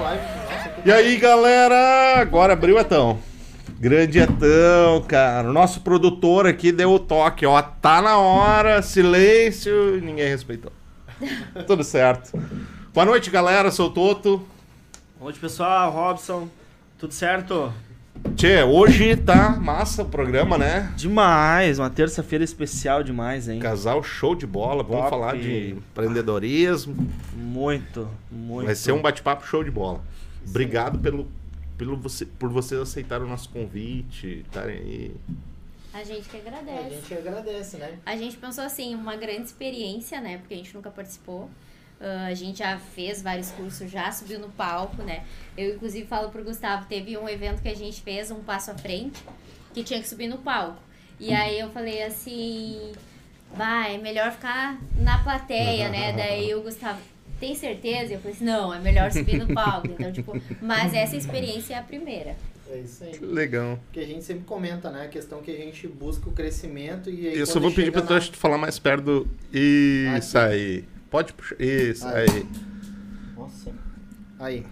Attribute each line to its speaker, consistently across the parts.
Speaker 1: live.
Speaker 2: E aí, galera? Agora abriu Etão. Grande Etão, cara. O nosso produtor aqui deu o toque, ó. Tá na hora, silêncio, e ninguém respeitou. Tudo certo. Boa noite, galera. Sou o Toto.
Speaker 3: Boa noite, pessoal. Robson. Tudo certo?
Speaker 2: Tchê, hoje tá massa o programa, né?
Speaker 3: Demais. Uma terça-feira especial demais, hein?
Speaker 2: Casal show de bola. Vamos
Speaker 3: Top.
Speaker 2: falar de empreendedorismo.
Speaker 3: Muito, muito.
Speaker 2: Vai ser um bate-papo show de bola. Obrigado pelo, pelo você, por vocês aceitarem o nosso convite, estarem aí.
Speaker 4: A gente que
Speaker 1: A
Speaker 4: agradece.
Speaker 1: gente agradece, né?
Speaker 4: A gente pensou assim, uma grande experiência, né? Porque a gente nunca participou. Ah, a gente já fez vários cursos, já subiu no palco, né? Eu, inclusive, falo pro Gustavo, teve um evento que a gente fez, um passo à frente, que tinha que subir no palco. E aí eu falei assim, vai, é melhor ficar na plateia, né? Daí o Gustavo, tem certeza? Eu falei assim, não, é melhor subir no palco. Então, tipo, mas essa experiência é a primeira.
Speaker 1: É isso aí.
Speaker 2: Legal.
Speaker 1: Porque a gente sempre comenta, né? A questão que a gente busca o crescimento e aí
Speaker 2: Eu só vou pedir pra
Speaker 1: na-
Speaker 2: tu falar mais perto do. Isso aí. Pode puxar. Isso
Speaker 1: Ah,
Speaker 2: aí.
Speaker 1: Nossa. Aí.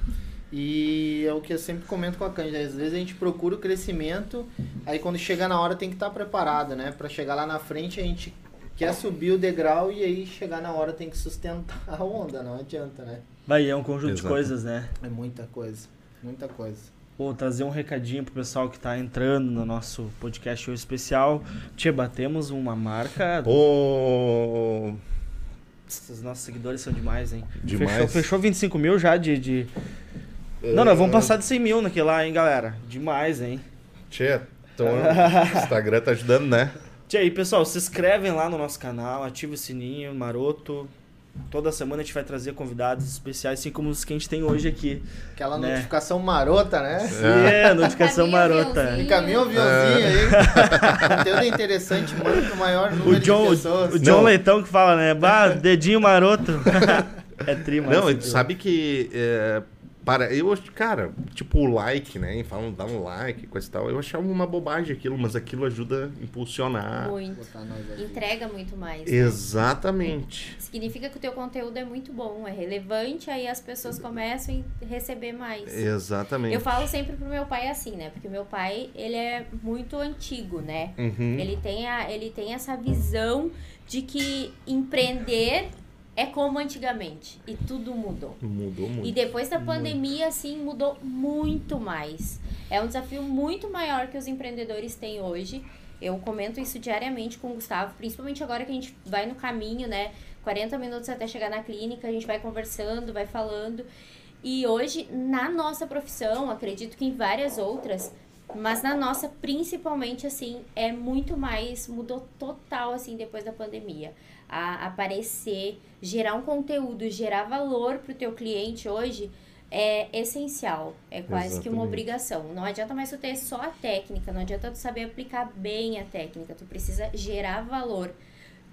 Speaker 1: E é o que eu sempre comento com a Cândia. Às vezes a gente procura o crescimento, aí quando chega na hora tem que estar preparado, né? Pra chegar lá na frente a gente quer subir o degrau e aí chegar na hora tem que sustentar a onda, não adianta, né?
Speaker 3: Vai, é um conjunto de
Speaker 2: Exato.
Speaker 3: coisas, né?
Speaker 1: É muita coisa, muita coisa.
Speaker 3: Vou trazer um recadinho pro pessoal que tá entrando no nosso podcast hoje especial. Tia, batemos uma marca.
Speaker 2: Ô.
Speaker 3: Os nossos seguidores são demais, hein?
Speaker 2: Demais.
Speaker 3: Fechou, fechou 25 mil já de. de... Não, nós vamos passar de 100 mil naquele lá, hein, galera? Demais, hein?
Speaker 2: Tchê, então, o Instagram tá ajudando, né?
Speaker 3: Tia, aí, pessoal, se inscrevem lá no nosso canal, ativa o sininho, maroto. Toda semana a gente vai trazer convidados especiais, assim como os que a gente tem hoje aqui.
Speaker 1: Aquela
Speaker 3: Né?
Speaker 1: notificação marota, né?
Speaker 3: É, notificação
Speaker 4: Caminho,
Speaker 3: marota.
Speaker 4: aviãozinho.
Speaker 1: Encaminha o aviãozinho aí. Conteúdo é interessante, manda pro maior número
Speaker 3: O John,
Speaker 1: de
Speaker 3: o,
Speaker 1: pessoas.
Speaker 3: o John
Speaker 2: Não.
Speaker 3: Leitão que fala, né? Bah, dedinho maroto. é tri, mas
Speaker 2: Não, sabe que. é, para, eu, acho- cara, tipo o like, né? Falam, dá um like, coisa e tal. Eu achava uma bobagem aquilo, mas aquilo ajuda a impulsionar.
Speaker 4: Muito. Entrega muito mais. né?
Speaker 2: Exatamente.
Speaker 4: Significa que o teu conteúdo é muito bom, é relevante, aí as pessoas começam a receber mais.
Speaker 2: Exatamente.
Speaker 4: Eu falo sempre pro meu pai assim, né? Porque meu pai, ele é muito antigo, né?
Speaker 2: Uhum.
Speaker 4: Ele tem, a, ele tem essa visão de que empreender é como antigamente. E tudo mudou.
Speaker 2: Mudou muito.
Speaker 4: E depois da pandemia, assim, mudou muito mais. É um desafio muito maior que os empreendedores têm hoje. Eu comento isso diariamente com o Gustavo, principalmente agora que a gente vai no caminho, né? 40 minutos até chegar na clínica, a gente vai conversando, vai falando. E hoje, na nossa profissão, acredito que em várias outras, mas na nossa, principalmente, assim, é muito mais, mudou total, assim, depois da pandemia. A aparecer, gerar um conteúdo, gerar valor pro teu cliente hoje é essencial. É quase que uma
Speaker 2: Exatamente.
Speaker 4: obrigação. Não adianta mais tu ter só a técnica, não adianta tu saber aplicar bem a técnica. Tu precisa gerar valor,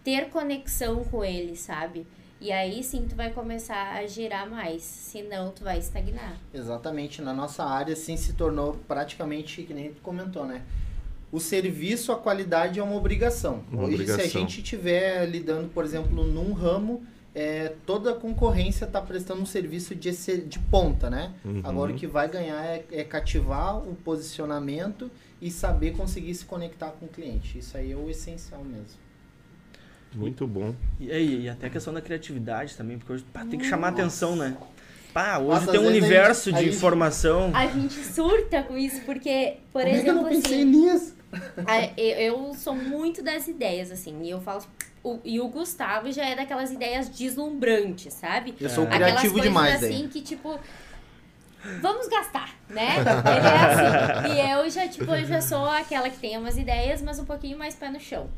Speaker 4: ter conexão com ele, sabe? E aí sim tu vai começar a gerar mais, senão tu vai estagnar.
Speaker 1: Exatamente, na nossa área assim se tornou praticamente, que nem tu comentou, né? O serviço, a qualidade é uma obrigação.
Speaker 2: Uma
Speaker 1: Hoje, se a gente estiver lidando, por exemplo, num ramo, é, toda a concorrência está prestando um serviço de, de ponta, né?
Speaker 2: Uhum.
Speaker 1: Agora o que vai ganhar é, é cativar o posicionamento e saber conseguir se conectar com o cliente. Isso aí é o essencial mesmo.
Speaker 2: Muito bom.
Speaker 3: E, aí, e até a questão da criatividade também, porque hoje pá, tem que chamar atenção, né? Pá, hoje
Speaker 1: Nossa,
Speaker 3: tem um
Speaker 1: a
Speaker 3: universo
Speaker 1: gente- a
Speaker 3: de
Speaker 1: gente-
Speaker 3: informação.
Speaker 4: A gente surta com isso, porque, por
Speaker 1: Como é que eu
Speaker 4: exemplo,
Speaker 1: não pensei
Speaker 4: assim,
Speaker 1: nisso?
Speaker 4: eu, sou muito das ideias, assim, e eu falo. o- e o Gustavo já é daquelas ideias deslumbrantes, sabe?
Speaker 1: Eu sou.
Speaker 4: Aquelas
Speaker 1: criativo
Speaker 4: coisas
Speaker 1: demais
Speaker 4: assim
Speaker 1: aí.
Speaker 4: que, tipo. Vamos gastar, né? Ele é assim. E eu já, tipo, eu já sou aquela que tem umas ideias, mas um pouquinho mais pé no chão.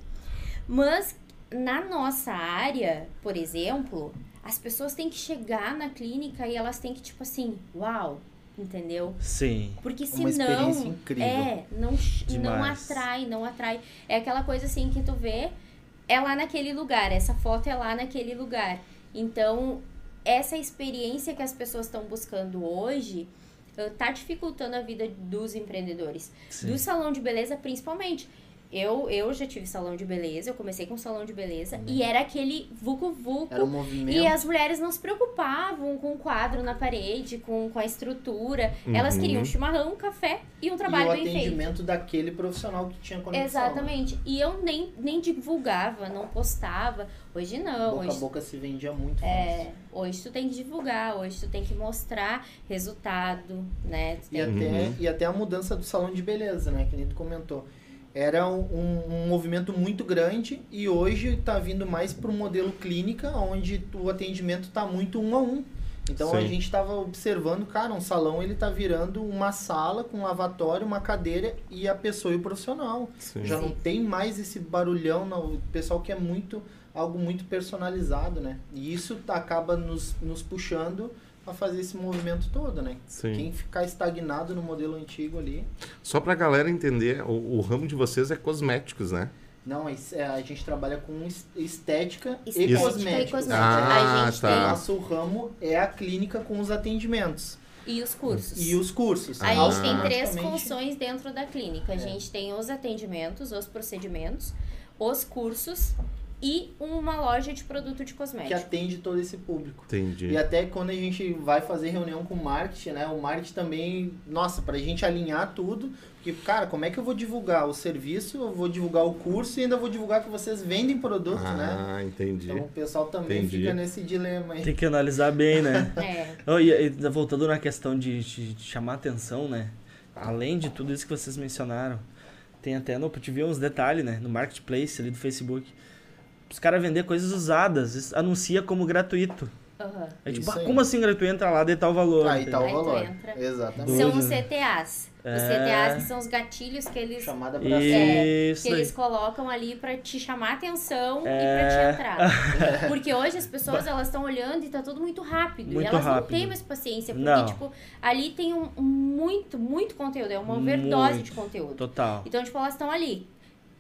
Speaker 4: Mas na nossa área, por exemplo, as pessoas têm que chegar na clínica e elas têm que, tipo assim, uau, entendeu?
Speaker 3: Sim.
Speaker 4: Porque
Speaker 1: Uma
Speaker 4: senão. É, não, ch- não
Speaker 3: Demais.
Speaker 4: atrai, não atrai. É aquela coisa assim que tu vê, é lá naquele lugar, essa foto é lá naquele lugar. Então, essa experiência que as pessoas estão buscando hoje tá dificultando a vida dos empreendedores.
Speaker 3: Sim.
Speaker 4: Do salão de beleza, principalmente. Eu, eu já tive salão de beleza, eu comecei com salão de beleza e era aquele vucu-vucu.
Speaker 1: Era um movimento.
Speaker 4: E as mulheres não se preocupavam com o quadro na parede, com, com a estrutura. Elas
Speaker 2: Uhum.
Speaker 4: queriam um chimarrão, um café e um
Speaker 1: e
Speaker 4: trabalho
Speaker 1: o
Speaker 4: bem feito.
Speaker 1: atendimento daquele profissional que tinha conexão.
Speaker 4: Exatamente. E eu nem, nem divulgava, não postava. Hoje não.
Speaker 1: Boca a
Speaker 4: hoje,
Speaker 1: boca se vendia muito
Speaker 4: é,
Speaker 1: fácil.
Speaker 4: hoje tu tem que divulgar, hoje tu tem que mostrar resultado, né?
Speaker 1: E até,
Speaker 2: Uhum.
Speaker 1: e até a mudança do salão de beleza, né? Que nem tu comentou. Era um, um movimento muito grande e hoje está vindo mais para o modelo clínica, onde o atendimento está muito um a um. Então a
Speaker 2: Sim.
Speaker 1: gente estava observando, cara, um salão ele tá virando uma sala com um lavatório, uma cadeira e a pessoa e o profissional.
Speaker 2: Sim.
Speaker 1: Já não tem mais esse barulhão, não. o pessoal quer muito algo muito personalizado, né? E isso acaba nos, nos puxando a fazer esse movimento todo, né?
Speaker 2: Sim.
Speaker 1: Quem ficar estagnado no modelo antigo ali.
Speaker 2: Só pra galera entender, o, o ramo de vocês é cosméticos, né?
Speaker 1: Não, é- é, a gente trabalha com es- estética, e
Speaker 4: Estética e
Speaker 1: cosméticos.
Speaker 4: cosmética.
Speaker 2: Ah,
Speaker 4: a gente
Speaker 2: tá.
Speaker 1: O nosso ramo é a clínica com os atendimentos
Speaker 4: tem. E os cursos.
Speaker 1: e os cursos.
Speaker 4: A gente
Speaker 2: Ah.
Speaker 4: tem três
Speaker 1: Automaticamente-
Speaker 4: funções dentro da clínica. A gente tem os atendimentos, os procedimentos, os cursos e uma loja de produto de
Speaker 1: que
Speaker 4: cosmético.
Speaker 1: atende todo esse público.
Speaker 2: Entendi.
Speaker 1: E até quando a gente vai fazer reunião com o marketing, né? O marketing também, nossa, pra gente alinhar tudo, porque, cara, como é que eu vou divulgar o serviço, eu vou divulgar o curso e ainda vou divulgar que vocês vendem produto, né?
Speaker 2: ah, entendi.
Speaker 1: Então o pessoal também
Speaker 2: Entendi.
Speaker 1: fica nesse dilema aí.
Speaker 3: Tem que analisar bem, né?
Speaker 4: É.
Speaker 3: Oh, e, e voltando na questão de, de- de chamar atenção, né? Além de tudo isso que vocês mencionaram, tem até no TV uns detalhes, né? No marketplace ali do Facebook. Os caras vender coisas usadas, anuncia como gratuito.
Speaker 4: Aham.
Speaker 3: É tipo, ah, como assim gratuito? Entra lá, dê tal valor.
Speaker 1: Aí tá o valor.
Speaker 4: entra.
Speaker 1: Exatamente.
Speaker 4: São os? CTAs. Os
Speaker 3: É.
Speaker 4: CTAs que são os gatilhos que eles,
Speaker 1: Chamada pra
Speaker 4: É, que eles colocam ali pra te chamar atenção
Speaker 3: É.
Speaker 4: e pra te entrar. Porque hoje as pessoas elas estão olhando e tá tudo muito rápido.
Speaker 3: Muito
Speaker 4: e elas
Speaker 3: rápido.
Speaker 4: não têm mais paciência. Porque,
Speaker 3: Não.
Speaker 4: tipo, ali tem um, um muito, muito conteúdo. É uma overdose
Speaker 3: Muito.
Speaker 4: de conteúdo.
Speaker 3: Total.
Speaker 4: Então, tipo, elas estão ali.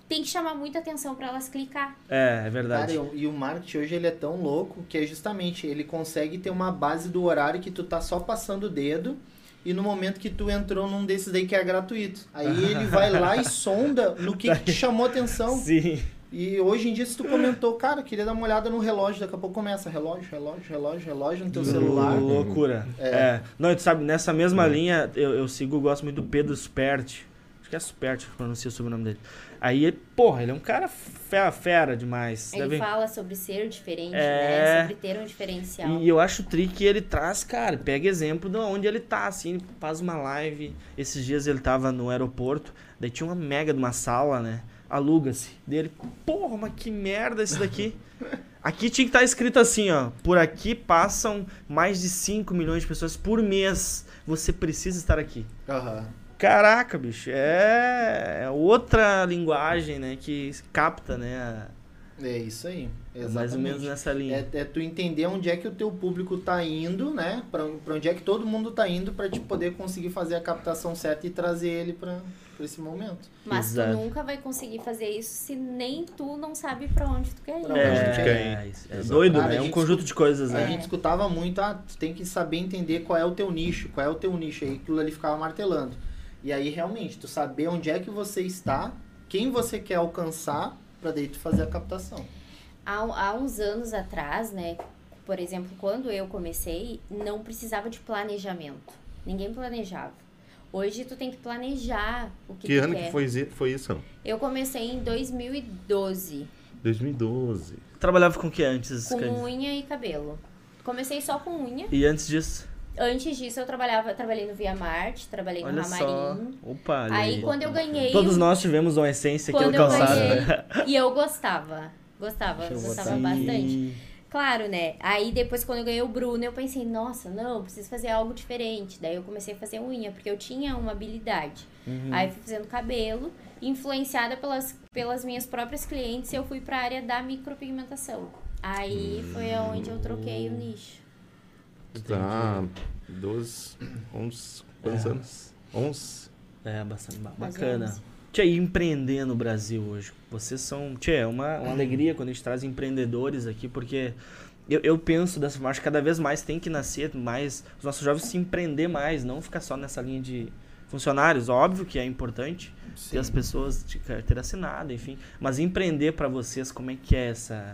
Speaker 4: Tem que chamar muita atenção pra elas clicar.
Speaker 3: É, é
Speaker 1: Cara,
Speaker 3: verdade.
Speaker 1: e o- e o marketing hoje ele é tão louco que é justamente ele consegue ter uma base do horário que tu tá só passando o dedo e no momento que tu entrou num desses aí que é gratuito. Aí ele vai lá e sonda no que, que te chamou atenção.
Speaker 3: Sim.
Speaker 1: E hoje em dia, se tu comentou, cara, queria dar uma olhada no relógio, daqui a pouco começa relógio, relógio, relógio, relógio no teu celular.
Speaker 3: Loucura.
Speaker 1: É.
Speaker 3: É. Não, tu sabe, nessa mesma linha, eu, eu sigo, eu gosto muito do Pedro Spert. Acho que é Spert que pronuncia o nome dele. Aí, porra, ele é um cara fera, fera demais.
Speaker 4: Ele
Speaker 3: Deve-
Speaker 4: fala sobre ser diferente,
Speaker 3: É.
Speaker 4: né? Sobre ter um diferencial.
Speaker 3: E eu acho o tri que ele traz, cara, pega exemplo de onde ele tá, assim, faz uma live. Esses dias ele tava no aeroporto, daí tinha uma mega de uma sala, né? Aluga-se. Dele, porra, mas que merda esse daqui. Aqui tinha que estar escrito assim, ó. Por aqui passam mais de 5 milhões de pessoas por mês. Você precisa estar aqui.
Speaker 1: Aham.
Speaker 3: Caraca, bicho, é, é outra linguagem, né, que capta, né, a-
Speaker 1: É isso aí.
Speaker 3: é
Speaker 1: Exatamente.
Speaker 3: mais ou menos nessa linha.
Speaker 1: É, é tu entender onde é que o teu público tá indo, né? Pra, pra onde é que todo mundo tá indo pra te poder conseguir fazer a captação certa e trazer ele pra, pra esse momento.
Speaker 4: Mas
Speaker 3: Exato.
Speaker 4: tu nunca vai conseguir fazer isso se nem tu não sabe pra onde tu quer ir.
Speaker 3: É, é. É doido,
Speaker 1: Cara,
Speaker 3: né?
Speaker 1: a
Speaker 3: É um conjunto de coisas,
Speaker 1: A
Speaker 3: né?
Speaker 1: gente escutava muito, ah, tu tem que saber entender qual é o teu nicho, qual é o teu nicho. Aí aquilo ali ficava martelando. E aí, realmente, tu saber onde é que você está, quem você quer alcançar, pra daí tu fazer a captação.
Speaker 4: Há, há uns anos atrás, né? Por exemplo, quando eu comecei, não precisava de planejamento. Ninguém planejava. Hoje tu tem que planejar o que,
Speaker 2: Que
Speaker 4: tu
Speaker 2: ano
Speaker 4: quer.
Speaker 2: que foi, foi isso?
Speaker 4: Eu comecei em 2012,
Speaker 2: 2012.
Speaker 3: Trabalhava com o que antes?
Speaker 4: com unha e cabelo. Comecei só com unha.
Speaker 3: E antes disso?
Speaker 4: Antes disso eu trabalhava, trabalhei no Via Marte, trabalhei no
Speaker 3: Olha só.
Speaker 4: Ramarim.
Speaker 3: Opa, olha
Speaker 4: Aí quando eu ganhei
Speaker 3: Todos nós tivemos uma essência no
Speaker 4: eu
Speaker 3: calçado.
Speaker 4: e eu gostava. Gostava,
Speaker 1: eu
Speaker 4: gostava
Speaker 1: botar
Speaker 4: bastante. Claro, né? Aí depois quando eu ganhei o Bruno, eu pensei, nossa, não, preciso fazer algo diferente. Daí eu comecei a fazer unha, porque eu tinha uma habilidade.
Speaker 3: Uhum.
Speaker 4: Aí fui fazendo cabelo, influenciada pelas, pelas minhas próprias clientes, eu fui pra área da micropigmentação. Aí foi aonde eu troquei o nicho.
Speaker 2: Tá, 12, 11, quantos
Speaker 3: É.
Speaker 2: anos? 11?
Speaker 3: É, bastante bacana.
Speaker 4: 11.
Speaker 3: Tia, e empreender no Brasil hoje? Vocês são. Tia, é uma, uma alegria quando a gente traz empreendedores aqui, porque eu, eu penso dessa forma, acho que cada vez mais tem que nascer mais, os nossos jovens se empreender mais, não ficar só nessa linha de funcionários. Óbvio que é importante, ter as pessoas de carteira assinada, enfim. Mas empreender pra vocês, como é que é essa.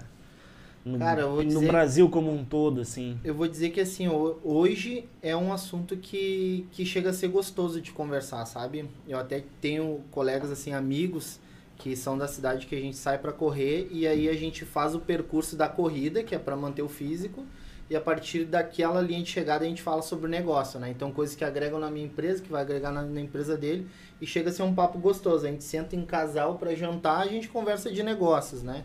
Speaker 3: No,
Speaker 1: Cara,
Speaker 3: no
Speaker 1: dizer-
Speaker 3: Brasil como um todo, assim.
Speaker 1: Eu vou dizer que assim, ho- hoje é um assunto que, que chega a ser gostoso de conversar, sabe? Eu até tenho colegas assim, amigos que são da cidade que a gente sai pra correr e aí a gente faz o percurso da corrida, que é pra manter o físico, e a partir daquela linha de chegada a gente fala sobre o negócio, né? Então coisas que agregam na minha empresa, que vai agregar na, na empresa dele, e chega a ser um papo gostoso. A gente senta em casal pra jantar, a gente conversa de negócios, né?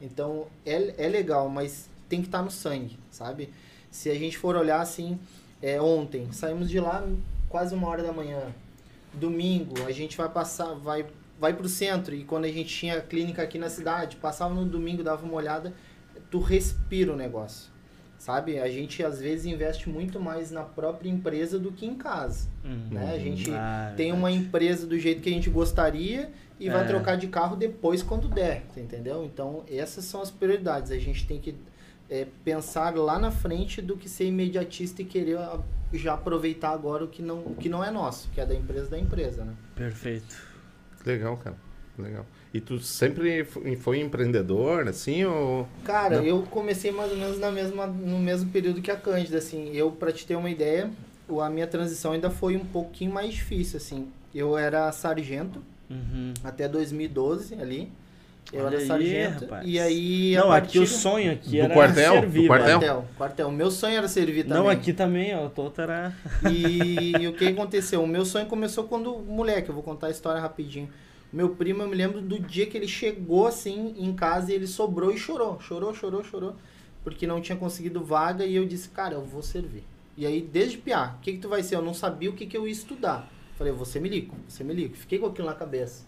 Speaker 1: Então é, é legal, mas tem que estar no sangue, sabe? Se a gente for olhar assim, é, ontem, saímos de lá quase uma hora da manhã. Domingo, a gente vai passar, vai, vai pro centro, e quando a gente tinha clínica aqui na cidade, passava no domingo, dava uma olhada, tu respira o negócio. Sabe? A gente às vezes investe muito mais na própria empresa do que em casa.
Speaker 3: Uhum.
Speaker 1: Né? A gente
Speaker 3: Ah,
Speaker 1: tem uma empresa do jeito que a gente gostaria e vai
Speaker 3: É.
Speaker 1: trocar de carro depois quando der, entendeu? Então essas são as prioridades. A gente tem que é, pensar lá na frente do que ser imediatista e querer a- já aproveitar agora o que não, o que não é nosso, que é da empresa da empresa, né?
Speaker 3: Perfeito.
Speaker 2: Legal, cara. Legal. E tu sempre foi empreendedor, assim, ou...
Speaker 1: Cara,
Speaker 2: Não.
Speaker 1: eu comecei mais ou menos na mesma, no mesmo período que a Cândida, assim. Eu, pra te ter uma ideia, o- a minha transição ainda foi um pouquinho mais difícil, assim. Eu era sargento
Speaker 3: Uhum.
Speaker 1: até 2012 ali. Eu
Speaker 3: Olha
Speaker 1: era
Speaker 3: aí,
Speaker 1: sargento.
Speaker 3: rapaz.
Speaker 1: e aí.
Speaker 3: Não, aqui o
Speaker 1: partir-
Speaker 3: sonho aqui
Speaker 2: Do
Speaker 3: era
Speaker 2: quartel?
Speaker 3: servir,
Speaker 2: Do quartel?
Speaker 3: velho.
Speaker 1: Quartel, quartel. Meu sonho era servir também.
Speaker 3: Não, aqui também, ó. O Toto era.
Speaker 1: E, o que aconteceu? O meu sonho começou quando moleque, eu vou contar a história rapidinho. Meu primo, eu me lembro do dia que ele chegou assim em casa e ele sobrou e chorou. Chorou, chorou, chorou. Porque não tinha conseguido vaga e eu disse, cara, eu vou servir. E aí, desde piá, o que, que tu vai ser? Eu não sabia o que, que eu ia estudar. Falei, vou ser milico, vou ser milico. Fiquei com aquilo na cabeça.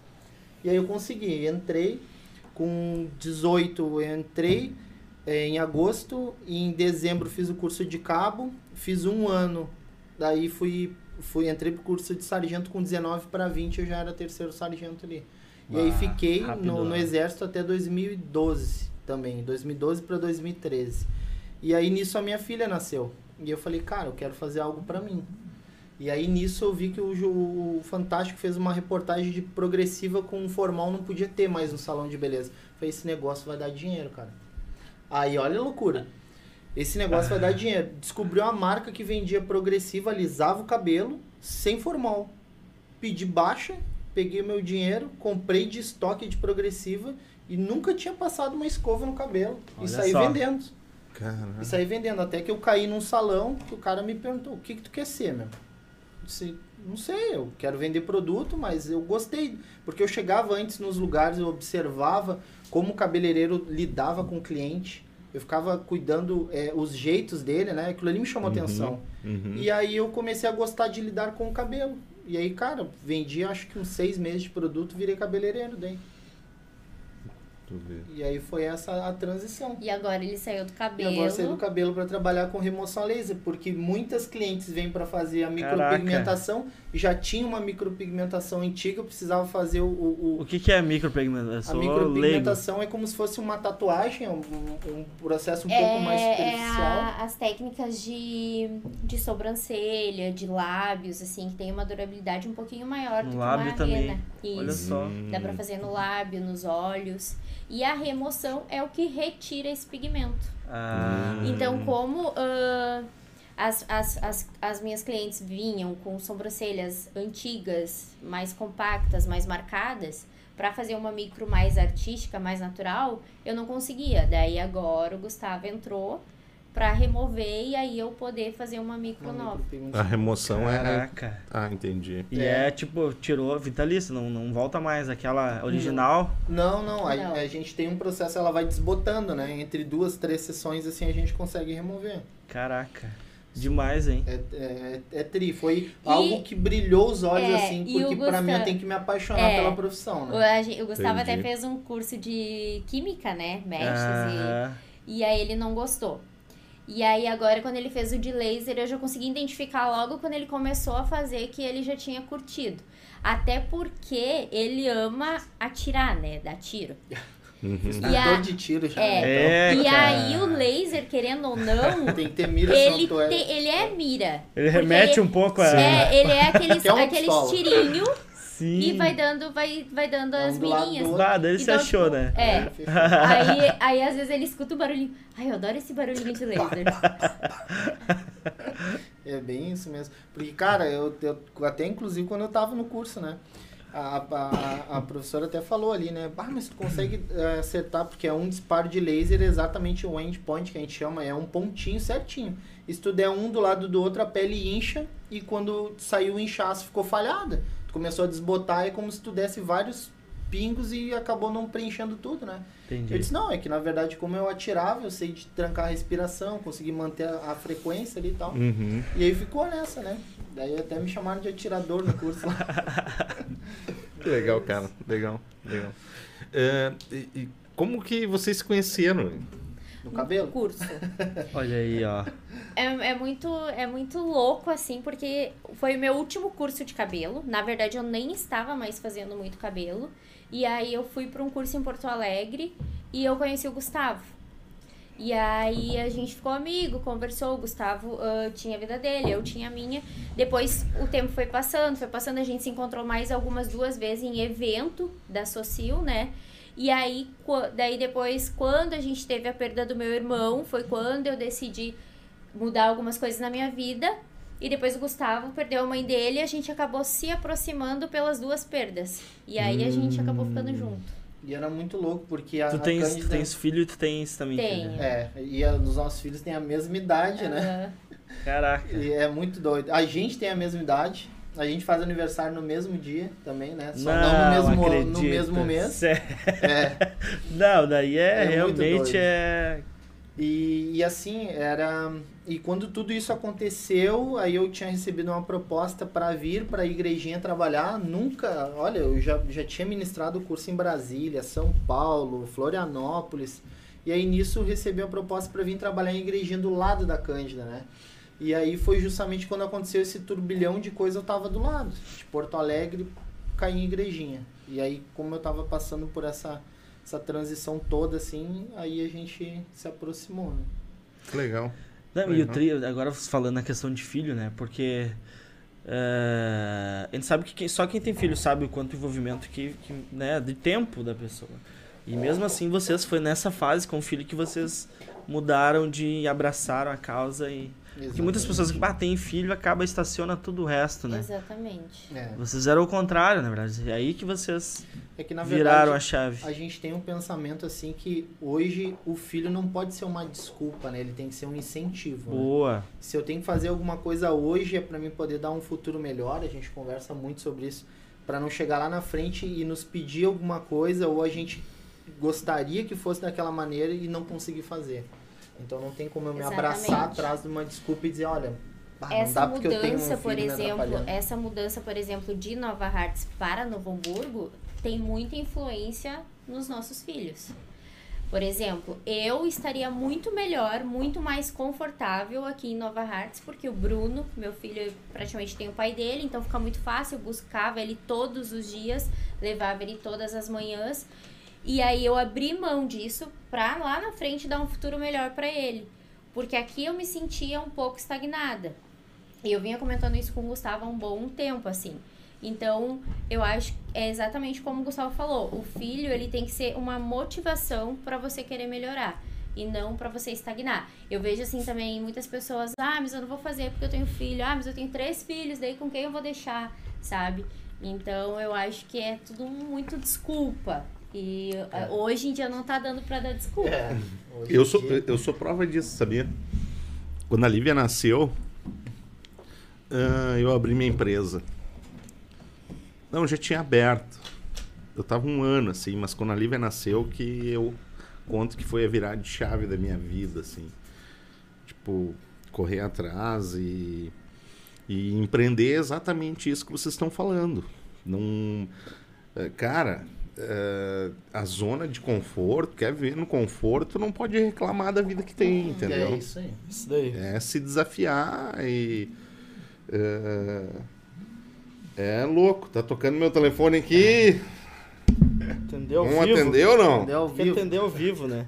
Speaker 1: E aí eu consegui, entrei com 18, eu entrei eh, em agosto e em dezembro fiz o curso de cabo, fiz um ano Daí fui, fui entrei pro curso de sargento com 19 para 20, eu já era terceiro sargento ali. E aí
Speaker 3: Ah,
Speaker 1: fiquei no, no
Speaker 3: né?
Speaker 1: exército até 2012 também, 2012 para 2013. E aí nisso a minha filha nasceu. E eu falei, cara, eu quero fazer algo para mim. E aí nisso eu vi que o, o Fantástico fez uma reportagem de progressiva com um formal não podia ter mais no salão de beleza. Falei, esse negócio vai dar dinheiro, cara. Aí olha a loucura. Esse negócio vai dar dinheiro. Descobriu uma marca que vendia progressiva, alisava o cabelo, sem formal. Pedi baixa, peguei o meu dinheiro, comprei de estoque de progressiva e nunca tinha passado uma escova no cabelo.
Speaker 3: Olha
Speaker 1: e saí
Speaker 3: só.
Speaker 1: vendendo.
Speaker 2: Caralho.
Speaker 1: E saí vendendo. Até que eu caí num salão que o cara me perguntou, o que, que tu quer ser, meu? Eu disse, não sei, eu quero vender produto, mas eu gostei. Porque eu chegava antes nos lugares, eu observava como o cabeleireiro lidava com o cliente. Eu ficava cuidando é, os jeitos dele, né? Aquilo ali me chamou
Speaker 2: Uhum.
Speaker 1: atenção.
Speaker 2: Uhum.
Speaker 1: E aí eu comecei a gostar de lidar com o cabelo. E aí, cara, vendi acho que uns seis meses de produto, virei cabeleireiro daí.
Speaker 2: Tu vê.
Speaker 1: E aí foi essa a transição.
Speaker 4: E agora ele saiu do
Speaker 1: E
Speaker 4: cabelo.
Speaker 1: agora saí do cabelo para trabalhar com remoção a laser, porque muitas clientes vêm para fazer a
Speaker 3: Caraca.
Speaker 1: micropigmentação, já tinha uma micropigmentação antiga, precisava fazer o, o- o-
Speaker 3: que, que é micropigmentação?
Speaker 1: A
Speaker 3: leigo.
Speaker 1: micropigmentação é como se fosse uma tatuagem, é um, um processo um
Speaker 4: é,
Speaker 1: pouco mais
Speaker 4: é
Speaker 1: superficial.
Speaker 4: a- as técnicas de, de sobrancelha, de lábios, assim, que tem uma durabilidade um pouquinho maior
Speaker 3: No
Speaker 4: do que
Speaker 3: lábio
Speaker 4: uma
Speaker 3: também.
Speaker 4: rena.
Speaker 3: Olha
Speaker 4: Isso.
Speaker 3: só.
Speaker 4: Dá pra fazer no lábio, nos olhos. E a remoção é o que retira esse pigmento.
Speaker 3: Ah.
Speaker 4: Então, como ah, as, as, as, as minhas clientes vinham com sobrancelhas antigas, mais compactas, mais marcadas, para fazer uma micro mais artística, mais natural, eu não conseguia. Daí agora o Gustavo entrou para remover e aí eu poder fazer uma micro nova.
Speaker 2: A remoção é...
Speaker 3: caraca.
Speaker 2: Ah, entendi.
Speaker 3: E
Speaker 1: É.
Speaker 3: é. tipo, tirou vitalício, não, não volta mais. Aquela original.
Speaker 1: Não, não, a,
Speaker 4: Não.
Speaker 1: a gente tem um processo, ela vai desbotando, né? Entre duas, três sessões, assim, a gente consegue remover.
Speaker 3: Caraca. Demais, hein?
Speaker 1: É, é, é tri, foi algo que brilhou os olhos,
Speaker 4: É,
Speaker 1: assim,
Speaker 4: e
Speaker 1: porque
Speaker 4: o
Speaker 1: pra mim eu
Speaker 4: Gustavo-
Speaker 1: tenho que me apaixonar
Speaker 4: É.
Speaker 1: pela profissão,
Speaker 4: O,
Speaker 1: né?
Speaker 4: a gen- o Gustavo até
Speaker 2: Entendi.
Speaker 4: fez um curso de química, né? Mestres
Speaker 3: Ah,
Speaker 4: e, e aí ele não gostou. E aí agora quando ele fez o de laser, eu já consegui identificar logo quando ele começou a fazer que ele já tinha curtido. Até porque ele ama atirar, né? Dar tiro.
Speaker 2: Uhum.
Speaker 1: Instrutor
Speaker 4: a-
Speaker 1: de tiro já.
Speaker 4: é.
Speaker 1: né?
Speaker 3: É,
Speaker 4: e aí o laser, querendo ou não,
Speaker 1: Então, tem que ter mira
Speaker 4: ele,
Speaker 1: é-
Speaker 4: te- ele é mira.
Speaker 3: Ele remete um pouco a.
Speaker 4: É, ele é aqueles,
Speaker 1: Que é uma
Speaker 4: aqueles
Speaker 1: pistola.
Speaker 3: Sim.
Speaker 4: E vai dando, vai, vai dando
Speaker 1: É
Speaker 4: as.
Speaker 3: Ah, daí você
Speaker 4: Então,
Speaker 3: achou,
Speaker 4: tipo,
Speaker 3: né?
Speaker 4: É.
Speaker 1: Fechou.
Speaker 4: Aí, aí às vezes ele escuta o barulhinho. Ai, eu adoro esse barulhinho de laser.
Speaker 1: É bem isso mesmo. Porque, cara, eu, eu até inclusive quando eu tava no curso, né? A, a, a professora até falou ali, né? Ah, mas tu consegue eh, acertar, porque é um disparo de laser exatamente o endpoint que a gente chama, é um pontinho certinho. E se tu der um do lado do outro, a pele incha e quando saiu o inchaço ficou falhada. Tu começou a desbotar, é como se tu desse vários pingos e acabou não preenchendo tudo, né?
Speaker 3: Entendi.
Speaker 1: Eu disse, não, é que na verdade como eu atirava, eu sei de trancar a respiração, consegui manter a, a frequência ali e tal.
Speaker 2: Uhum.
Speaker 1: E aí ficou nessa, né? Daí até me chamaram de atirador no curso lá.
Speaker 2: Legal, cara. Legal, legal. É, e, e como que vocês se conheceram?
Speaker 1: No cabelo.
Speaker 4: Curso.
Speaker 3: Olha aí, ó.
Speaker 4: É, é, muito, é muito louco, assim, porque foi o meu último curso de cabelo. Na verdade, eu nem estava mais fazendo muito cabelo. E aí eu fui para um curso em Porto Alegre e eu conheci o Gustavo. E aí a gente ficou amigo, conversou, o Gustavo ah, tinha a vida dele, eu tinha a minha. Depois o tempo foi passando, foi passando, a gente se encontrou mais algumas duas vezes em evento da Socil, né? E aí, daí depois, quando a gente teve a perda do meu irmão, foi quando eu decidi mudar algumas coisas na minha vida. E depois o Gustavo perdeu a mãe dele e a gente acabou se aproximando pelas duas perdas. E aí a gente acabou ficando junto.
Speaker 1: E era muito louco, porque a,
Speaker 3: Tu tens, tu
Speaker 1: Cândida-
Speaker 3: tens filho e tu tens também
Speaker 4: Tenho.
Speaker 3: filho.
Speaker 1: É, e a, os nossos filhos têm a mesma idade, né?
Speaker 4: Aham.
Speaker 3: Caraca.
Speaker 1: E é muito doido. A gente tem a mesma idade, a gente faz aniversário no mesmo dia também, né? Só não, no, mesmo, no mesmo mês. É.
Speaker 3: Não, daí é,
Speaker 1: É
Speaker 3: realmente é.
Speaker 1: E, e assim, era. E quando tudo isso aconteceu, aí eu tinha recebido uma proposta para vir para a igrejinha trabalhar. Nunca, olha, eu já, já tinha ministrado o curso em Brasília, São Paulo, Florianópolis. E aí nisso eu recebi a proposta para vir trabalhar em igrejinha do lado da Cândida, né? E aí foi justamente quando aconteceu esse turbilhão de coisa, eu tava do lado. De Porto Alegre, caí em igrejinha. E aí, como eu tava passando por essa, essa transição toda, assim, aí a gente se aproximou, né?
Speaker 2: Legal.
Speaker 3: Não, e o
Speaker 2: Legal.
Speaker 3: tri, agora falando na questão de filho, né? Porque é, a gente sabe que quem- só quem tem filho sabe o quanto envolvimento que, que, né, de tempo da pessoa. E mesmo assim, vocês foi nessa fase com o filho que vocês mudaram de abraçaram a causa e que muitas pessoas que batem filho acaba estaciona tudo o resto, né?
Speaker 4: Exatamente.
Speaker 1: É,
Speaker 3: Vocês eram o contrário, na verdade. É aí que vocês
Speaker 1: é que na
Speaker 3: viraram a chave.
Speaker 1: a gente tem um pensamento assim que hoje o filho não pode ser uma desculpa, né? Ele tem que ser um incentivo. né?
Speaker 3: Boa.
Speaker 1: Se eu tenho que fazer alguma coisa hoje é para mim poder dar um futuro melhor, a gente conversa muito sobre isso, para não chegar lá na frente e nos pedir alguma coisa ou a gente gostaria que fosse daquela maneira e não conseguir fazer. Então não tem como eu me abraçar
Speaker 4: Exatamente.
Speaker 1: atrás de uma desculpa e dizer, olha, ah,
Speaker 4: essa
Speaker 1: um
Speaker 4: mudança,
Speaker 1: filho
Speaker 4: por exemplo, essa mudança, por exemplo, de Nova Hartz para Novo Hamburgo tem muita influência nos nossos filhos. Por exemplo, eu estaria muito melhor, muito mais confortável aqui em Nova Hartz, porque o Bruno, meu filho, praticamente tem o pai dele, então fica muito fácil, eu buscava ele todos os dias, levava ele todas as manhãs. E aí eu abri mão disso pra lá na frente dar um futuro melhor pra ele. Porque aqui eu me sentia um pouco estagnada. E eu vinha comentando isso com o Gustavo há um bom tempo, assim. Então, eu acho é exatamente como o Gustavo falou. O filho, ele tem que ser uma motivação pra você querer melhorar. E não pra você estagnar. Eu vejo assim também muitas pessoas, ah, mas eu não vou fazer porque eu tenho filho. Ah, mas eu tenho três filhos, daí com quem eu vou deixar, sabe? Então, eu acho que é tudo muito desculpa. E ah, hoje em dia não tá dando pra dar desculpa.
Speaker 1: É,
Speaker 2: Eu sou,
Speaker 1: dia-
Speaker 2: eu sou prova disso, sabia? Quando a Lívia nasceu, ah, eu abri minha empresa. Não, já tinha aberto. Eu tava um ano, assim, mas quando a Lívia nasceu que eu conto que foi a virada de chave da minha vida, assim. Tipo, correr atrás e, e empreender exatamente isso que vocês estão falando. Não... eh, Cara, eh, a zona de conforto, quer viver no conforto, não pode reclamar da vida que tem, entendeu?
Speaker 1: É isso aí.
Speaker 3: Isso daí.
Speaker 2: É se desafiar e. É, é louco, tá tocando meu telefone aqui.
Speaker 3: Entendeu?
Speaker 2: Vamos atender ou não?
Speaker 1: Entendeu? Ao
Speaker 3: Tem que
Speaker 1: vivo.
Speaker 3: atender ao vivo, né?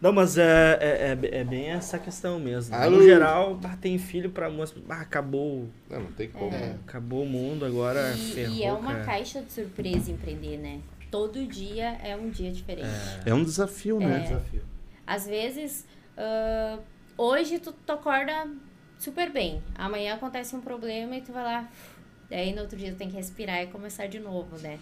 Speaker 3: Não, mas é, é, é, é bem essa questão mesmo.
Speaker 2: Ah,
Speaker 3: no geral, ah, tem filho pra moça. Ah, acabou.
Speaker 2: Não, não tem como.
Speaker 1: É.
Speaker 3: Acabou o mundo, agora
Speaker 4: E,
Speaker 3: ferrou,
Speaker 4: e é uma
Speaker 3: cara.
Speaker 4: caixa de surpresa empreender, né? Todo dia é um dia diferente.
Speaker 2: É um desafio, né?
Speaker 1: Desafio.
Speaker 4: Às vezes, ah, hoje tu, tu acorda super bem. Amanhã acontece um problema e tu vai lá. Daí no outro dia tu tem que respirar e começar de novo, né?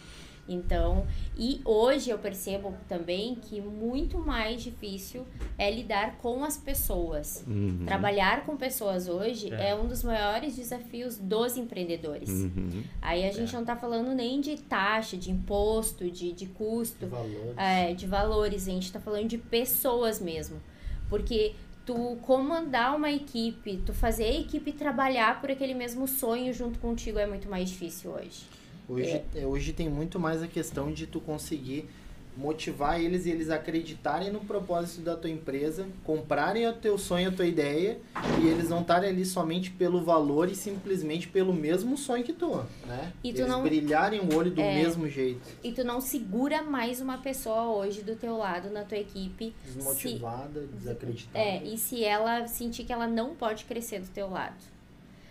Speaker 4: Então, e hoje eu percebo também que muito mais difícil é lidar com as pessoas.
Speaker 2: Uhum.
Speaker 4: Trabalhar com pessoas hoje
Speaker 3: É.
Speaker 4: é. um dos maiores desafios dos empreendedores.
Speaker 2: Uhum.
Speaker 4: Aí a gente não tá falando nem de taxa, de imposto, de, de custo,
Speaker 1: Valores.
Speaker 4: é, de valores, a gente tá falando de pessoas mesmo. Porque tu comandar uma equipe, tu fazer a equipe trabalhar por aquele mesmo sonho junto contigo é muito mais difícil hoje.
Speaker 1: Hoje, é, hoje tem muito mais a questão de tu conseguir motivar eles e eles acreditarem no propósito da tua empresa, comprarem o teu sonho, a tua ideia, e eles não estarem ali somente pelo valor e simplesmente pelo mesmo sonho que tu, né?
Speaker 4: E tu
Speaker 1: eles
Speaker 4: não-
Speaker 1: brilharem o olho do
Speaker 4: É.
Speaker 1: mesmo jeito,
Speaker 4: E tu não segura mais uma pessoa hoje do teu lado, na tua equipe. se-
Speaker 1: desmotivada, desacreditada.
Speaker 4: É, e se ela sentir que ela não pode crescer do teu lado.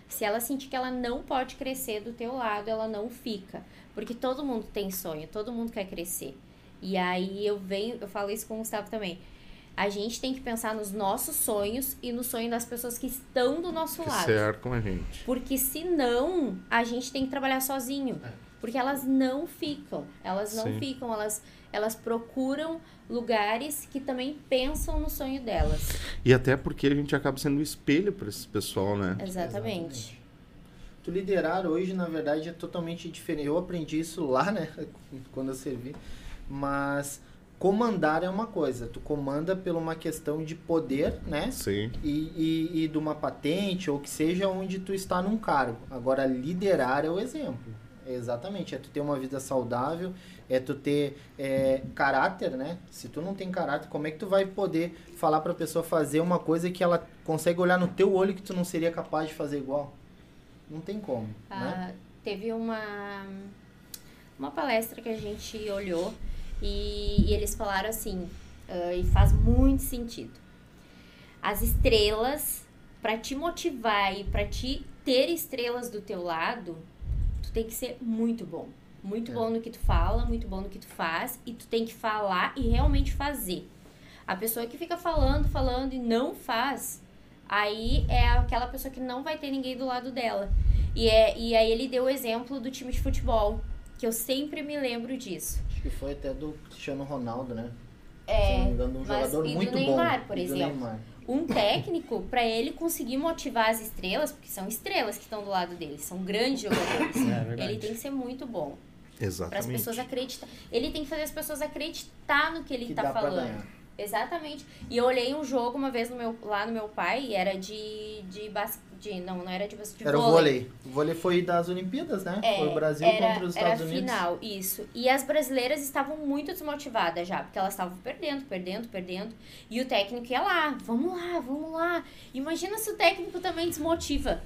Speaker 4: Se ela sentir que ela não pode crescer do teu lado, ela não fica. Porque todo mundo tem sonho, todo mundo quer crescer. E aí eu venho, eu falo isso com o Gustavo também. A gente tem que pensar nos nossos sonhos e no sonho das pessoas que estão do nosso
Speaker 2: Que
Speaker 4: lado.
Speaker 2: cercam a gente.
Speaker 4: Porque senão a gente tem que trabalhar sozinho. Porque elas não ficam. Elas não
Speaker 2: Sim.
Speaker 4: ficam, elas, elas procuram lugares que também pensam no sonho delas.
Speaker 2: E até porque a gente acaba sendo um espelho para esse pessoal, né?
Speaker 4: Exatamente.
Speaker 1: Tu liderar hoje, na verdade, é totalmente diferente. Eu aprendi isso lá, né? Quando eu servi. Mas comandar é uma coisa. Tu comanda por uma questão de poder, né?
Speaker 2: Sim.
Speaker 1: E, e, e de uma patente, ou que seja onde tu está num cargo. Agora, liderar é o exemplo. Exatamente. É tu ter uma vida saudável, é tu ter é, caráter, né? Se tu não tem caráter, como é que tu vai poder falar pra pessoa fazer uma coisa que ela consegue olhar no teu olho que tu não seria capaz de fazer igual? Não tem como, né?
Speaker 4: Ah, teve uma, uma palestra que a gente olhou e, e eles falaram assim, ah, e faz muito sentido. As estrelas, para te motivar e para te ter estrelas do teu lado, tu tem que ser muito bom. Muito
Speaker 1: É.
Speaker 4: bom no que tu fala, muito bom no que tu faz, e tu tem que falar e realmente fazer. A pessoa que fica falando, falando e não faz, aí é aquela pessoa que não vai ter ninguém do lado dela. E, é, e aí ele deu o exemplo do time de futebol, que eu sempre me lembro disso.
Speaker 1: Acho que foi até do Cristiano Ronaldo, né? Se
Speaker 4: É,
Speaker 1: não me engano, um
Speaker 4: mas
Speaker 1: jogador
Speaker 4: e do
Speaker 1: muito
Speaker 4: Neymar,
Speaker 1: bom.
Speaker 4: por
Speaker 1: do
Speaker 4: exemplo?
Speaker 1: Neymar.
Speaker 4: um técnico, para ele conseguir motivar as estrelas, porque são estrelas que estão do lado dele, são grandes jogadores.
Speaker 3: É verdade.
Speaker 4: ele tem que ser muito bom. Para as
Speaker 2: Exatamente.
Speaker 4: pessoas acreditar. Ele tem que fazer as pessoas acreditar no que ele
Speaker 1: Que
Speaker 4: tá
Speaker 1: dá pra
Speaker 4: falando.
Speaker 1: ganhar.
Speaker 4: Exatamente. E eu olhei um jogo uma vez no meu, lá no meu pai, e era de, de basquete. Não, não era de basquete.
Speaker 1: Era o vôlei. O vôlei foi das Olimpíadas, né?
Speaker 4: É,
Speaker 1: foi o Brasil
Speaker 4: era,
Speaker 1: contra os
Speaker 4: era
Speaker 1: Estados Unidos.
Speaker 4: final, isso. E as brasileiras estavam muito desmotivadas já, porque elas estavam perdendo, perdendo, perdendo. E o técnico ia lá, vamos lá, vamos lá. Imagina se o técnico também desmotiva,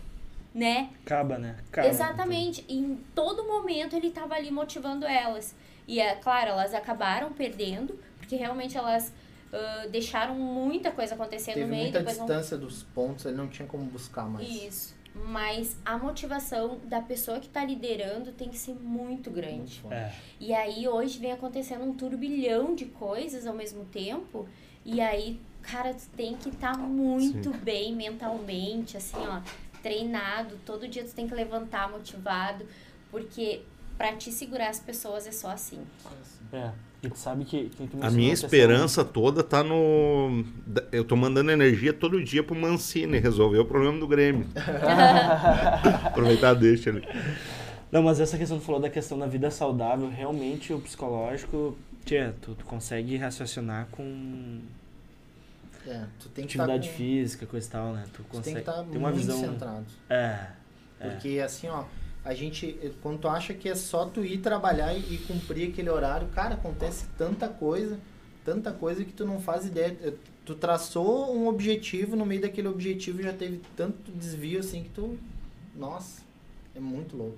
Speaker 4: né?
Speaker 3: Acaba, né? Acaba.
Speaker 4: Exatamente. E em todo momento ele estava ali motivando elas. E é claro, elas acabaram perdendo, porque realmente elas ah, deixaram muita coisa acontecer
Speaker 1: Teve
Speaker 4: no meio.
Speaker 1: muita
Speaker 4: depois não
Speaker 1: distância dos pontos, ele não tinha como buscar mais.
Speaker 4: isso. Mas a motivação da pessoa que tá liderando tem que ser muito grande.
Speaker 1: Muito.
Speaker 3: É.
Speaker 4: E aí hoje vem acontecendo um turbilhão de coisas ao mesmo tempo. E aí, cara, tu tem que estar muito bem mentalmente, assim, ó, treinado. Todo dia tu tem que levantar motivado. Porque pra te segurar as pessoas é só assim.
Speaker 3: É. E tu sabe que quem tu
Speaker 2: A minha
Speaker 3: questão-
Speaker 2: esperança toda tá no. Eu tô mandando energia todo dia pro Mancini resolver o problema do Grêmio. Aproveitar deixa ali.
Speaker 3: Não, mas essa questão que tu falou da questão da vida saudável, realmente o psicológico, tia, tu, tu consegue raciocinar com
Speaker 1: É, tu tem que estar
Speaker 3: atividade
Speaker 1: com,
Speaker 3: física, coisa e tal, né? Tu
Speaker 1: tu tem
Speaker 3: consegue
Speaker 1: que estar
Speaker 3: uma
Speaker 1: muito
Speaker 3: visão.
Speaker 1: centrado.
Speaker 3: É. É.
Speaker 1: Porque assim, ó, a gente, quando tu acha que é só tu ir trabalhar e, e cumprir aquele horário, cara, acontece tanta coisa, tanta coisa que tu não faz ideia. Eh, Tu traçou um objetivo, no meio daquele objetivo já teve tanto desvio assim que tu. Nossa, é muito louco.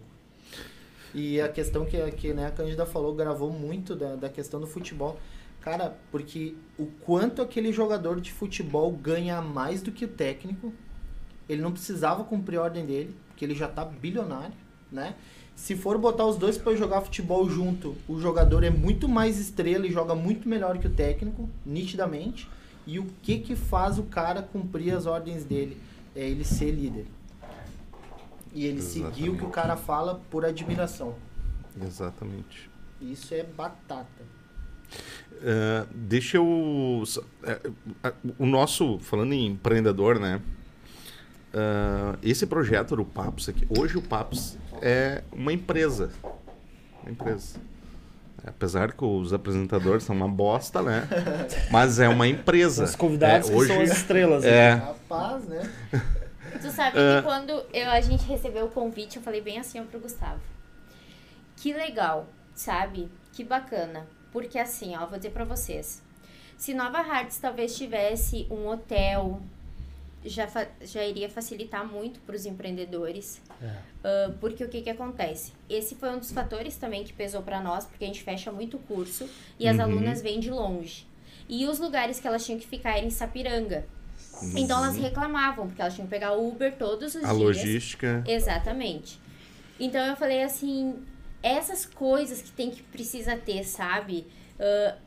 Speaker 1: E a questão que, que né, a Cândida falou, gravou muito da, da questão do futebol. Cara, porque o quanto aquele jogador de futebol ganha mais do que o técnico, ele não precisava cumprir a ordem dele, porque ele já tá bilionário, né? Se for botar os dois para jogar futebol junto, o jogador é muito mais estrela e joga muito melhor que o técnico, nitidamente. E o que que faz o cara cumprir as ordens dele? É ele ser líder. E ele seguir o que o cara fala por admiração.
Speaker 2: Exatamente.
Speaker 1: Isso é batata.
Speaker 2: Ah, deixa eu. eh, O nosso, falando em empreendedor, né? Ah, esse projeto do Papos aqui, hoje o Papos é uma empresa. Uma empresa. Apesar que os apresentadores são uma bosta, né? Mas é uma empresa.
Speaker 3: Os convidados
Speaker 2: é,
Speaker 3: que são as estrelas. né?
Speaker 2: É,
Speaker 1: Rapaz, né?
Speaker 4: Tu sabe
Speaker 2: Ah.
Speaker 4: que quando eu, a gente recebeu o convite, eu falei bem assim ó, pro Gustavo. Que legal, sabe? Que bacana. Porque assim, ó, vou dizer pra vocês. Se Nova Hartz talvez tivesse um hotel, já, já iria facilitar muito pros empreendedores. Ah, porque o que que acontece? Esse foi um dos fatores também que pesou pra nós, porque a gente fecha muito curso e as
Speaker 2: Uhum.
Speaker 4: alunas vêm de longe. E os lugares que elas tinham que ficar eram em Sapiranga. Então elas reclamavam, porque elas tinham que pegar Uber todos os
Speaker 2: Uhum. a
Speaker 4: dias.
Speaker 2: logística.
Speaker 4: Exatamente. Então eu falei assim, essas coisas que tem que precisa ter, sabe? Ah,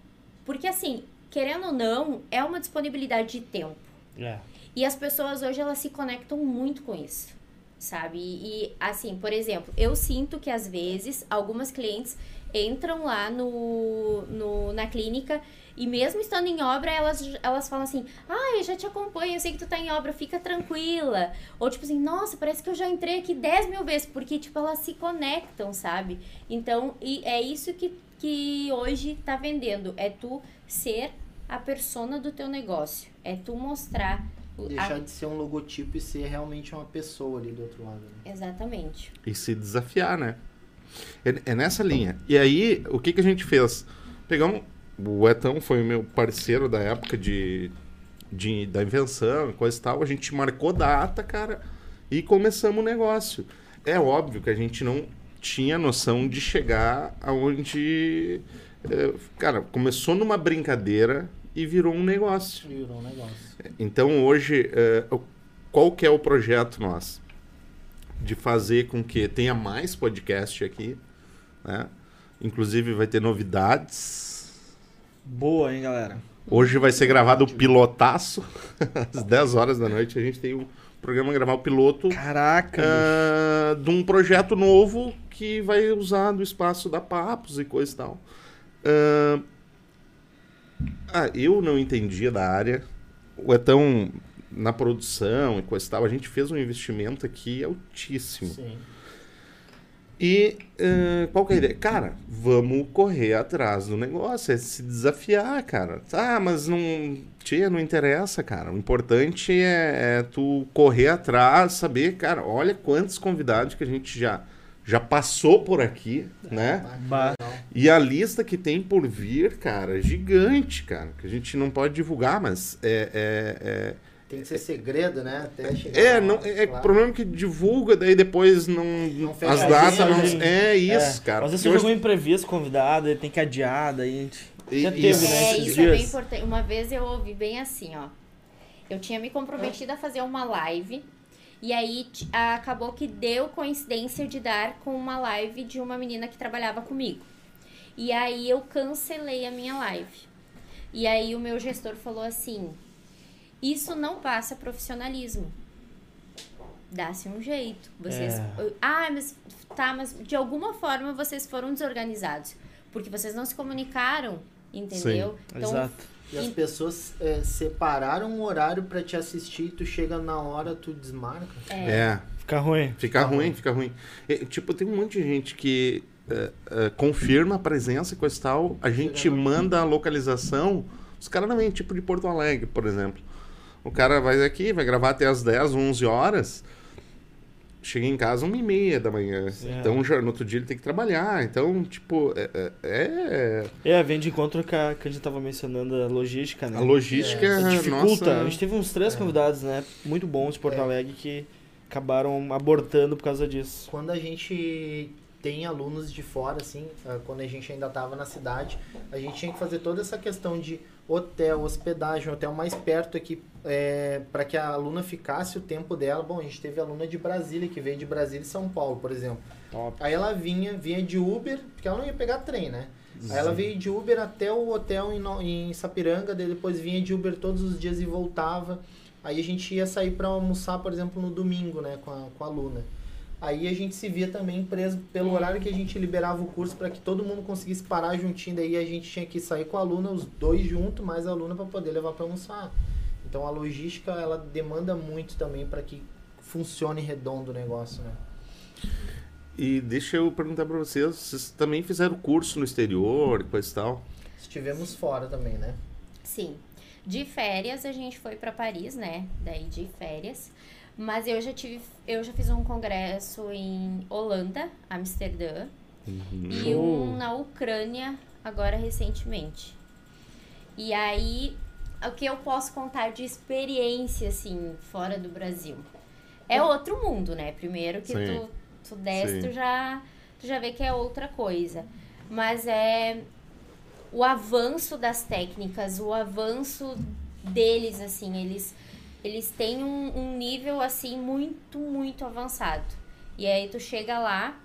Speaker 4: porque assim, querendo ou não, é uma disponibilidade de tempo.
Speaker 3: É.
Speaker 4: E as pessoas hoje elas se conectam muito com isso, sabe? E, e, assim, por exemplo, eu sinto que às vezes algumas clientes entram lá no, no, na clínica e mesmo estando em obra, elas, elas falam assim, ah, eu já te acompanho, eu sei que tu tá em obra, fica tranquila. Ou tipo assim, nossa, parece que eu já entrei aqui 10 mil vezes, porque tipo, elas se conectam, sabe? Então, e é isso que, que hoje tá vendendo, é tu ser a persona do teu negócio, é tu mostrar o- a-
Speaker 1: Deixar de ser um logotipo e ser realmente uma pessoa ali do outro lado. Né?
Speaker 4: Exatamente.
Speaker 2: e se desafiar, né? É, é nessa linha. E aí, o que, que a gente fez? Pegamos. O Etão foi o meu parceiro da época de, de, da invenção e coisa e tal. A gente marcou data, cara, e começamos o negócio. É óbvio que a gente não tinha noção de chegar aonde. eh, cara, começou numa brincadeira e virou um negócio.
Speaker 1: Virou um negócio.
Speaker 2: Então hoje, é, o- qual que é o projeto nosso? De fazer com que tenha mais podcast aqui, né? Inclusive vai ter novidades.
Speaker 3: Boa, hein, galera?
Speaker 2: Hoje vai ser gravado o pilotaço, às 10 horas da noite. A gente tem o programa gravar o piloto
Speaker 3: Caraca,
Speaker 2: ah, de um projeto novo que vai usar do espaço da Papos e coisa e tal. Ah, ah, eu não entendia da área. O Etão, na produção e coisa e tal, a gente fez um investimento aqui altíssimo.
Speaker 1: Sim.
Speaker 2: E ah, qual que é a ideia? Cara, vamos correr atrás do negócio, é se desafiar, cara. Ah, mas não. Tia, não interessa, cara. O importante é, é tu correr atrás, saber, cara, olha quantos convidados que a gente já, já passou por aqui, né?
Speaker 1: Que
Speaker 3: Bah.
Speaker 1: legal.
Speaker 2: E a lista que tem por vir, cara, é gigante, cara. Que a gente não pode divulgar, mas é. é,
Speaker 1: Tem que ser segredo, né? Até chegar.
Speaker 2: é, é, não, é, é
Speaker 1: claro.
Speaker 2: problema que divulga, daí depois não.
Speaker 1: Não fecha
Speaker 2: as datas não.
Speaker 1: né?
Speaker 2: É isso, cara.
Speaker 3: Às vezes
Speaker 2: hoje-
Speaker 3: algum imprevisto convidado, ele tem que adiar, daí a gente.
Speaker 2: E-
Speaker 3: Já teve,
Speaker 2: isso.
Speaker 3: né?
Speaker 4: É, isso é bem
Speaker 3: dias.
Speaker 4: importante. Uma vez eu ouvi bem assim, ó. Eu tinha me comprometido a fazer uma live. E aí acabou que deu coincidência de dar com uma live de uma menina que trabalhava comigo. E aí eu cancelei a minha live. E aí o meu gestor falou assim: Isso não passa profissionalismo. Dá-se um jeito. Vocês.
Speaker 3: É.
Speaker 4: Ah, mas tá, mas de alguma forma vocês foram desorganizados. Porque vocês não se comunicaram, entendeu? Então,
Speaker 3: Exato.
Speaker 1: E as pessoas é, separaram um horário pra te assistir e tu chega na hora, tu desmarca.
Speaker 2: É,
Speaker 3: Fica ruim.
Speaker 2: fica ruim, fica ruim. E, tipo, tem um monte de gente que é, é, confirma a presença e coisa tal, a gente manda a localização, os caras não vêm, tipo de Porto Alegre, por exemplo. O cara vai aqui, vai gravar até as 10, 11 horas, chega em casa uma e meia da manhã.
Speaker 3: É.
Speaker 2: Então, já, no outro dia ele tem que trabalhar. Então, tipo, é... é- é-
Speaker 3: É, vem de encontro com a que a gente tava mencionando a logística, né?
Speaker 2: a logística,
Speaker 3: É, dificulta.
Speaker 2: nossa...
Speaker 3: A gente teve uns três convidados, né? Muito bons de Porto
Speaker 1: É.
Speaker 3: Alegre que acabaram abortando por causa disso.
Speaker 1: Quando a gente tem alunos de fora, assim, ah, quando a gente ainda estava na cidade, a gente tinha que fazer toda essa questão de hotel, hospedagem, hotel mais perto aqui, é, para que a aluna ficasse o tempo dela. Bom, a gente teve aluna de Brasília, que veio de Brasília e São Paulo, por exemplo.
Speaker 3: Top.
Speaker 1: Aí ela vinha, vinha de Uber, porque ela não ia pegar trem, né? Aí ela veio de Uber até o hotel em, em Sapiranga, depois vinha de Uber todos os dias e voltava. Aí a gente ia sair para almoçar, por exemplo, no domingo, né, com a, com a aluna. Aí a gente se via também preso pelo horário que a gente liberava o curso para que todo mundo conseguisse parar juntinho. Daí a gente tinha que sair com a aluna, os dois juntos, mais a aluna para poder levar para almoçar. Então a logística ela demanda muito também para que funcione redondo o negócio, né?
Speaker 2: E deixa eu perguntar pra vocês, vocês também fizeram curso no exterior, coisa e tal?
Speaker 1: Estivemos fora também, né?
Speaker 4: Sim. De férias a gente foi pra Paris, né? Daí de férias. Mas eu já tive, eu já fiz um congresso em Holanda, Amsterdã, e um na Ucrânia agora recentemente. E aí, o que eu posso contar de experiência assim fora do Brasil? É outro mundo, né? Primeiro que
Speaker 2: Sim.
Speaker 4: tu, tu desce,
Speaker 2: Sim.
Speaker 4: tu já, tu já vê que é outra coisa. Mas é o avanço das técnicas, o avanço deles, assim, eles, eles têm um, um nível, assim, muito, muito avançado. E aí tu chega lá,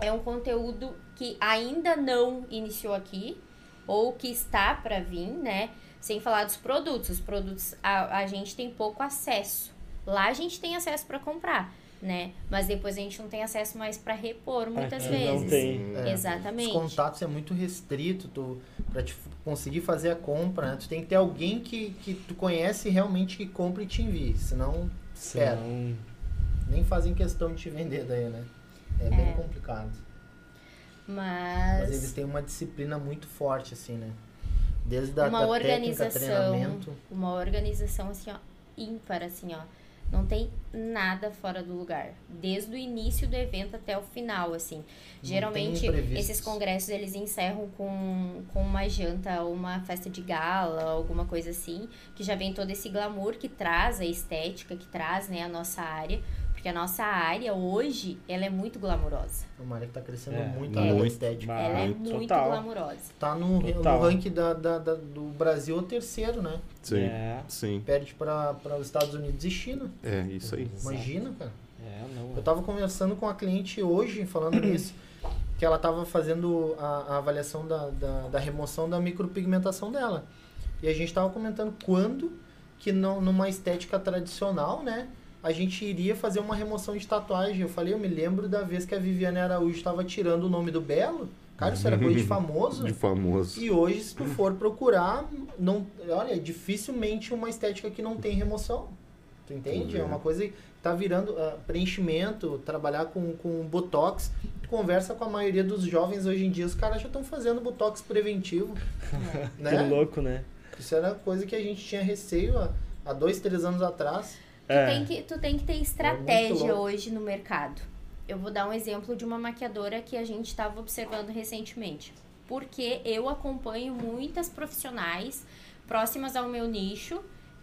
Speaker 4: é um conteúdo que ainda não iniciou aqui, ou que está para vir, né? Sem falar dos produtos. Os produtos a, a gente tem pouco acesso. Lá a gente tem acesso para comprar, né? Mas depois a gente não tem acesso mais para repor muitas
Speaker 3: Aqui não
Speaker 4: vezes.
Speaker 3: tem.
Speaker 1: É,
Speaker 4: Exatamente.
Speaker 1: Os contatos é muito restrito, tu, pra te conseguir fazer a compra, né? Tu tem que ter alguém que, que tu conhece realmente que compre e te envie. Senão, espera.
Speaker 3: Senão-
Speaker 1: Nem fazem questão de te vender daí, né? É, bem complicado. Mas eles
Speaker 4: Mas
Speaker 1: têm uma disciplina muito forte, assim, né? Desde a
Speaker 4: uma
Speaker 1: da técnica,
Speaker 4: organização,
Speaker 1: treinamento.
Speaker 4: uma organização assim, ó, ímpar, assim, ó. Não tem nada fora do lugar. Desde o início do evento até o final, assim. Geralmente,
Speaker 1: imprevistos.
Speaker 4: esses congressos, eles encerram com, com uma janta ou uma festa de gala, alguma coisa assim. Que já vem todo esse glamour que traz a estética, que traz, né, a nossa área. Porque a nossa área, hoje, ela é muito glamourosa.
Speaker 1: É uma área que tá crescendo
Speaker 3: É,
Speaker 1: muito
Speaker 4: é.
Speaker 1: a área
Speaker 2: Muito.
Speaker 1: estética.
Speaker 4: Ela é
Speaker 3: muito. Total.
Speaker 4: glamourosa.
Speaker 1: Tá no, no ranking da, da- da- do Brasil o terceiro, né?
Speaker 2: Sim,
Speaker 3: É.
Speaker 2: sim.
Speaker 1: Perde para os Estados Unidos e China.
Speaker 2: É, isso aí.
Speaker 1: Imagina, cara.
Speaker 3: É, não.
Speaker 1: Eu tava conversando com a cliente hoje, falando nisso, que ela tava fazendo a, a avaliação da, da, da remoção da micropigmentação dela. E a gente tava comentando quando que não, numa estética tradicional, né? A gente iria fazer uma remoção de tatuagem. Eu falei, eu me lembro da vez que a Viviane Araújo estava tirando o nome do Belo. Cara, isso era coisa de famoso.
Speaker 2: De famoso.
Speaker 1: E hoje, se tu for procurar, não, olha, dificilmente uma estética que não tem remoção. Tu entende? É uma coisa que tá virando ah, preenchimento, trabalhar com, com botox. Tu conversa com a maioria dos jovens hoje em dia, os caras já estão fazendo botox preventivo.
Speaker 3: Que
Speaker 1: né?
Speaker 3: louco, né?
Speaker 1: Isso era coisa que a gente tinha receio há, há dois, três anos atrás.
Speaker 4: Tu,
Speaker 3: É.
Speaker 4: tem que, tu tem que ter
Speaker 1: É
Speaker 4: estratégia
Speaker 1: louco.
Speaker 4: hoje no mercado. Eu vou dar um exemplo de uma maquiadora que a gente estava observando recentemente. Porque eu acompanho muitas profissionais próximas ao meu nicho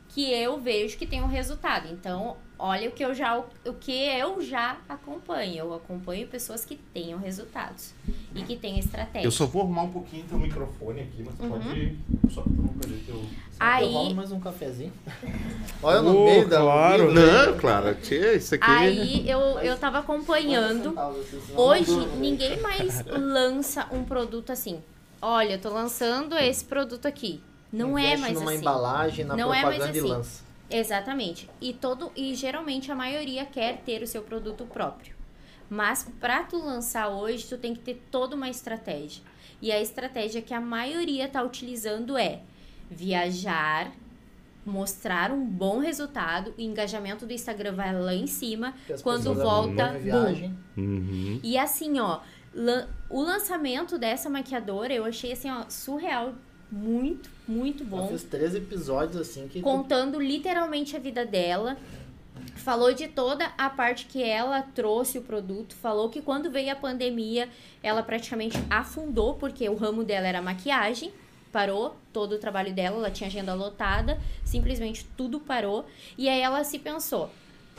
Speaker 4: que eu vejo que tem um resultado. Então, olha o que eu já o que eu já acompanho. Eu acompanho pessoas que tenham resultados e que tenham estratégia.
Speaker 2: Eu só vou arrumar um pouquinho teu microfone aqui, mas
Speaker 4: Uhum.
Speaker 2: pode. Só pra tu não perder teu.
Speaker 4: Aí-
Speaker 1: Eu mais um cafezinho. Olha no
Speaker 3: Oh,
Speaker 1: meio da.
Speaker 3: claro.
Speaker 1: ao vivo, né?
Speaker 2: Não, claro, tia, isso aqui.
Speaker 4: Aí eu, eu tava acompanhando. Hoje,
Speaker 1: Não, não,
Speaker 4: ninguém mais lança um produto assim. Olha, eu tô lançando esse produto aqui. Não é
Speaker 1: Investe
Speaker 4: mais
Speaker 1: numa
Speaker 4: assim.
Speaker 1: embalagem, na
Speaker 4: Não é mais
Speaker 1: propaganda e
Speaker 4: assim.
Speaker 1: lança.
Speaker 4: Exatamente. E todo e geralmente a maioria quer ter o seu produto próprio. Mas para tu lançar hoje, tu tem que ter toda uma estratégia. E a estratégia que a maioria tá utilizando é viajar, mostrar um bom resultado, o engajamento do Instagram vai lá em cima, quando volta,
Speaker 1: viagem.
Speaker 2: Uhum.
Speaker 4: e assim, ó, lan- o lançamento dessa maquiadora eu achei assim, ó, surreal, muito, muito bom.
Speaker 1: fez três episódios assim que.
Speaker 4: Contando literalmente a vida dela. Falou de toda a parte que ela trouxe o produto. Falou que quando veio a pandemia, ela praticamente afundou, porque o ramo dela era maquiagem. Parou todo o trabalho dela, ela tinha agenda lotada, simplesmente tudo parou. E aí ela se pensou: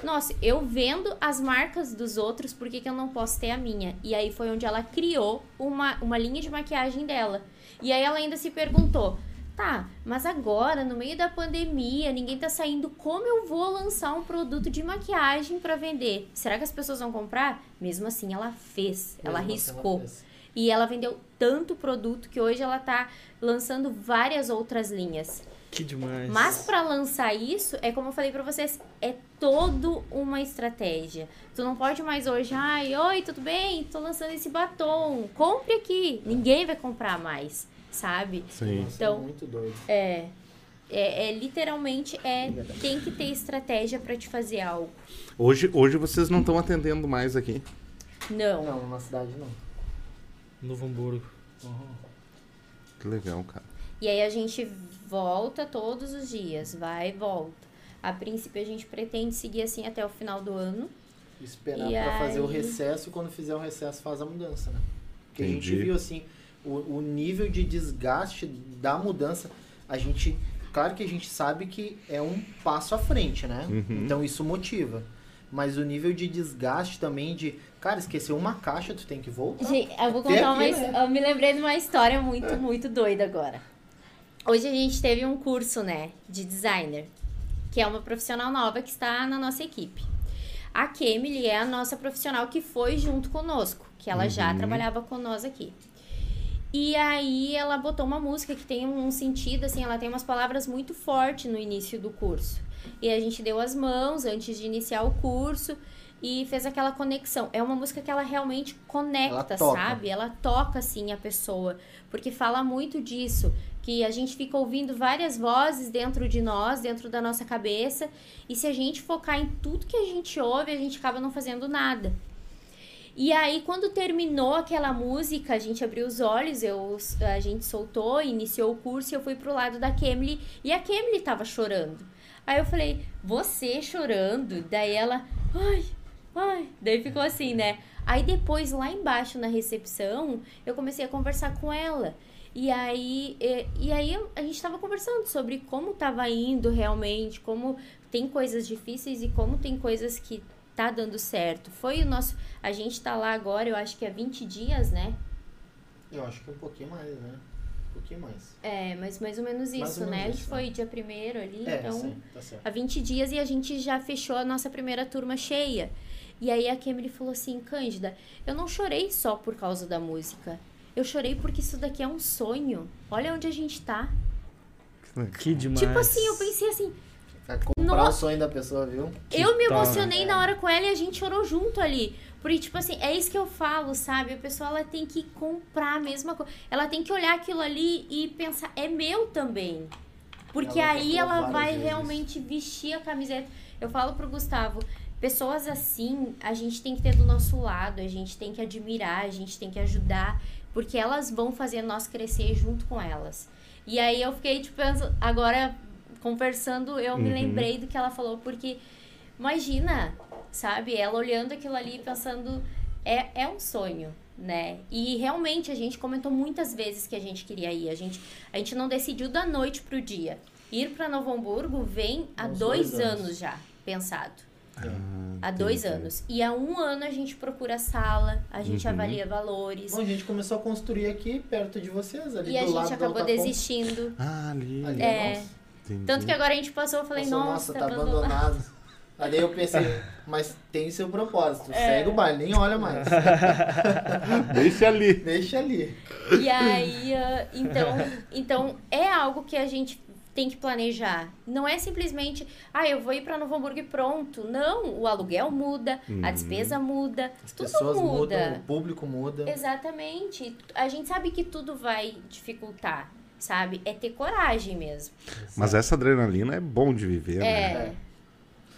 Speaker 4: nossa, eu vendo as marcas dos outros, por que, que eu não posso ter a minha? E aí foi onde ela criou uma, uma linha de maquiagem dela. E aí ela ainda se perguntou, tá, mas agora, no meio da pandemia, ninguém tá saindo, como eu vou lançar um produto de maquiagem para vender? Será que as pessoas vão comprar? Mesmo assim, ela fez, ela
Speaker 1: Mesmo assim,
Speaker 4: arriscou.
Speaker 1: fez.
Speaker 4: E ela vendeu tanto produto que hoje ela tá lançando várias outras linhas.
Speaker 3: Que demais.
Speaker 4: Mas para lançar isso, é como eu falei pra vocês, é todo uma estratégia. Tu não pode mais hoje, ai, oi, tudo bem? Tô lançando esse batom. Compre aqui. Ninguém vai comprar mais, sabe?
Speaker 2: Sim.
Speaker 1: Nossa,
Speaker 4: Então-
Speaker 1: é muito doido.
Speaker 4: É, é, é literalmente é tem que ter estratégia pra te fazer algo.
Speaker 2: Hoje, hoje vocês não estão atendendo mais aqui.
Speaker 4: Não.
Speaker 1: Não, na cidade não.
Speaker 3: Novo Hamburgo.
Speaker 2: Que legal, cara.
Speaker 4: E aí a gente volta todos os dias, vai e volta. A princípio a gente pretende seguir assim até o final do ano.
Speaker 1: Esperar
Speaker 4: E
Speaker 1: pra fazer o
Speaker 4: aí?
Speaker 1: recesso quando fizer o recesso faz a mudança, né? Porque a
Speaker 2: Entendi.
Speaker 1: gente viu assim, o, o nível de desgaste da mudança, a gente. Claro que a gente sabe que é um passo à frente, né?
Speaker 2: Uhum.
Speaker 1: Então isso motiva. Mas o nível de desgaste também de. Cara, esqueceu uma caixa, tu tem que voltar.
Speaker 4: Gente, eu vou contar uma.
Speaker 1: aqui, né?
Speaker 4: Eu me lembrei de uma história muito, muito doida agora. Hoje a gente teve um curso, né, de designer, que é uma profissional nova que está na nossa equipe. A Kemily é a nossa profissional que foi junto conosco, que ela já
Speaker 2: Uhum.
Speaker 4: trabalhava com nós aqui. E aí ela botou uma música que tem um sentido, assim, ela tem umas palavras muito fortes no início do curso. E a gente deu as mãos antes de iniciar o curso e fez aquela conexão. É uma música que ela realmente conecta,
Speaker 1: Ela
Speaker 4: sabe? Ela toca, assim, a pessoa. Porque fala muito disso. Que a gente fica ouvindo várias vozes dentro de nós, dentro da nossa cabeça. E se a gente focar em tudo que a gente ouve, a gente acaba não fazendo nada. E aí, quando terminou aquela música, a gente abriu os olhos, eu, a gente soltou, iniciou o curso e eu fui pro lado da Kemily e a Kemily tava chorando. Aí eu falei, você chorando? Daí ela, ai, ai. Daí ficou assim, né? Aí depois, lá embaixo na recepção, eu comecei a conversar com ela. E aí, e, e aí a gente tava conversando sobre como tava indo realmente, como tem coisas difíceis e como tem coisas que tá dando certo. Foi o nosso. A gente tá lá agora, eu acho que há 20 dias, né?
Speaker 1: Eu acho que um pouquinho mais, né? Um pouquinho mais.
Speaker 4: É, mas mais ou menos
Speaker 1: Mais
Speaker 4: isso,
Speaker 1: ou menos
Speaker 4: né? A gente
Speaker 1: isso,
Speaker 4: foi dia primeiro ali,
Speaker 1: É,
Speaker 4: então.
Speaker 1: sim, tá certo.
Speaker 4: há 20 dias e a gente já fechou a nossa primeira turma cheia. E aí a Kemily falou assim, Cândida, eu não chorei só por causa da música. Eu chorei porque isso daqui é um sonho. Olha onde a gente tá.
Speaker 3: Que demais.
Speaker 4: Tipo assim, eu pensei assim,
Speaker 1: comprar
Speaker 4: Nossa.
Speaker 1: o sonho da pessoa, viu?
Speaker 3: Que
Speaker 4: eu me
Speaker 3: né?
Speaker 4: emocionei na hora com ela e a gente chorou junto ali. Porque, tipo assim, é isso que eu falo, sabe? A pessoa, ela tem que comprar a mesma coisa. Ela tem que olhar aquilo ali e pensar, é meu também. Porque
Speaker 1: Ela
Speaker 4: aí ela vai
Speaker 1: vezes.
Speaker 4: realmente vestir a camiseta. Eu falo pro Gustavo, pessoas assim, a gente tem que ter do nosso lado, a gente tem que admirar, a gente tem que ajudar, porque elas vão fazer nós crescer junto com elas. E aí eu fiquei, tipo, pensando- agora conversando, eu me
Speaker 2: Uhum.
Speaker 4: lembrei do que ela falou, porque imagina, sabe, ela olhando aquilo ali e pensando, é, é um sonho. Né? E realmente a gente comentou muitas vezes que a gente queria ir. A gente, a gente não decidiu da noite pro dia. Ir para Novo Hamburgo vem há dois,
Speaker 1: dois
Speaker 4: anos.
Speaker 1: anos.
Speaker 4: já, pensado.
Speaker 2: Ah,
Speaker 4: Há dois
Speaker 2: entendi.
Speaker 4: anos. E há um ano a gente procura sala, a gente
Speaker 2: Uhum.
Speaker 4: avalia valores.
Speaker 1: Bom, a gente começou a construir aqui perto de vocês, ali
Speaker 4: E a
Speaker 1: do lado
Speaker 4: gente acabou desistindo.
Speaker 2: Ah, ali.
Speaker 1: Ali
Speaker 4: É.
Speaker 1: nosso.
Speaker 2: Entendi.
Speaker 4: Tanto que agora a gente passou, eu falei,
Speaker 1: Passou,
Speaker 4: nossa,
Speaker 1: tá abandonado. Aí eu pensei, mas tem seu propósito.
Speaker 4: É.
Speaker 1: Segue o baile, nem olha mais.
Speaker 2: Deixa ali.
Speaker 1: Deixa ali.
Speaker 4: E aí, ah, então, então é algo que a gente tem que planejar. Não é simplesmente, ah, eu vou ir para Novo Hamburgo e pronto. Não, o aluguel muda, a
Speaker 2: Uhum.
Speaker 4: despesa muda,
Speaker 1: As
Speaker 4: tudo
Speaker 1: pessoas
Speaker 4: muda.
Speaker 1: mudam, o público muda.
Speaker 4: Exatamente. A gente sabe que tudo vai dificultar, sabe? É ter coragem mesmo.
Speaker 2: Mas essa adrenalina é bom de viver,
Speaker 4: É.
Speaker 2: né?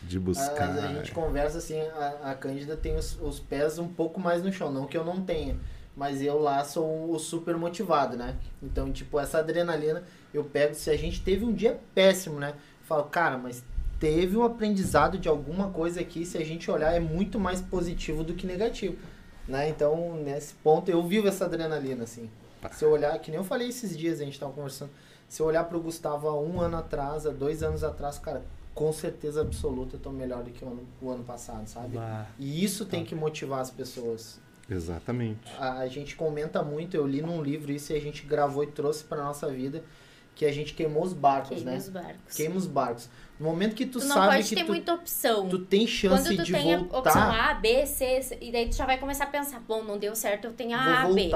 Speaker 2: De buscar.
Speaker 1: a gente conversa assim, a, a Cândida tem os, os pés um pouco mais no chão, não que eu não tenha, mas eu lá sou o super motivado, né? Então, tipo, essa adrenalina, eu pego, se a gente teve um dia péssimo, né? Eu falo, cara, mas teve um aprendizado de alguma coisa aqui, se a gente olhar, é muito mais positivo do que negativo, né? Então, nesse ponto, eu vivo essa adrenalina, assim. Se eu olhar, que nem eu falei esses dias, a gente tava conversando, se eu olhar pro Gustavo há um ano atrás, há dois anos atrás, cara, com certeza absoluta eu tô melhor do que o ano, o ano passado, sabe?
Speaker 3: Bah.
Speaker 1: E isso tem que motivar as pessoas.
Speaker 2: Exatamente.
Speaker 1: A, a gente comenta muito, eu li num livro isso e a gente gravou e trouxe pra nossa vida, que a gente queimou os barcos,
Speaker 4: Queima
Speaker 1: né?
Speaker 4: os barcos.
Speaker 1: Queima os barcos. No momento que tu,
Speaker 4: Tu não
Speaker 1: sabe
Speaker 4: pode
Speaker 1: que
Speaker 4: ter
Speaker 1: tu,
Speaker 4: muita opção.
Speaker 1: tu tem chance
Speaker 4: Quando tu
Speaker 1: de
Speaker 4: tem a
Speaker 1: voltar,
Speaker 4: opção A, B, C, C, e daí tu já vai começar a pensar, bom, não deu certo, eu tenho a A,
Speaker 1: vou
Speaker 4: B.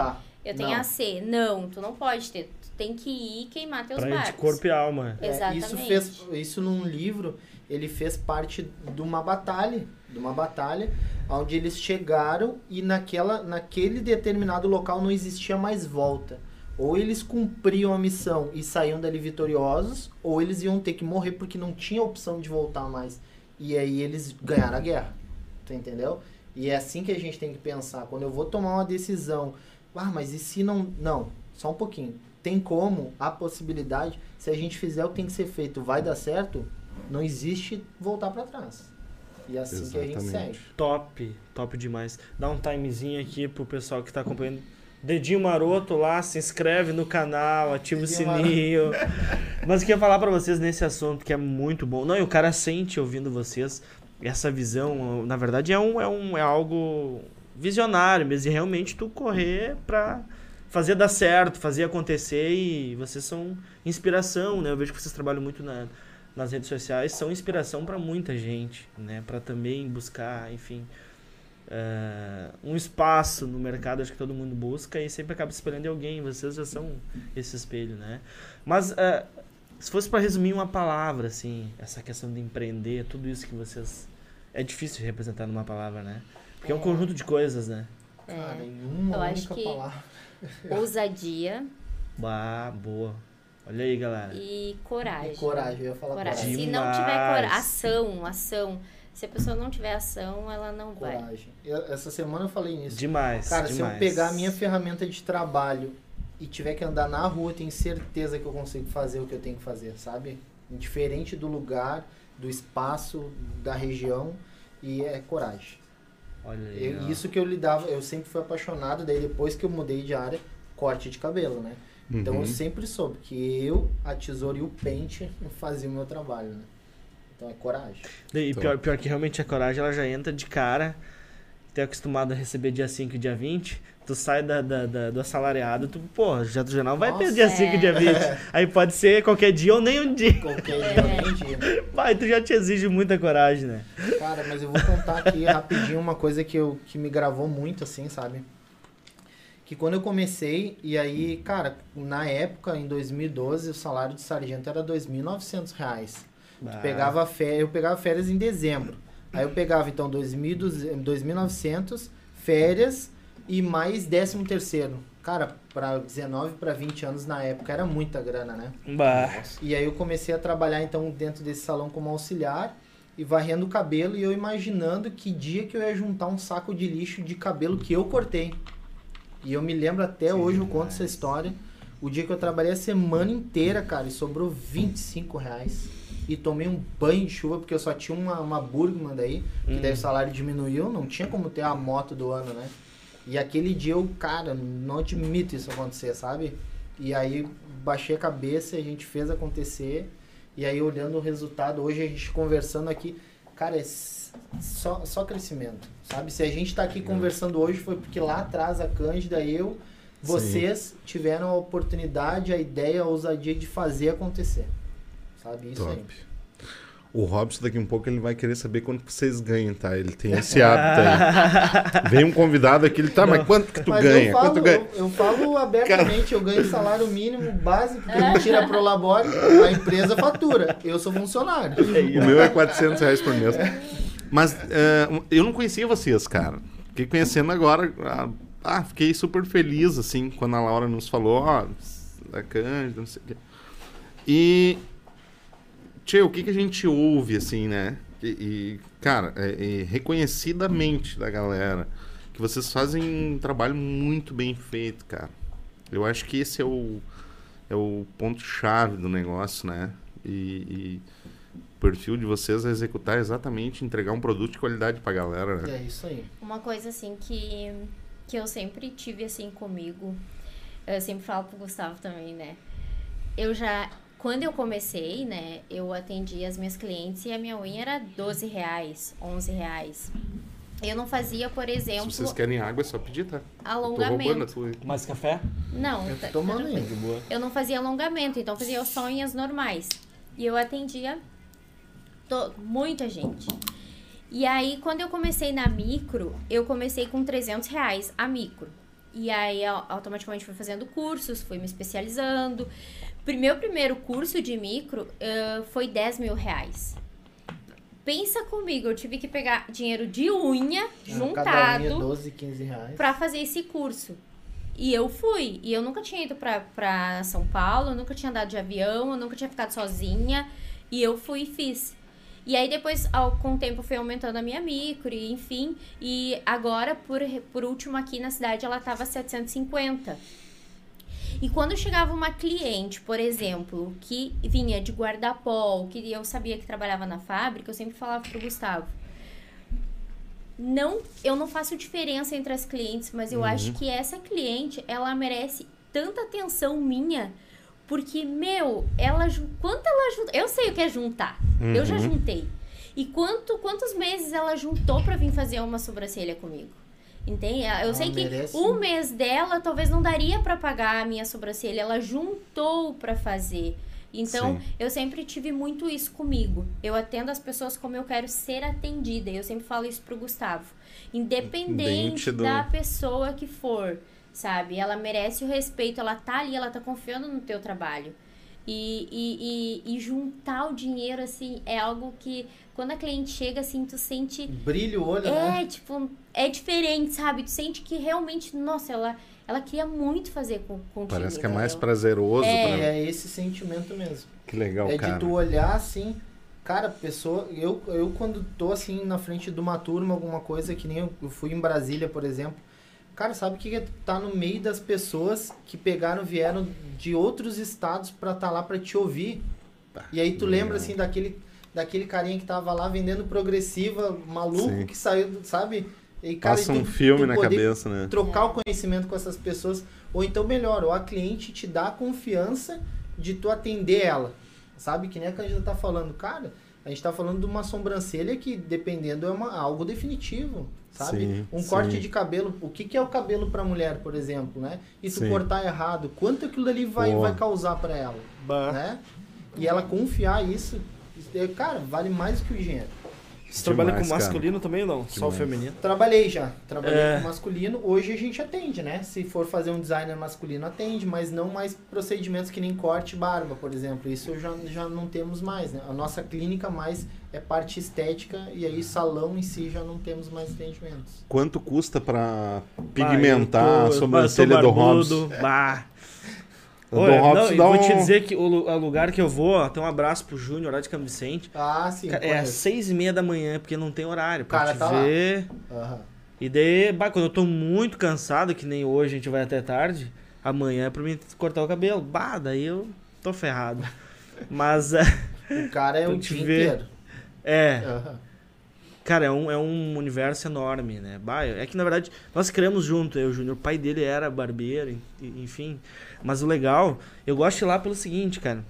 Speaker 4: Eu tenho
Speaker 1: Não.
Speaker 4: a C. Não, tu não pode ter. Tu tem que ir e queimar teus
Speaker 3: Pra ir de
Speaker 4: barcos.
Speaker 3: corpo e alma.
Speaker 1: É,
Speaker 4: Exatamente.
Speaker 1: isso fez isso num livro, ele fez parte de uma batalha, de uma batalha onde eles chegaram e naquela naquele determinado local não existia mais volta. Ou eles cumpriam a missão e saíam dali vitoriosos, ou eles iam ter que morrer porque não tinha opção de voltar mais. E aí eles ganharam a guerra. Tu entendeu? E é assim que a gente tem que pensar. Quando eu vou tomar uma decisão, ah, mas e se não. Não, só um pouquinho. Tem como, a possibilidade, se a gente fizer o que tem que ser feito, vai dar certo, não existe voltar pra trás. E é assim que a gente segue.
Speaker 2: Exatamente.
Speaker 3: Top, top demais. Dá um timezinho aqui pro pessoal que tá acompanhando. Dedinho maroto lá, se inscreve no canal, ativa o sininho. Mas eu queria falar pra vocês nesse assunto que é muito bom. Não, e o cara sente ouvindo vocês essa visão, na verdade é um é um é algo visionário mesmo, e realmente tu correr pra fazer dar certo, fazer acontecer e vocês são inspiração, né? Eu vejo que vocês trabalham muito na, nas redes sociais, são inspiração pra muita gente, né? Pra também buscar, enfim, eh, um espaço no mercado, acho que todo mundo busca e sempre acaba espelhando alguém. Vocês já são esse espelho, né? Mas eh, se fosse pra resumir uma palavra, assim, essa questão de empreender, tudo isso que vocês é difícil representar numa palavra, né? Porque é um conjunto de coisas, né?
Speaker 1: Cara,
Speaker 4: É.
Speaker 1: em uma
Speaker 4: Eu acho que-
Speaker 1: palavra.
Speaker 4: Ousadia
Speaker 3: Bah, boa. Olha aí, galera.
Speaker 4: e coragem.
Speaker 1: E coragem, eu ia falar
Speaker 4: Coragem.
Speaker 1: coragem.
Speaker 4: Se não tiver coragem, ação, ação. Se a pessoa não tiver ação, ela não vai.
Speaker 1: Coragem. Eu- essa semana eu falei nisso.
Speaker 3: Demais.
Speaker 1: Cara,
Speaker 3: demais.
Speaker 1: se eu pegar a minha ferramenta de trabalho e tiver que andar na rua, eu tenho certeza que eu consigo fazer o que eu tenho que fazer, sabe? Diferente do lugar, do espaço, da região, e é coragem.
Speaker 3: Olha aí.
Speaker 1: Eu- isso que eu lidava, eu sempre fui apaixonado, daí depois que eu mudei de área, corte de cabelo, né? Então
Speaker 2: Uhum.
Speaker 1: eu sempre soube que eu, a tesoura e o pente faziam o meu trabalho, né? Então é coragem.
Speaker 3: E
Speaker 2: Então.
Speaker 3: pior, pior que realmente a coragem, ela já entra de cara. Tu é acostumado a receber dia 5 e dia 20. Tu sai da, da- da- do assalariado, tu, pô, já, tu já não vai ter
Speaker 1: Nossa.
Speaker 3: dia 5 e dia 20. Aí pode ser qualquer dia ou nem um dia.
Speaker 1: Qualquer
Speaker 4: É.
Speaker 1: dia, nem dia.
Speaker 3: Vai, tu já te exige muita coragem, né?
Speaker 1: Cara, mas eu vou contar aqui rapidinho uma coisa que, eu, que me gravou muito, assim, sabe? Que quando eu comecei, e aí, cara, na época, em 2012, o salário de sargento era 2.900 reais.
Speaker 3: Ah,
Speaker 1: Pegava férias, eu pegava férias em dezembro. Aí eu pegava, então, 2.200 2.900 férias e mais 13 terceiro. Cara, para 19 para 20 anos na época era muita grana, né?
Speaker 3: Bah.
Speaker 1: E aí eu comecei a trabalhar então dentro desse salão como auxiliar e varrendo o cabelo e eu imaginando que dia que eu ia juntar um saco de lixo de cabelo que eu cortei. E eu me lembro até hoje, eu conto essa história. O dia que eu trabalhei a semana inteira, cara, e sobrou 25 reais. E tomei um banho de chuva, porque eu só tinha uma, uma Burgman daí, que
Speaker 3: Hum.
Speaker 1: daí o salário diminuiu, não tinha como ter a moto do ano, né? E aquele dia eu, cara, não admito isso acontecer, sabe? E aí baixei a cabeça e a gente fez acontecer. E aí olhando o resultado, hoje a gente conversando aqui, cara, é só, só crescimento, sabe? Se a gente tá aqui conversando hoje foi porque lá atrás a Cândida, eu, vocês tiveram a oportunidade, a ideia, a ousadia de fazer acontecer. Sabe? Isso aí.
Speaker 2: Top. O Robson, daqui um pouco, ele vai querer saber quanto que vocês ganham, tá? Ele tem esse hábito aí. Vem um convidado aqui, ele tá, mas quanto que tu
Speaker 1: Mas
Speaker 2: ganha?
Speaker 1: eu falo,
Speaker 2: quanto ganha?
Speaker 1: eu, eu falo abertamente, eu ganho salário mínimo básico, porque não tira pro labore, a empresa fatura. Eu sou funcionário.
Speaker 2: O meu é 400 reais por mês. Mas eh, eu não conhecia vocês, cara. Fiquei conhecendo agora. ah, Ah, fiquei super feliz, assim, quando a Laura nos falou, ó, da Cândida, não sei o quê. E. Tchê, o que, que a gente ouve, assim, né? E, e, cara, é, é reconhecidamente da galera, que vocês fazem um trabalho muito bem feito, cara. Eu acho que esse é o, é o ponto-chave do negócio, né? E, e o perfil de vocês é executar exatamente, entregar um produto de qualidade pra galera, né?
Speaker 1: É isso aí.
Speaker 4: Uma coisa assim que, que eu sempre tive assim comigo, eu sempre falo pro Gustavo também, né? Eu já quando eu comecei, né, eu atendia as minhas clientes e a minha unha era 12 reais, 11 reais. Eu não fazia, por exemplo,
Speaker 2: Se vocês querem água, é só pedir, tá? Tô roubando a
Speaker 4: alongamento.
Speaker 2: tua.
Speaker 3: Mais café?
Speaker 4: Não,
Speaker 1: Eu
Speaker 4: tá-
Speaker 1: tô tomando
Speaker 4: tá
Speaker 1: ainda.
Speaker 3: boa.
Speaker 4: eu não fazia alongamento, então eu fazia só unhas normais. E eu atendia to- muita gente. E aí, quando eu comecei na micro, eu comecei com 300 reais a micro. E aí, au- automaticamente fui fazendo cursos, fui me especializando. Pri- Meu primeiro curso de micro eh, foi 10 mil reais. Pensa comigo, eu tive que pegar dinheiro de unha
Speaker 1: Ah, Cada
Speaker 4: juntado
Speaker 1: unha 12, 15 reais.
Speaker 4: pra fazer esse curso. E eu fui. E eu nunca tinha ido pra, pra São Paulo, eu nunca tinha andado de avião, eu nunca tinha ficado sozinha. E eu fui e fiz. E aí depois, ao, com o tempo, foi aumentando a minha micro, e enfim. E agora, por, por último, aqui na cidade, ela tava 750. E quando chegava uma cliente, por exemplo, que vinha de guarda-pó, que eu sabia que trabalhava na fábrica, eu sempre falava pro Gustavo, não, eu não faço diferença entre as clientes, mas eu acho que essa cliente, ela merece tanta atenção minha, porque, meu, ela, quanto ela junta, eu sei o que é juntar, eu já juntei. E quanto, quantos meses ela juntou pra vir fazer uma sobrancelha comigo? Entende? Eu
Speaker 1: Ela
Speaker 4: sei que
Speaker 1: merece.
Speaker 4: o mês dela talvez não daria pra pagar a minha sobrancelha, ela juntou pra fazer. Então,
Speaker 2: Sim.
Speaker 4: eu sempre tive muito isso comigo. Eu atendo as pessoas como eu quero ser atendida. E eu sempre falo isso pro Gustavo. Independente
Speaker 2: Independente do-
Speaker 4: da pessoa que for, sabe? Ela merece o respeito, ela tá ali, ela tá confiando no teu trabalho. E, e, e, e juntar o dinheiro, assim, é algo que quando a cliente chega, assim, tu sente.
Speaker 1: Brilha o olho, né?
Speaker 4: É, tipo, é diferente, sabe? Tu sente que realmente, nossa, ela, ela queria muito fazer com, contigo.
Speaker 2: Parece que é mais prazeroso.
Speaker 1: E
Speaker 2: pra-
Speaker 1: é esse sentimento mesmo.
Speaker 2: Que legal,
Speaker 1: é
Speaker 2: cara.
Speaker 1: de tu olhar assim, cara, pessoa. Eu, eu quando tô assim na frente de uma turma, alguma coisa, que nem eu, eu fui em Brasília, por exemplo. Cara, sabe o que é tá no meio das pessoas que pegaram, vieram de outros estados pra estar lá pra te ouvir. E aí tu lembra assim daquele, daquele carinha que tava lá vendendo progressiva, maluco,
Speaker 2: Sim.
Speaker 1: que saiu, sabe? E, cara,
Speaker 2: Passa um
Speaker 1: tu-
Speaker 2: filme
Speaker 1: tu
Speaker 2: na cabeça, né?
Speaker 1: trocar o conhecimento com essas pessoas, ou então melhor, ou a cliente te dá a confiança de tu atender ela. Sabe? Que nem a Cândida tá falando, cara, a gente tá falando de uma sobrancelha que, dependendo, é uma, algo definitivo. Sabe?
Speaker 2: Sim,
Speaker 1: um
Speaker 2: sim.
Speaker 1: corte de cabelo. O que, que é o cabelo pra mulher, por exemplo, né? E
Speaker 2: Sim.
Speaker 1: cortar errado, quanto aquilo ali vai, vai causar pra ela?
Speaker 3: Bah.
Speaker 1: Né? E ela confiar isso, isso é, cara, vale mais do que o dinheiro.
Speaker 3: Você trabalha com
Speaker 2: cara.
Speaker 3: masculino também ou não? Só o feminino?
Speaker 1: Trabalhei já, trabalhei
Speaker 3: É.
Speaker 1: com masculino. Hoje a gente atende, né? Se for fazer um designer masculino, atende, mas não mais procedimentos que nem corte e barba, por exemplo. Isso já, já não temos mais, né? A nossa clínica mais é parte estética e aí salão em si já não temos mais atendimentos.
Speaker 2: Quanto custa pra
Speaker 3: Bah,
Speaker 2: pigmentar
Speaker 3: eu
Speaker 2: a
Speaker 3: tô-
Speaker 2: sobrancelha
Speaker 3: bah,
Speaker 2: do Robson?
Speaker 3: Bah.
Speaker 2: O
Speaker 3: Olha,
Speaker 2: do Robson
Speaker 3: não,
Speaker 2: dá
Speaker 3: vou
Speaker 2: um...
Speaker 3: te dizer que o, lu- o lugar que eu vou, ó, tem um abraço pro Júnior lá de Campo Vicente.
Speaker 1: Ah, sim.
Speaker 3: Ca- é às
Speaker 1: conheço.
Speaker 3: seis e meia da manhã, porque não tem horário pra
Speaker 1: Cara,
Speaker 3: te
Speaker 1: tá lá.
Speaker 3: ver.
Speaker 1: Aham.
Speaker 3: E daí, bah, quando eu tô muito cansado, que nem hoje a gente vai até tarde, amanhã é pra mim cortar o cabelo. Bah, daí eu tô ferrado. Mas, é,
Speaker 1: O cara é
Speaker 3: Pra
Speaker 1: o
Speaker 3: te
Speaker 1: dia
Speaker 3: ver.
Speaker 1: inteiro.
Speaker 3: é,
Speaker 1: Aham.
Speaker 3: cara, é um, é um universo enorme, né? Bah, é que na verdade nós criamos junto, eu e o Júnior. O pai dele era barbeiro, en- enfim. Mas o legal, eu gosto de ir lá pelo seguinte, cara.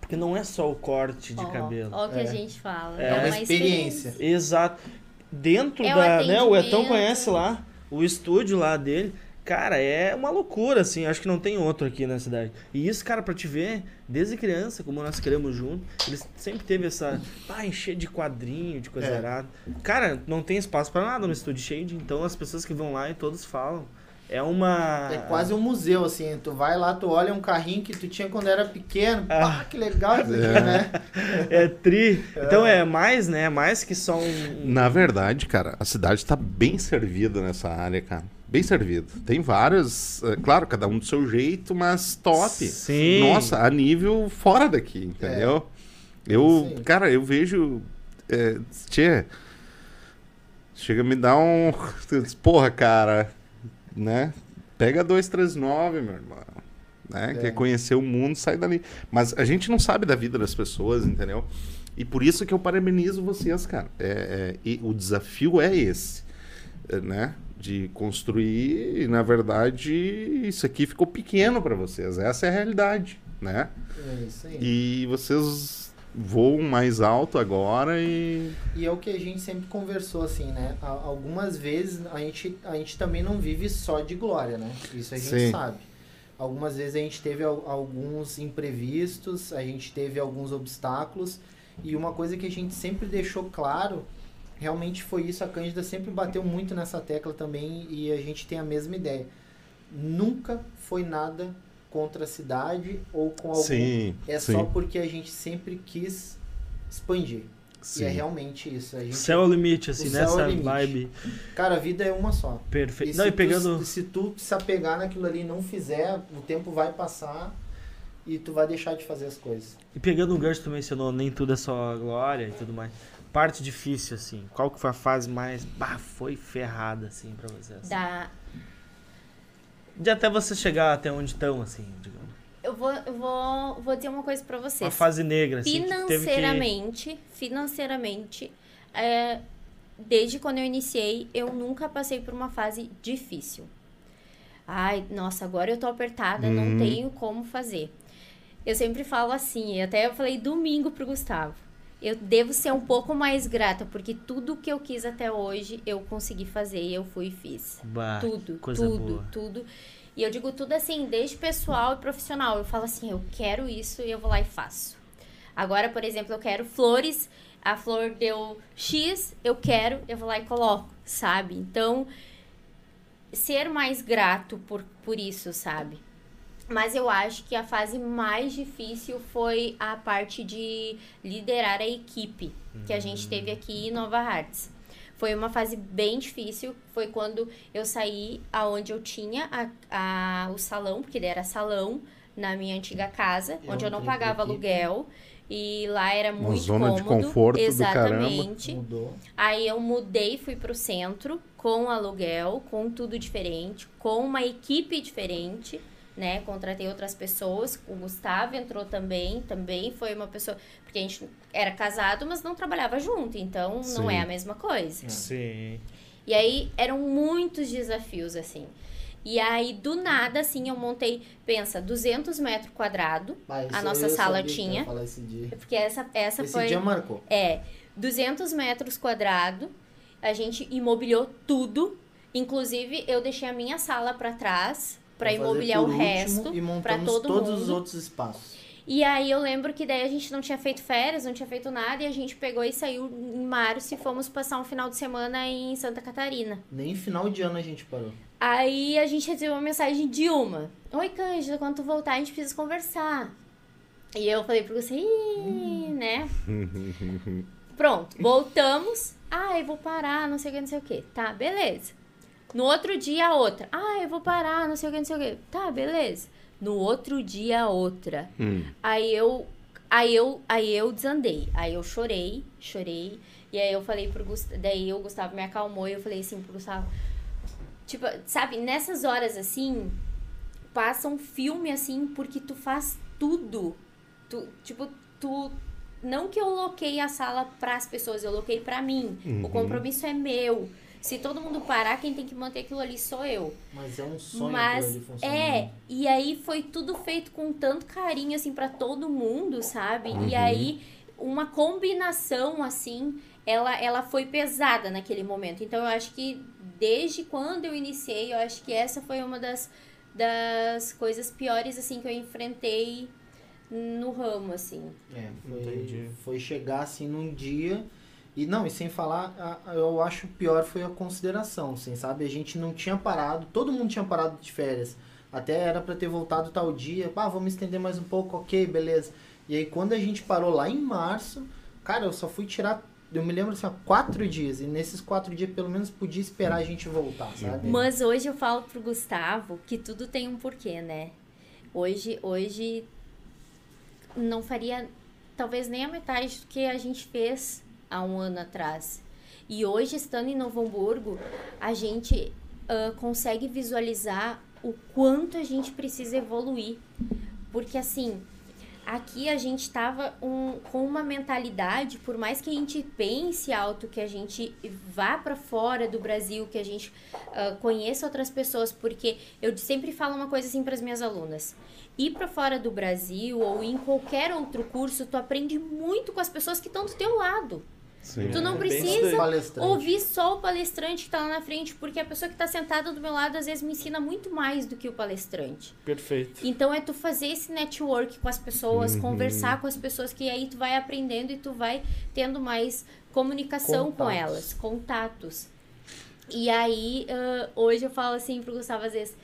Speaker 3: Porque não é só o corte de
Speaker 4: Ó,
Speaker 3: cabelo.
Speaker 4: Ó o que
Speaker 1: É.
Speaker 4: a gente fala.
Speaker 3: É
Speaker 4: É,
Speaker 3: uma
Speaker 4: uma
Speaker 1: experiência.
Speaker 4: experiência.
Speaker 3: Exato. Dentro
Speaker 4: É o
Speaker 3: da, né, o Etão conhece lá o estúdio lá dele. Cara, é uma loucura, assim. Acho que não tem outro aqui na cidade. E isso, cara, pra te ver, desde criança, como nós queremos junto, eles sempre teve essa. Ah, encher de quadrinho, de coisa
Speaker 1: É.
Speaker 3: errada. Cara, não tem espaço pra nada no estúdio cheio de. Então as pessoas que vão lá e todos falam. É uma.
Speaker 1: É quase um museu, assim. Tu vai lá, tu olha um carrinho que tu tinha quando era pequeno. Pá, que legal isso aqui, né?
Speaker 3: É tri. Então é mais, né? Mais que só um.
Speaker 2: Na verdade, cara, a cidade tá bem servida nessa área, cara. Bem servida. Tem várias, é, claro, cada um do seu jeito, mas top.
Speaker 3: Sim.
Speaker 2: Nossa, a nível fora daqui, entendeu? Eu,
Speaker 1: Sim.
Speaker 2: cara, eu vejo. É, tchê, chega a me dar um. Porra, cara, né? Pega 239, meu irmão. Né?
Speaker 1: É.
Speaker 2: Quer conhecer o mundo, sai dali. Mas a gente não sabe da vida das pessoas, entendeu? E por isso que eu parabenizo vocês, cara. É, é, e o desafio é esse, né? De construir, e na verdade, isso aqui ficou pequeno para vocês. Essa é a realidade. né?
Speaker 1: É isso aí.
Speaker 2: E vocês voam mais alto agora e.
Speaker 1: E é o que a gente sempre conversou, assim, né? Algumas vezes a gente, a gente também não vive só de glória, né? Isso a gente
Speaker 2: Sim.
Speaker 1: sabe. Algumas vezes a gente teve al- alguns imprevistos, a gente teve alguns obstáculos. E uma coisa que a gente sempre deixou claro, realmente foi isso. A Cândida sempre bateu muito nessa tecla também e a gente tem a mesma ideia. Nunca foi nada contra a cidade ou com algum.
Speaker 2: Sim.
Speaker 1: é
Speaker 2: sim,
Speaker 1: só porque a gente sempre quis expandir.
Speaker 2: sim.
Speaker 1: E é realmente isso. A gente,
Speaker 3: Céu é o limite, assim,
Speaker 1: O céu é o
Speaker 3: nessa
Speaker 1: limite.
Speaker 3: vibe.
Speaker 1: Cara, a vida é uma só.
Speaker 3: Perfeito.
Speaker 1: E
Speaker 3: Não,
Speaker 1: se
Speaker 3: e pegando.
Speaker 1: Tu, se tu se apegar naquilo ali e não fizer, o tempo vai passar e tu vai deixar de fazer as coisas.
Speaker 3: E pegando o gancho que tu mencionou, nem tudo é só glória e tudo mais. Parte difícil, assim. Qual que foi a fase mais. Bah, foi ferrada, assim, pra vocês?
Speaker 4: Da,
Speaker 3: De até você chegar até onde estão, assim, digamos.
Speaker 4: eu vou, eu vou, vou dizer uma coisa pra vocês.
Speaker 3: Uma fase negra, assim. teve que-
Speaker 4: financeiramente, financeiramente, é, desde quando eu iniciei, eu nunca passei por uma fase difícil. Ai, nossa, agora eu tô apertada,
Speaker 2: Uhum.
Speaker 4: não tenho como fazer. Eu sempre falo assim, e até eu falei domingo pro Gustavo. Eu devo ser um pouco mais grata, porque tudo que eu quis até hoje, eu consegui fazer e eu fui e fiz.
Speaker 3: Bah,
Speaker 4: Tudo, tudo,
Speaker 3: boa.
Speaker 4: tudo. E eu digo tudo assim, desde pessoal e profissional. Eu falo assim, eu quero isso e eu vou lá e faço. Agora, por exemplo, eu quero flores, a flor deu X, eu quero, eu vou lá e coloco, sabe? Então, ser mais grato por, por isso, sabe? Mas eu acho que a fase mais difícil foi a parte de liderar a equipe que a gente teve aqui em Nova Hartz. Foi uma fase bem difícil. Foi quando eu saí aonde eu tinha a, a- o salão, porque era salão na minha antiga casa,
Speaker 1: Eu
Speaker 4: onde eu não pagava aluguel. E lá era
Speaker 2: Uma
Speaker 4: muito
Speaker 2: zona de
Speaker 4: cômodo.
Speaker 2: conforto do
Speaker 4: Exatamente.
Speaker 1: Mudou.
Speaker 4: Aí eu mudei, fui pro centro com aluguel, com tudo diferente, com uma equipe diferente, né? Contratei outras pessoas, o Gustavo entrou também, também foi uma pessoa, porque a gente era casado, mas não trabalhava junto, então não
Speaker 2: Sim.
Speaker 4: é a mesma coisa.
Speaker 3: Sim.
Speaker 4: E aí eram muitos desafios assim. E aí do nada assim eu montei, pensa, 200 metros quadrados,
Speaker 1: Mas
Speaker 4: A nossa
Speaker 1: eu
Speaker 4: sala tinha.
Speaker 1: falar esse dia.
Speaker 4: porque essa essa
Speaker 1: Esse
Speaker 4: foi
Speaker 1: dia marcou.
Speaker 4: é, 200 metros quadrados. A gente imobiliou tudo. Inclusive, eu deixei a minha sala para trás para
Speaker 1: Pra
Speaker 4: imobiliar o resto
Speaker 1: E
Speaker 4: para todo
Speaker 1: todos
Speaker 4: mundo.
Speaker 1: os outros espaços.
Speaker 4: E aí eu lembro que daí a gente não tinha feito férias, não tinha feito nada e a gente pegou e saiu em março e fomos passar um final de semana em Santa Catarina.
Speaker 1: Nem final de ano a gente parou.
Speaker 4: Aí a gente recebeu uma mensagem de uma. Oi, Cândida, quando tu voltar a gente precisa conversar. E eu falei pro você, Ih, né? Pronto, voltamos. Ah, eu vou parar, não sei o que, não sei o que. Tá, beleza. No outro dia, a outra. Ah, eu vou parar, não sei o que, não sei o que. Tá, beleza. No outro dia, a outra.
Speaker 2: Hum.
Speaker 4: Aí eu, aí eu, aí eu desandei. Aí eu chorei, chorei. E aí eu falei pro Gustavo, daí o Gustavo me acalmou e eu falei assim pro Gustavo, tipo, sabe, nessas horas assim, passa um filme assim porque tu faz tudo. Tu, tipo, tu não que eu loquei a sala pras pessoas, eu loquei pra mim.
Speaker 2: Uhum.
Speaker 4: O compromisso é meu. Se todo mundo parar, quem tem que manter aquilo ali sou eu.
Speaker 1: Mas é um sonho
Speaker 4: Mas
Speaker 1: aquilo ali funcionar.
Speaker 4: é, e aí foi tudo feito com tanto carinho assim pra todo mundo, sabe? E aí uma combinação assim, ela ela foi pesada naquele momento. Então eu acho que desde quando eu iniciei, eu acho que essa foi uma das das coisas piores assim que eu enfrentei no ramo assim.
Speaker 1: É,
Speaker 3: Entendi.
Speaker 1: foi, foi chegar assim num dia. E não, e sem falar, a- eu acho pior foi a consideração, assim, sabe? A gente não tinha parado, todo mundo tinha parado de férias. Até era pra ter voltado tal dia. Ah, vamos estender mais um pouco, ok, beleza. E aí quando a gente parou lá em março, cara, eu só fui tirar, eu me lembro assim, ó, quatro dias. E nesses quatro dias, pelo menos, podia esperar a gente voltar, sabe?
Speaker 4: Mas hoje eu falo pro Gustavo que tudo tem um porquê, né? Hoje, hoje não faria talvez nem a metade do que a gente fez há um ano atrás. E hoje, estando em Novo Hamburgo, a gente ah, consegue visualizar o quanto a gente precisa evoluir. Porque assim, aqui a gente tava um, com uma mentalidade, por mais que a gente pense alto, que a gente vá para fora do Brasil, que a gente uh, conheça outras pessoas, porque eu sempre falo uma coisa assim para as minhas alunas. Ir para fora do Brasil ou em qualquer outro curso, tu aprende muito com as pessoas que estão do teu lado.
Speaker 2: Sim.
Speaker 4: Tu não
Speaker 3: É
Speaker 4: precisa ouvir só o palestrante que tá lá na frente, porque a pessoa que tá sentada do meu lado às vezes me ensina muito mais do que o palestrante.
Speaker 3: Perfeito.
Speaker 4: Então é tu fazer esse network com as pessoas,
Speaker 2: Uhum.
Speaker 4: conversar com as pessoas que aí tu vai aprendendo e tu vai tendo mais comunicação com
Speaker 1: Contatos.
Speaker 4: elas, contatos. E aí, ah, hoje eu falo assim pro Gustavo às vezes,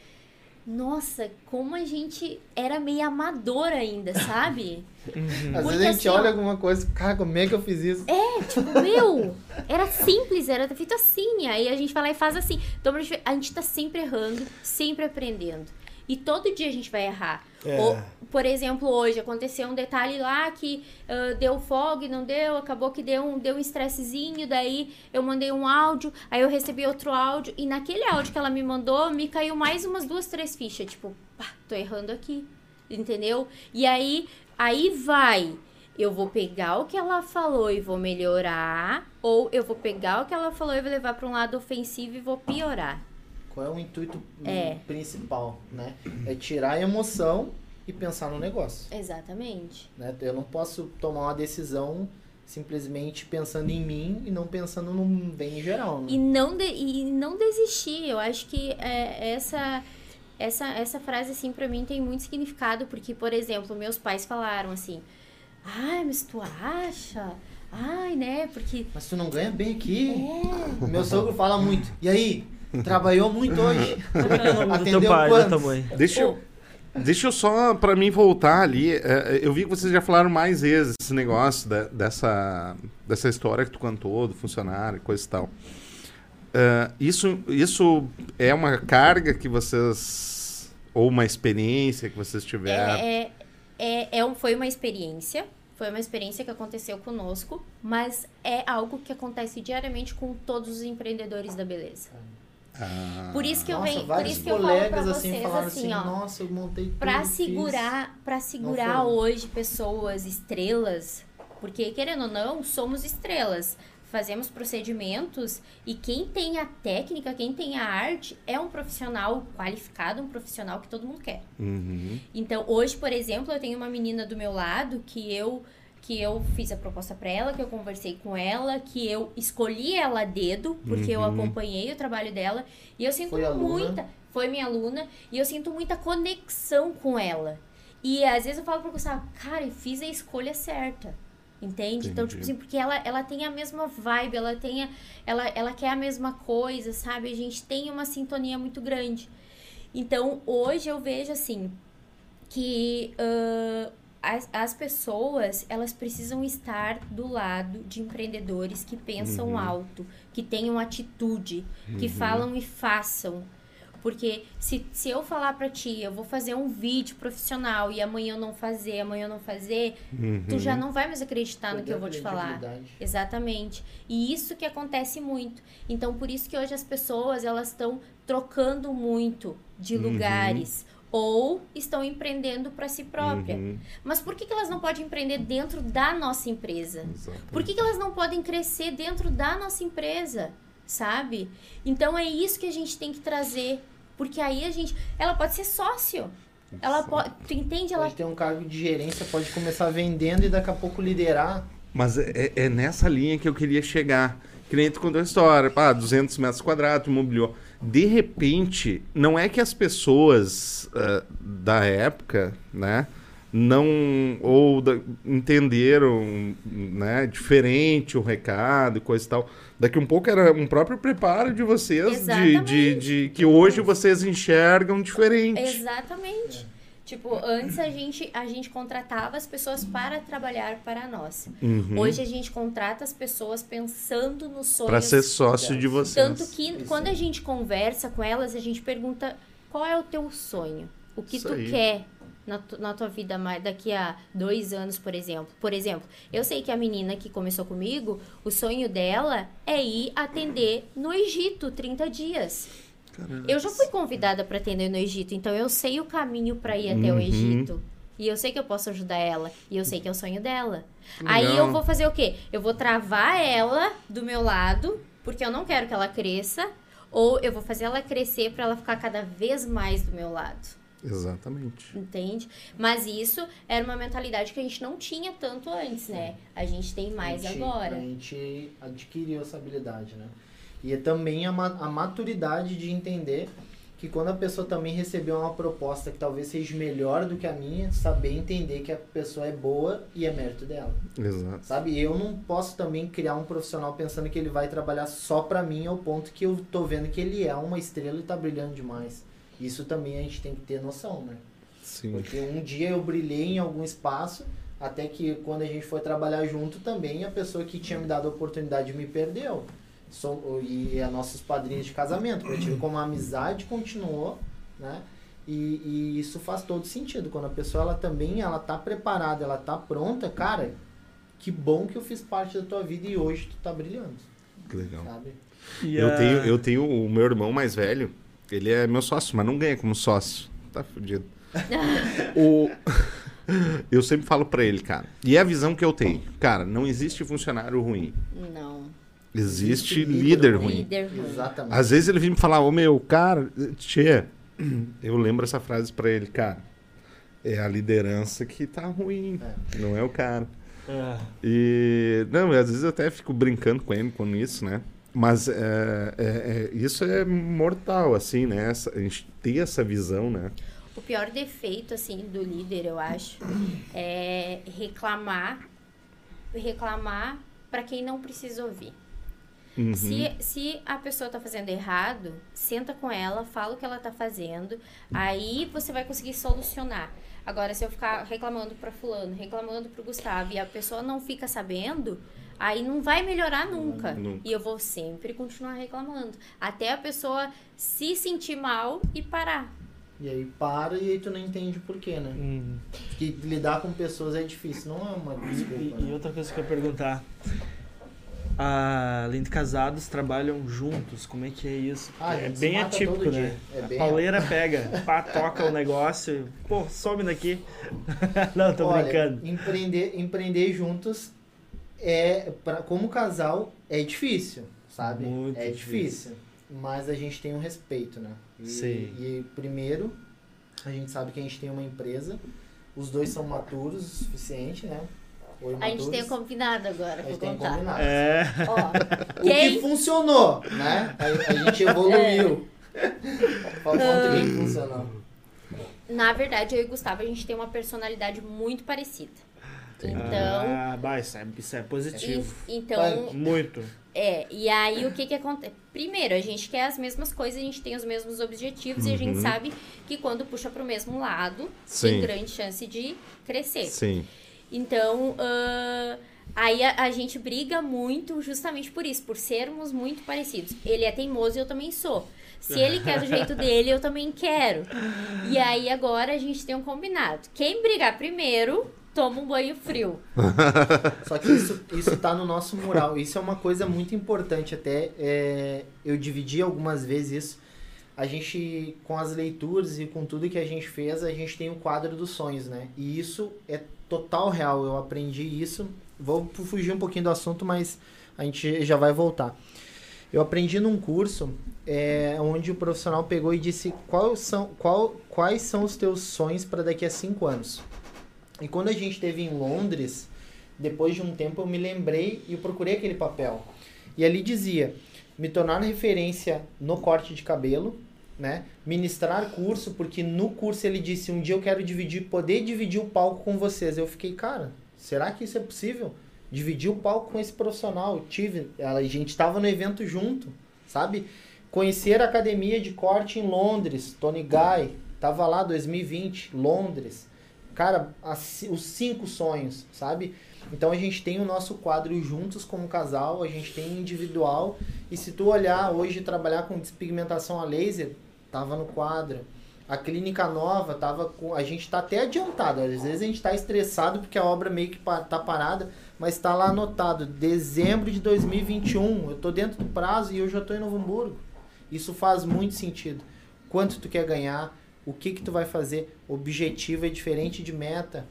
Speaker 4: nossa, como a gente era meio amador ainda, sabe?
Speaker 1: Às
Speaker 4: Porque
Speaker 1: vezes a gente
Speaker 4: assim, ó,
Speaker 1: olha alguma coisa, cara, como é que eu fiz isso?
Speaker 4: É, tipo, meu, era simples, era feito assim. Aí a gente vai lá e faz assim. Então a gente- a gente tá sempre errando, sempre aprendendo. E todo dia a gente vai errar.
Speaker 3: É.
Speaker 4: Ou, por exemplo, hoje aconteceu um detalhe lá que ah, deu fog, não deu, acabou que deu um deu um estressezinho, daí eu mandei um áudio, aí eu recebi outro áudio, e naquele áudio que ela me mandou, me caiu mais umas duas, três fichas. Tipo, pá, tô errando aqui. Entendeu? E aí, aí vai. Eu vou pegar o que ela falou e vou melhorar, ou eu vou pegar o que ela falou e vou levar para um lado ofensivo e vou piorar.
Speaker 1: Qual é o intuito hum,
Speaker 4: É.
Speaker 1: principal, né? É tirar a emoção e pensar no negócio,
Speaker 4: Exatamente.
Speaker 1: né? Eu não posso tomar uma decisão simplesmente pensando em mim e não pensando no bem em geral, né?
Speaker 4: E não, de- e não desistir. Eu acho que é, essa, essa, essa frase, assim, pra mim tem muito significado, porque, por exemplo, meus pais falaram assim, ai, mas tu acha? Ai, né, porque...
Speaker 1: Mas tu não ganha bem aqui.
Speaker 4: É,
Speaker 1: Meu sogro fala muito. E aí? Trabalhou muito hoje?
Speaker 3: É é
Speaker 1: Atendeu
Speaker 3: teu pai,
Speaker 1: quantos?
Speaker 3: mãe?
Speaker 2: Deixa eu, deixa eu só, pra mim voltar ali, é, eu vi que vocês já falaram mais vezes esse negócio da- dessa, dessa história que tu contou, do funcionário, coisa e tal. É, isso, isso é uma carga que vocês, ou uma experiência que vocês tiveram?
Speaker 4: é, é, é um, foi uma experiência, foi uma experiência que aconteceu conosco, mas é algo que acontece diariamente com todos os empreendedores da beleza.
Speaker 2: Ah,
Speaker 4: Por isso que eu
Speaker 1: Nossa,
Speaker 4: venho, por isso que eu falo pra
Speaker 1: colegas
Speaker 4: vocês
Speaker 1: assim falaram
Speaker 4: assim,
Speaker 1: assim,
Speaker 4: ó.
Speaker 1: nossa, eu montei tudo,
Speaker 4: Pra
Speaker 1: fiz.
Speaker 4: segurar, para segurar hoje pessoas estrelas, porque querendo ou não, somos estrelas. Fazemos procedimentos e quem tem a técnica, quem tem a arte, é um profissional qualificado, um profissional que todo mundo quer.
Speaker 2: uhum.
Speaker 4: Então, hoje, por exemplo, eu tenho uma menina do meu lado que eu que eu fiz a proposta pra ela, que eu conversei com ela, que eu escolhi ela a dedo, porque eu
Speaker 2: Uhum.
Speaker 4: acompanhei o trabalho dela, e eu sinto
Speaker 1: Foi aluna?
Speaker 4: muita, foi minha aluna, e eu sinto muita conexão com ela. E às vezes eu falo pro Gustavo, cara, eu fiz a escolha certa. Entende? Então,
Speaker 2: Entendi.
Speaker 4: tipo assim, porque ela, ela tem a mesma vibe, ela tem a, ela, ela quer a mesma coisa, sabe? A gente tem uma sintonia muito grande. Então, hoje eu vejo assim que ah, as, as pessoas elas precisam estar do lado de empreendedores que pensam
Speaker 2: Uhum.
Speaker 4: alto, que tenham atitude, que falam e façam. Porque se, se eu falar pra ti, eu vou fazer um vídeo profissional e amanhã eu não fazer, amanhã eu não fazer, tu
Speaker 2: Uhum.
Speaker 4: já não vai mais acreditar no que eu vou te falar. Exatamente. E isso que acontece muito. Então, por isso que hoje as pessoas, elas estão trocando muito de
Speaker 2: Uhum.
Speaker 4: lugares. Ou estão empreendendo para si própria.
Speaker 2: Uhum.
Speaker 4: Mas por que, que elas não podem empreender dentro da nossa empresa?
Speaker 2: Exatamente.
Speaker 4: Por que, que elas não podem crescer dentro da nossa empresa? Sabe? Então é isso que a gente tem que trazer. Porque aí a gente. Ela pode ser sócio. Ela pode. Tu entende? Ela
Speaker 1: Pode ter um cargo de gerência, pode começar vendendo e daqui a pouco liderar.
Speaker 2: Mas é, é nessa linha que eu queria chegar. Que nem tu contou a história, pá, 200 metros quadrados, imobiliou. De repente, não é que as pessoas ah, da época, né, não ou da- entenderam, né, diferente o recado e coisa e tal. Daqui um pouco era um próprio preparo de vocês, de, de, de que hoje vocês enxergam diferente.
Speaker 4: Exatamente. Tipo, antes a gente, a gente contratava as pessoas para trabalhar para nós.
Speaker 2: Uhum.
Speaker 4: Hoje a gente contrata as pessoas pensando nos sonhos.
Speaker 2: Para ser sócio de vocês.
Speaker 4: Tanto que
Speaker 1: Isso
Speaker 4: quando a gente conversa com elas, a gente pergunta qual é o teu sonho? O que
Speaker 2: Isso
Speaker 4: tu
Speaker 2: aí.
Speaker 4: quer na, tu- na tua vida mais daqui a dois anos, por exemplo? Por exemplo, eu sei que a menina que começou comigo, o sonho dela é ir atender no Egito 30 dias. Eu já fui convidada para atender no Egito, então eu sei o caminho para ir até o
Speaker 2: Uhum.
Speaker 4: Egito. E eu sei que eu posso ajudar ela. E eu sei que é o sonho dela.
Speaker 2: Legal.
Speaker 4: Aí eu vou fazer o quê? Eu vou travar ela do meu lado, porque eu não quero que ela cresça. Ou eu vou fazer ela crescer pra ela ficar cada vez mais do meu lado.
Speaker 2: Exatamente.
Speaker 4: Entende? Mas isso era uma mentalidade que a gente não tinha tanto antes, né? A gente tem mais
Speaker 1: a gente,
Speaker 4: agora.
Speaker 1: A gente adquiriu essa habilidade, né? E é também a, a maturidade de entender que quando a pessoa também recebeu uma proposta que talvez seja melhor do que a minha, saber entender que a pessoa é boa e é mérito dela.
Speaker 2: Exato.
Speaker 1: Sabe? Eu não posso também criar um profissional pensando que ele vai trabalhar só pra mim ao ponto que eu tô vendo que ele é uma estrela e tá brilhando demais. Isso também a gente tem que ter noção, né?
Speaker 2: Sim.
Speaker 1: Porque um dia eu brilhei em algum espaço, até que quando a gente foi trabalhar junto também, a pessoa que tinha me dado a oportunidade me perdeu. Som- e é nossos padrinhos de casamento. Eu tive como a amizade continuou, né? E, e isso faz todo sentido. Quando a pessoa ela também ela tá preparada, ela tá pronta, cara, que bom que eu fiz parte da tua vida e hoje tu tá brilhando,
Speaker 2: Que legal.
Speaker 1: sabe?
Speaker 3: E
Speaker 2: Eu tenho, eu tenho o meu irmão mais velho, ele é meu sócio, mas não ganha como sócio. Tá fudido. o... Eu sempre falo pra ele, cara. E é a visão que eu tenho. Cara, não existe funcionário ruim.
Speaker 4: Não.
Speaker 2: Existe
Speaker 1: Existe líder
Speaker 2: líder ruim.
Speaker 4: Líder ruim.
Speaker 1: Exatamente.
Speaker 2: Às vezes ele vem me falar, ô meu, cara, tchê, eu lembro essa frase pra ele, cara. É a liderança que tá ruim, não é o cara.
Speaker 3: É.
Speaker 2: E, não, às vezes eu até fico brincando com ele com isso, né? Mas é, é- é- isso é mortal, assim, né? Essa- a gente ter essa visão, né?
Speaker 4: O pior defeito, assim, do líder, eu acho, é reclamar, reclamar pra quem não precisa ouvir.
Speaker 2: Uhum.
Speaker 4: Se, se a pessoa tá fazendo errado, senta com ela, fala o que ela tá fazendo, aí você vai conseguir solucionar. Agora, se eu ficar reclamando pra fulano, reclamando pro Gustavo, e a pessoa não fica sabendo, aí não vai melhorar nunca.
Speaker 2: Nunca.
Speaker 4: E eu vou sempre continuar reclamando. Até a pessoa se sentir mal e parar.
Speaker 1: E aí para e aí tu não entende por quê, né?
Speaker 3: Hum.
Speaker 1: Porque lidar com pessoas é difícil, não é uma desculpa.
Speaker 3: e- e
Speaker 1: né?
Speaker 3: outra coisa que eu ia perguntar. Além de casados, trabalham juntos. Como é que é isso?
Speaker 1: Ah,
Speaker 3: é bem atípico, né?
Speaker 1: É bem
Speaker 3: pauleira pega, pá, toca o negócio. Pô, some daqui. Não, tô
Speaker 1: Olha,
Speaker 3: brincando.
Speaker 1: Empreender, empreender juntos é pra, como casal é difícil, sabe?
Speaker 3: Muito
Speaker 1: é
Speaker 3: difícil.
Speaker 1: difícil. Mas a gente tem um respeito, né? E,
Speaker 3: Sim.
Speaker 1: e primeiro, a gente sabe que a gente tem uma empresa, os dois são maturos o suficiente, né? Ou
Speaker 4: A gente tem o combinado agora,
Speaker 1: A
Speaker 4: vou
Speaker 1: gente tem
Speaker 4: contar.
Speaker 1: combinado.
Speaker 3: É.
Speaker 4: Ó,
Speaker 1: O que
Speaker 4: quem
Speaker 1: funcionou, né? A, a gente evoluiu. Falta
Speaker 4: Ah.
Speaker 1: um que funcionou.
Speaker 4: Na verdade, eu e o Gustavo, a gente tem uma personalidade muito parecida. Então,
Speaker 3: Ah, bah, isso é, isso é positivo.
Speaker 4: e- então,
Speaker 3: Muito.
Speaker 4: é, e aí o que que acontece? Primeiro, a gente quer as mesmas coisas, a gente tem os mesmos objetivos e a gente sabe que quando puxa pro mesmo lado,
Speaker 2: Sim.
Speaker 4: tem grande chance de crescer.
Speaker 2: Sim.
Speaker 4: Então, ah, aí a, a gente briga muito justamente por isso, por sermos muito parecidos. Ele é teimoso e eu também sou. Se ele quer do jeito dele, eu também quero. E aí agora a gente tem um combinado. Quem brigar primeiro, toma um banho frio.
Speaker 1: Só que isso, isso tá no nosso mural. Isso é uma coisa muito importante até. é, eu dividi algumas vezes isso. A gente, com as leituras e com tudo que a gente fez, a gente tem o quadro dos sonhos, né? E isso é total real. Eu aprendi isso. Vou fugir um pouquinho do assunto, mas a gente já vai voltar. Eu aprendi num curso é, onde o profissional pegou e disse quais são, qual, quais são os teus sonhos para daqui a cinco anos. E quando a gente esteve em Londres, depois de um tempo eu me lembrei e procurei aquele papel. E ali dizia: me tornar referência no corte de cabelo, né? Ministrar curso, porque no curso ele disse: um dia eu quero dividir, poder dividir o palco com vocês. Eu fiquei, cara, será que isso é possível? Dividir o palco com esse profissional. Tive, a gente estava no evento junto, sabe? Conhecer a academia de corte em Londres, Tony Guy, tava lá 2020, Londres. Cara, as- os cinco sonhos, sabe? Então a gente tem o nosso quadro juntos como casal, a gente tem individual. E se tu olhar hoje trabalhar com despigmentação a laser, tava no quadro. A clínica nova tava com. A gente tá até adiantado. Às vezes a gente tá estressado porque a obra meio que tá parada, mas tá lá anotado. Dezembro de 2021. Eu tô dentro do prazo e eu já tô em Novo Hamburgo. Isso faz muito sentido. Quanto tu quer ganhar, o que que tu vai fazer. Objetivo é diferente de meta.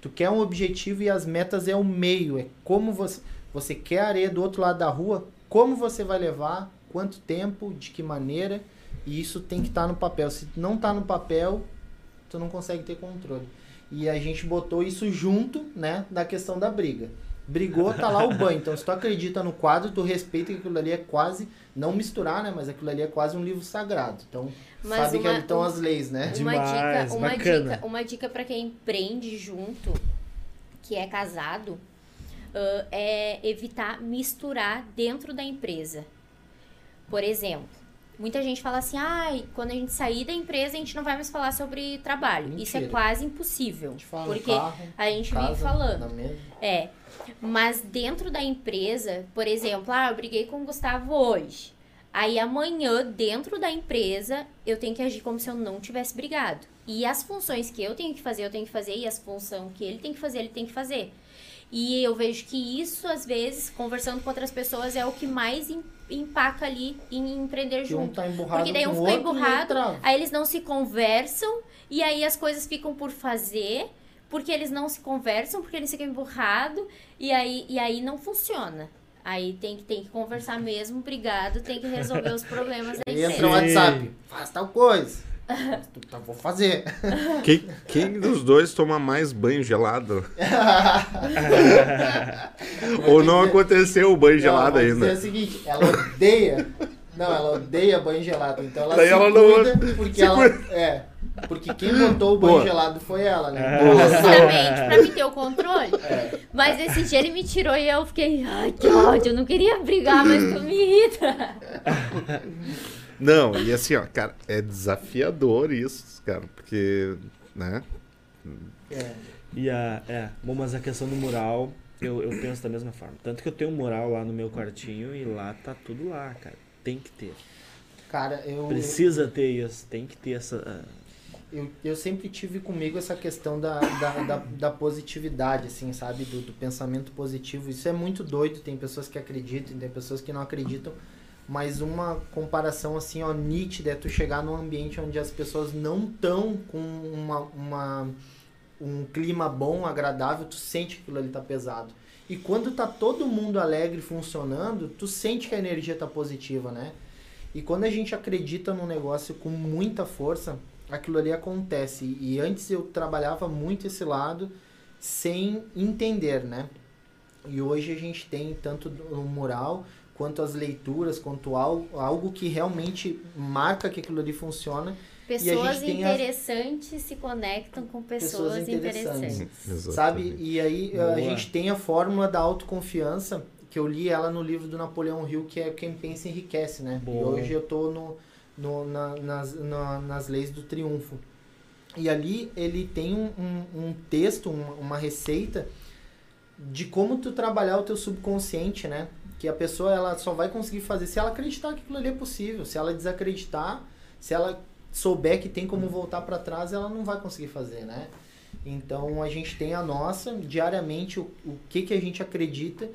Speaker 1: Tu quer um objetivo e as metas é o meio, é como você você quer areia do outro lado da rua, como você vai levar, quanto tempo, de que maneira, e isso tem que estar tá no papel. Se não está no papel, tu não consegue ter controle. E a gente botou isso junto, né, da questão da briga. Brigou, tá lá o banho. Então, se tu acredita no quadro, tu respeita que aquilo ali é quase, não misturar, né, mas aquilo ali é quase um livro sagrado. Então,
Speaker 4: Mas
Speaker 1: sabe que
Speaker 4: uma-
Speaker 1: ali estão as leis, né?
Speaker 4: Uma
Speaker 3: Demais,
Speaker 4: dica, uma
Speaker 3: bacana.
Speaker 4: dica, uma dica para quem empreende junto, que é casado, ãh, é evitar misturar dentro da empresa. Por exemplo, muita gente fala assim: "Ai, quando a gente sair da empresa, a gente não vai mais falar sobre trabalho". Isso é
Speaker 1: Mentira.
Speaker 4: quase impossível,
Speaker 1: A gente fala
Speaker 4: porque
Speaker 1: carro,
Speaker 4: a gente
Speaker 1: casa,
Speaker 4: vive falando. É. Mas dentro da empresa, por exemplo, ah, eu briguei com o Gustavo hoje. Aí amanhã, dentro da empresa, eu tenho que agir como se eu não tivesse brigado. E as funções que eu tenho que fazer, eu tenho que fazer, e as funções que ele tem que fazer, ele tem que fazer. E eu vejo que isso, às vezes, conversando com outras pessoas, é o que mais em- empaca ali em empreender
Speaker 1: Que um
Speaker 4: junto.
Speaker 1: tá emburrado
Speaker 4: Porque daí um fica emburrado. Aí eles não se conversam e aí as coisas ficam por fazer, porque eles não se conversam, porque eles ficam emburrados e aí, e aí não funciona. Aí tem que, tem que conversar mesmo, brigado, tem que resolver os problemas da
Speaker 1: Aí entra
Speaker 4: empresa.
Speaker 1: o WhatsApp, faz tal coisa. Tá, vou fazer.
Speaker 2: Quem, quem dos dois toma mais banho gelado? Ou não aconteceu o banho gelado
Speaker 1: Não, vou
Speaker 2: ainda?
Speaker 1: dizer o seguinte, ela odeia. Não, ela odeia banho gelado. Então ela
Speaker 2: Daí
Speaker 1: se
Speaker 2: ela não-
Speaker 1: cuida porque
Speaker 2: se
Speaker 1: ela. É. Porque quem botou o banho
Speaker 2: Boa.
Speaker 1: gelado foi ela, né?
Speaker 4: Justamente, pra me ter o controle.
Speaker 1: É.
Speaker 4: Mas esse dia ele me tirou e eu fiquei, ai que ódio, eu não queria brigar, mas tu me irrita.
Speaker 2: Não, e assim, ó, cara, é desafiador isso, cara, porque, né?
Speaker 1: É.
Speaker 3: E a, é, bom, mas a questão do mural, eu, eu penso da mesma forma. Tanto que eu tenho um mural lá no meu quartinho e lá tá tudo lá, cara. Tem que ter.
Speaker 1: Cara, eu,
Speaker 3: Precisa ter isso, tem que ter essa. ah,
Speaker 1: eu, eu sempre tive comigo essa questão da, da, da, da positividade, assim, sabe? Do, do pensamento positivo. Isso é muito doido. Tem pessoas que acreditam, tem pessoas que não acreditam. Mas uma comparação, assim, ó, nítida é tu chegar num ambiente onde as pessoas não estão com uma, uma, um clima bom, agradável, tu sente que aquilo ali tá pesado. E quando tá todo mundo alegre funcionando, tu sente que a energia tá positiva, né? E quando a gente acredita num negócio com muita força, aquilo ali acontece. E antes eu trabalhava muito esse lado sem entender, né? E hoje a gente tem tanto o mural quanto as leituras, quanto algo, algo que realmente marca que aquilo ali funciona.
Speaker 4: Pessoas
Speaker 1: gente tem as-
Speaker 4: interessantes se conectam com pessoas,
Speaker 1: Pessoas interessantes.
Speaker 4: interessantes.
Speaker 2: Exatamente.
Speaker 1: Sabe? E aí a
Speaker 3: Boa.
Speaker 1: gente tem a fórmula da autoconfiança, que eu li ela no livro do Napoleão Hill, que é Quem Pensa Enriquece, né?
Speaker 3: Boa.
Speaker 1: E hoje eu tô no, no, na- nas, na- nas leis do triunfo. E ali ele tem um, um, um texto, uma, uma receita de como tu trabalhar o teu subconsciente, né? Que a pessoa ela só vai conseguir fazer se ela acreditar que aquilo ali é possível. Se ela desacreditar, se ela souber que tem como voltar para trás, ela não vai conseguir fazer, né? Então a gente tem a nossa, diariamente, o, o que, que a gente acredita.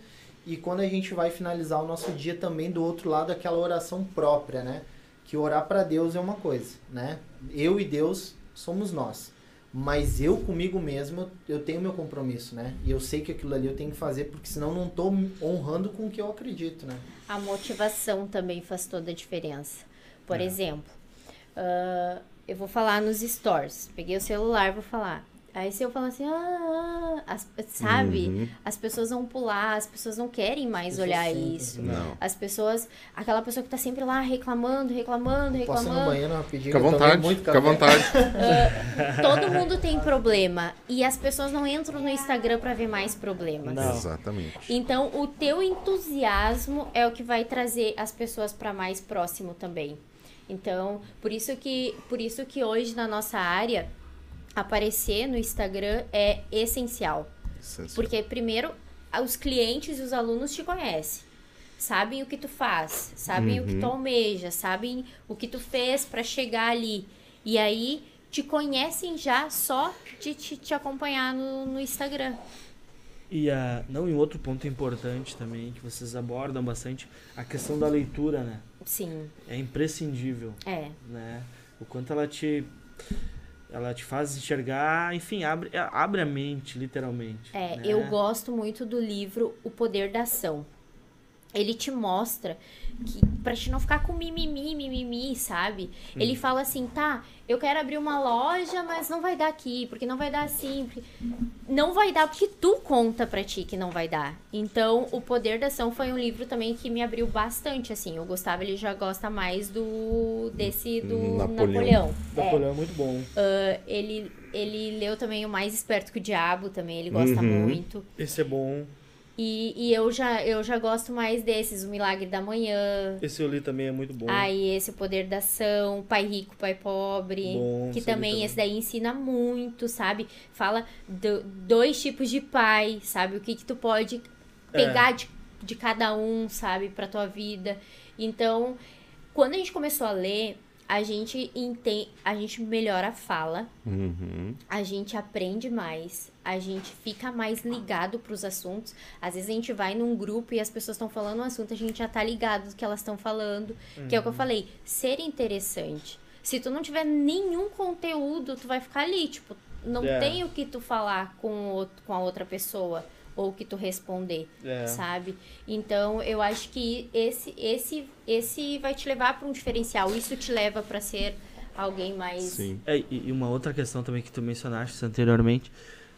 Speaker 1: E quando a gente vai finalizar o nosso dia também, do outro lado, aquela oração própria, né? Que orar para Deus é uma coisa, né? Eu e Deus somos nós. Mas eu comigo mesmo, eu tenho meu compromisso, né? E eu sei que aquilo ali eu tenho que fazer, porque senão eu não tô honrando com o que eu acredito, né?
Speaker 4: A motivação também faz toda a diferença. Por
Speaker 3: É.
Speaker 4: exemplo, ah, eu vou falar nos stores. Peguei o celular, vou falar. Aí se eu falar assim, ah, ah", as- sabe?
Speaker 2: Uhum.
Speaker 4: As pessoas vão pular, as pessoas não querem mais
Speaker 1: pessoas
Speaker 4: olhar
Speaker 1: sentem,
Speaker 4: isso.
Speaker 2: Não.
Speaker 4: As pessoas, aquela pessoa que tá sempre lá reclamando, reclamando,
Speaker 1: Posso ir no
Speaker 4: reclamando.
Speaker 1: banheiro rapidinho?
Speaker 2: Fica à vontade,
Speaker 1: muito
Speaker 2: fica à vontade.
Speaker 4: Todo mundo tem problema. E as pessoas não entram no Instagram pra ver mais problemas.
Speaker 3: Não.
Speaker 2: Exatamente.
Speaker 4: Então, o teu entusiasmo é o que vai trazer as pessoas para mais próximo também. Então, por isso que por isso que hoje na nossa área aparecer no Instagram é essencial,
Speaker 2: Sensacional.
Speaker 4: porque primeiro os clientes e os alunos te conhecem. Sabem o que tu faz, sabem o que tu almeja, sabem o que tu fez para chegar ali. E aí te conhecem já só de te, te acompanhar no, no Instagram.
Speaker 3: E a, não, e um outro ponto importante também, que vocês abordam bastante, a questão da leitura, né?
Speaker 4: Sim,
Speaker 3: É imprescindível,
Speaker 4: é.
Speaker 3: né? O quanto ela te... Ela te faz enxergar, enfim, abre, abre a mente, literalmente.
Speaker 4: É,
Speaker 3: né?
Speaker 4: eu gosto muito do livro O Poder da Ação. Ele te mostra que pra te não ficar com mimimi, mimimi, sabe? Ele fala assim, tá, eu quero abrir uma loja, mas não vai dar aqui, porque não vai dar assim. porque- Não vai dar porque tu conta pra ti que não vai dar. Então, O Poder da Ação foi um livro também que me abriu bastante, assim. O Gustavo, ele já gosta mais do desse do
Speaker 2: Napoleão.
Speaker 4: Napoleão. É.
Speaker 3: Napoleão é muito bom.
Speaker 4: Ah, ele, ele leu também O Mais Esperto que o Diabo, também, ele gosta
Speaker 2: Uhum.
Speaker 4: muito.
Speaker 3: Esse é bom.
Speaker 4: E, e eu, já, eu já gosto mais desses, O Milagre da Manhã.
Speaker 3: Esse eu li também é muito bom.
Speaker 4: Aí esse O Poder da Ação, Pai Rico, Pai Pobre.
Speaker 3: Bom,
Speaker 4: que também,
Speaker 3: também.
Speaker 4: esse daí ensina muito, sabe? Fala do, dois tipos de pai, sabe? O que que tu pode
Speaker 3: É.
Speaker 4: pegar de, de cada um, sabe? Pra tua vida. Então, quando a gente começou a ler, a gente entende, a gente melhora a fala
Speaker 2: Uhum.
Speaker 4: a gente aprende mais, a gente fica mais ligado pros assuntos. Às vezes a gente vai num grupo e as pessoas estão falando um assunto, a gente já tá ligado do que elas estão falando. Que é o que eu falei, ser interessante. Se tu não tiver nenhum conteúdo, tu vai ficar ali, tipo, não
Speaker 3: É.
Speaker 4: tem o que tu falar com, o com a outra pessoa ou o que tu responder
Speaker 3: É.
Speaker 4: sabe? Então, eu acho que esse esse esse vai te levar para um diferencial. Isso te leva para ser alguém mais
Speaker 2: Sim.
Speaker 3: É, e uma outra questão também que tu mencionaste anteriormente,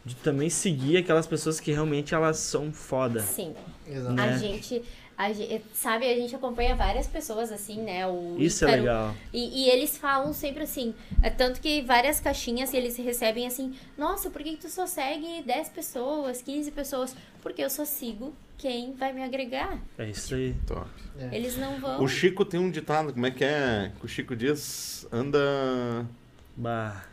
Speaker 3: de também seguir aquelas pessoas que realmente elas são foda.
Speaker 4: Sim.
Speaker 1: Exato.
Speaker 4: A
Speaker 3: Né?
Speaker 4: gente, a gente, sabe, a gente acompanha várias pessoas assim, né? O
Speaker 3: Isso é legal.
Speaker 4: E, e eles falam sempre assim, é tanto que várias caixinhas eles recebem assim, nossa, por que que tu só segue 10 pessoas, 15 pessoas? Porque eu só sigo quem vai me agregar.
Speaker 3: É isso aí.
Speaker 2: Top.
Speaker 4: Eles não vão.
Speaker 2: O Chico tem um ditado, como é que é? Que o Chico diz, anda...
Speaker 3: Bah.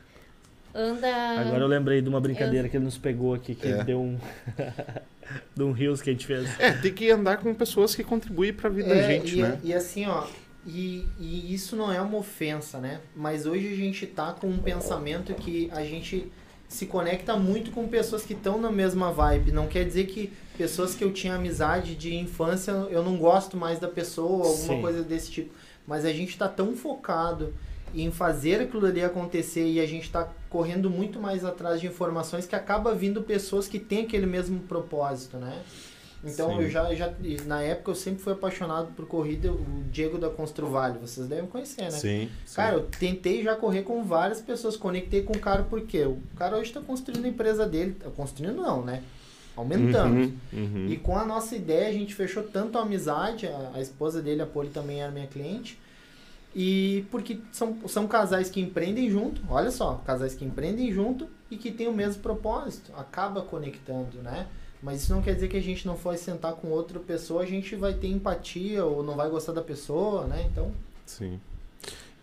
Speaker 4: Anda.
Speaker 3: Agora eu lembrei de uma brincadeira que ele nos pegou aqui, que
Speaker 2: É.
Speaker 3: deu um. de um rios que a gente fez.
Speaker 2: É, tem que andar com pessoas que contribuem pra vida da
Speaker 1: É,
Speaker 2: gente,
Speaker 1: e,
Speaker 2: né?
Speaker 1: e assim, ó, e, e isso não é uma ofensa, né? Mas hoje a gente tá com um pensamento que a gente se conecta muito com pessoas que estão na mesma vibe. Não quer dizer que pessoas que eu tinha amizade de infância eu não gosto mais da pessoa, alguma
Speaker 3: Sim.
Speaker 1: coisa desse tipo. Mas a gente tá tão focado em fazer aquilo ali acontecer e a gente tá correndo muito mais atrás de informações que acaba vindo pessoas que têm aquele mesmo propósito, né? Então
Speaker 2: Sim.
Speaker 1: eu já, já na época eu sempre fui apaixonado por corrida, o Diego da Construvale, vocês devem conhecer, né?
Speaker 2: Sim, sim.
Speaker 1: Cara, eu tentei já correr com várias pessoas, conectei com o cara porque o cara hoje está construindo a empresa dele, tá construindo não, né? Aumentando.
Speaker 2: Uhum, uhum.
Speaker 1: E com a nossa ideia, a gente fechou tanto a amizade, a, a esposa dele, a Poli, também era minha cliente. E porque são, são casais que empreendem junto, olha só, casais que empreendem junto e que têm o mesmo propósito, acaba conectando, né? Mas isso não quer dizer que a gente não for sentar com outra pessoa, a gente vai ter empatia ou não vai gostar da pessoa, né? Então,
Speaker 2: Sim.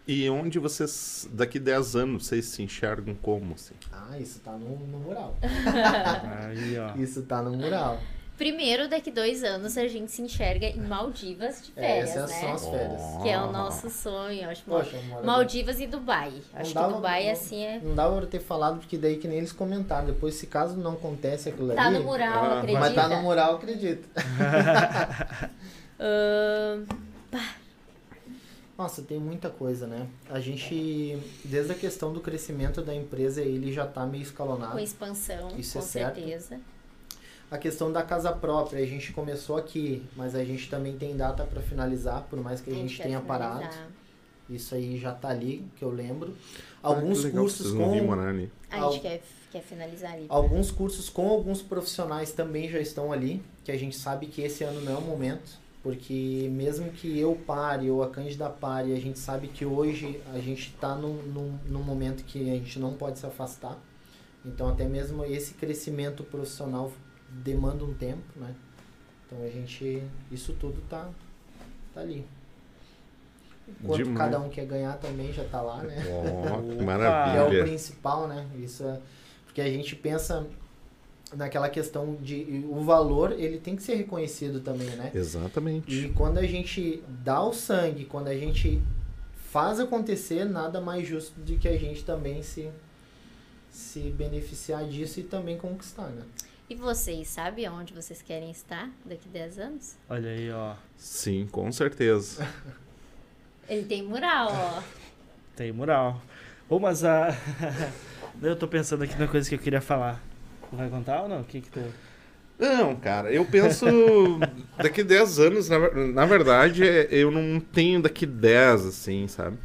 Speaker 2: E onde vocês, daqui 10 anos, vocês se enxergam como, assim?
Speaker 1: ah, isso tá no, no mural.
Speaker 3: Aí, ó.
Speaker 1: Isso tá no mural.
Speaker 4: Primeiro, daqui dois anos a gente se enxerga em Maldivas de
Speaker 1: É,
Speaker 4: férias,
Speaker 1: essas
Speaker 4: né?
Speaker 1: são as férias.
Speaker 4: Que é o nosso sonho, acho.
Speaker 1: Poxa,
Speaker 4: Maldivas e Dubai. Acho que Dubai,
Speaker 1: não-
Speaker 4: assim, é.
Speaker 1: Não dava pra ter falado, porque daí que nem eles comentaram. Depois, se caso não acontece aquilo
Speaker 4: Tá
Speaker 1: ali.
Speaker 4: no mural,
Speaker 2: Ah,
Speaker 4: acredita?
Speaker 1: Mas tá no mural, acredito.
Speaker 4: Ahn,
Speaker 1: Nossa, tem muita coisa, né? A gente, desde a questão do crescimento da empresa, ele já tá meio escalonado.
Speaker 4: com expansão,
Speaker 1: Isso
Speaker 4: com
Speaker 1: é certo. A questão da casa própria, a gente começou aqui, mas a gente também tem data para finalizar, por mais que a gente
Speaker 4: quer
Speaker 1: tenha
Speaker 4: finalizar.
Speaker 1: parado. Isso aí já tá ali, que eu lembro.
Speaker 2: Ah,
Speaker 1: Alguns
Speaker 2: que legal,
Speaker 1: cursos com
Speaker 2: ali.
Speaker 4: A
Speaker 1: Al-
Speaker 4: gente quer, quer finalizar ali.
Speaker 1: alguns cursos com alguns profissionais também já estão ali, que a gente sabe que esse ano não é o momento, porque mesmo que eu pare ou a Cândida pare, a gente sabe que hoje a gente está num, num, num momento que a gente não pode se afastar. Então até mesmo esse crescimento profissional demanda um tempo, né? Então a gente, isso tudo tá, tá ali. Quanto
Speaker 2: Demais.
Speaker 1: cada um quer ganhar também já tá lá, né?
Speaker 2: Ó, que
Speaker 1: É o
Speaker 2: maravilha.
Speaker 1: principal, né? Isso é, porque a gente pensa naquela questão de o valor, ele tem que ser reconhecido também, né?
Speaker 2: Exatamente.
Speaker 1: E quando a gente dá o sangue, quando a gente faz acontecer, nada mais justo do que a gente também se se beneficiar disso e também conquistar, né?
Speaker 4: E vocês, sabem aonde vocês querem estar daqui 10 anos?
Speaker 3: Olha aí, ó.
Speaker 2: Sim, com certeza.
Speaker 4: Ele tem mural, ó.
Speaker 3: Tem mural. Bom, mas a. Eu tô pensando aqui na coisa que eu queria falar. Vai contar ou não? O que que tu...
Speaker 2: Não, cara, eu penso daqui 10 anos, na, na verdade, é- eu não tenho daqui 10, assim, sabe?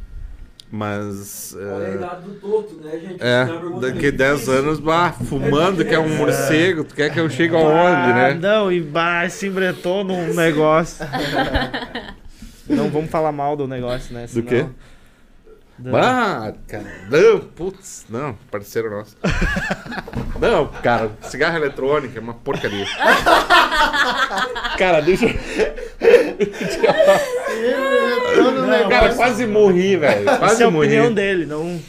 Speaker 2: Mas.
Speaker 5: Olha a
Speaker 2: é,
Speaker 5: idade do Toto, né, gente?
Speaker 2: É,
Speaker 5: é
Speaker 2: daqui 10
Speaker 5: difícil.
Speaker 2: anos, bah, fumando, que é um morcego, tu quer que eu chegue aonde,
Speaker 3: Ah,
Speaker 2: né?
Speaker 3: Não, e bah, se embretou num negócio. não vamos falar mal do negócio, né?
Speaker 2: Do quê?
Speaker 3: Do-
Speaker 2: Bah, cara, não, putz, não, parceiro nosso. Não, cara, cigarro eletrônico é uma porcaria. Cara, deixa
Speaker 3: Não,
Speaker 1: negócio.
Speaker 2: Cara, quase morri, velho.
Speaker 3: Essa
Speaker 2: Quase
Speaker 3: é a
Speaker 2: morri.
Speaker 3: opinião dele, não...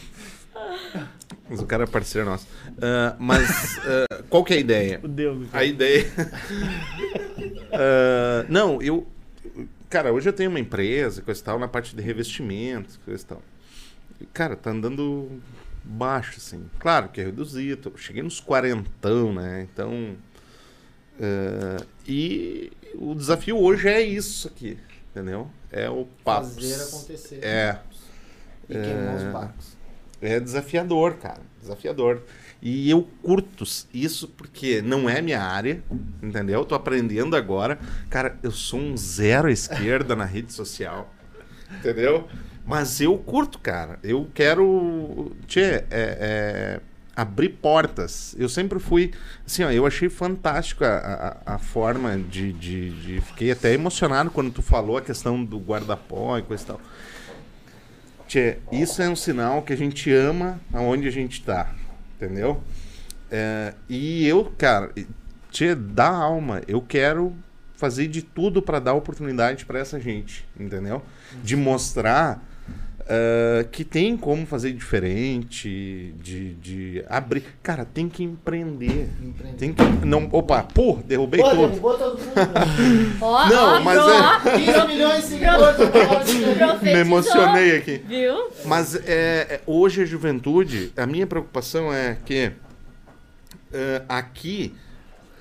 Speaker 2: Mas o cara é parceiro nosso. Ah, mas ah, qual que é a ideia?
Speaker 3: Fudeu.
Speaker 2: A ideia. Ah, não, eu. Cara, hoje eu tenho uma empresa, coisa e tal, na parte de revestimentos, coisa e tal. E, cara, tá andando baixo, assim. Claro que é reduzido. Cheguei nos quarentão, né? Então. e o desafio hoje é isso aqui, entendeu? É o papo.
Speaker 1: Fazer acontecer.
Speaker 2: É.
Speaker 1: E queimar os
Speaker 2: É.
Speaker 1: barcos.
Speaker 2: É desafiador, cara. Desafiador. E eu curto isso porque não é minha área, entendeu? Tô aprendendo agora. Cara, eu sou um zero à esquerda na rede social, entendeu? Mas eu curto, cara. Eu quero, tchê, é, é, abrir portas. Eu sempre fui, assim, ó, eu achei fantástico a, a, a forma de, de, de... Fiquei até emocionado quando tu falou a questão do guarda-pó e coisa e tal. Tchê, isso é um sinal que a gente ama aonde a gente tá, entendeu? É, e eu, cara, tchê, dá alma. Eu quero fazer de tudo para dar oportunidade para essa gente, entendeu? De mostrar ah, que tem como fazer diferente, de, de abrir. Cara, tem que empreender.
Speaker 1: Empreender.
Speaker 2: Tem que. Não, opa, pô, derrubei
Speaker 1: Pô,
Speaker 2: tudo.
Speaker 1: derrubou todo mundo.
Speaker 4: Ó,
Speaker 2: Não, mas é-
Speaker 4: ó,
Speaker 1: 15 milhões de seguidores.
Speaker 4: profetizou,
Speaker 2: Me emocionei aqui.
Speaker 4: Viu?
Speaker 2: Mas é, é, hoje a juventude, a minha preocupação é que é, aqui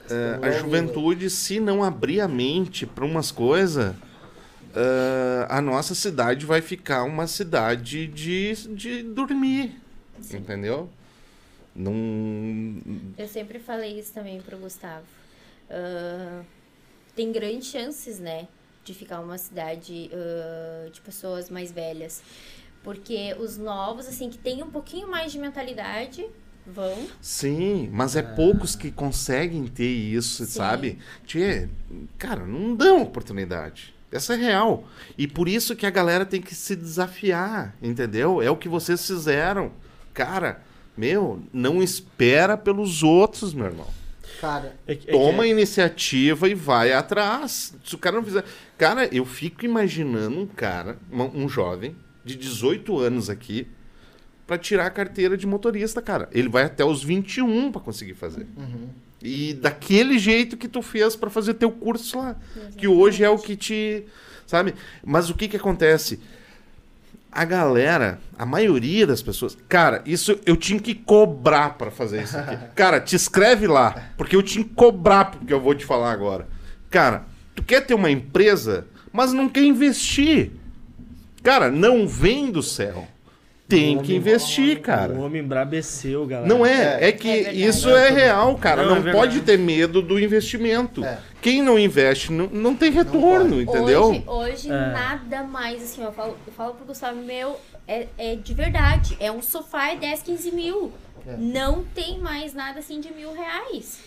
Speaker 2: é, a juventude, se não abrir a mente para umas coisas, é, a nossa cidade vai ficar uma cidade de, de dormir. Entendeu? Não.
Speaker 4: Eu sempre falei isso também pro Gustavo. Ah, tem grandes chances, né? De ficar uma cidade ah, de pessoas mais velhas. Porque os novos, assim, que têm um pouquinho mais de mentalidade, vão.
Speaker 2: Sim, mas é poucos que conseguem ter isso,
Speaker 4: Sim.
Speaker 2: sabe? Tchê, cara, não dão oportunidade. Essa é real. E por isso que a galera tem que se desafiar, entendeu? É o que vocês fizeram. Cara, meu, não espera pelos outros, meu irmão.
Speaker 1: Cara,
Speaker 3: É que- é
Speaker 2: Toma a iniciativa e vai atrás. Se o cara não fizer. Cara, eu fico imaginando um cara, uma- um jovem, de 18 anos aqui, pra tirar a carteira de motorista, cara. Ele vai até os 21 pra conseguir fazer.
Speaker 1: uhum.
Speaker 2: E daquele jeito que tu fez pra fazer teu curso lá. Que hoje é o que te. Sabe? Mas o que que acontece? A galera, a maioria das pessoas. Cara, isso eu tinha que cobrar pra fazer isso aqui. Cara, te escreve lá. Porque eu tinha que cobrar porque eu vou te falar agora. Cara, tu quer ter uma empresa, mas não quer investir. Cara, não vem do céu. Tem que investir, cara.
Speaker 3: O homem brabeceu, galera.
Speaker 2: Não é, é que
Speaker 4: É
Speaker 2: isso é real, cara.
Speaker 3: Não,
Speaker 2: Não,
Speaker 3: é
Speaker 2: pode ter medo do investimento.
Speaker 1: É.
Speaker 2: Quem não investe não, não tem retorno, entendeu?
Speaker 4: Hoje, hoje
Speaker 3: É.
Speaker 4: nada mais, assim, eu falo, eu falo pro Gustavo, meu, é, é de verdade. É um sofá é 10, 15 mil.
Speaker 1: É.
Speaker 4: Não tem mais nada assim de mil reais.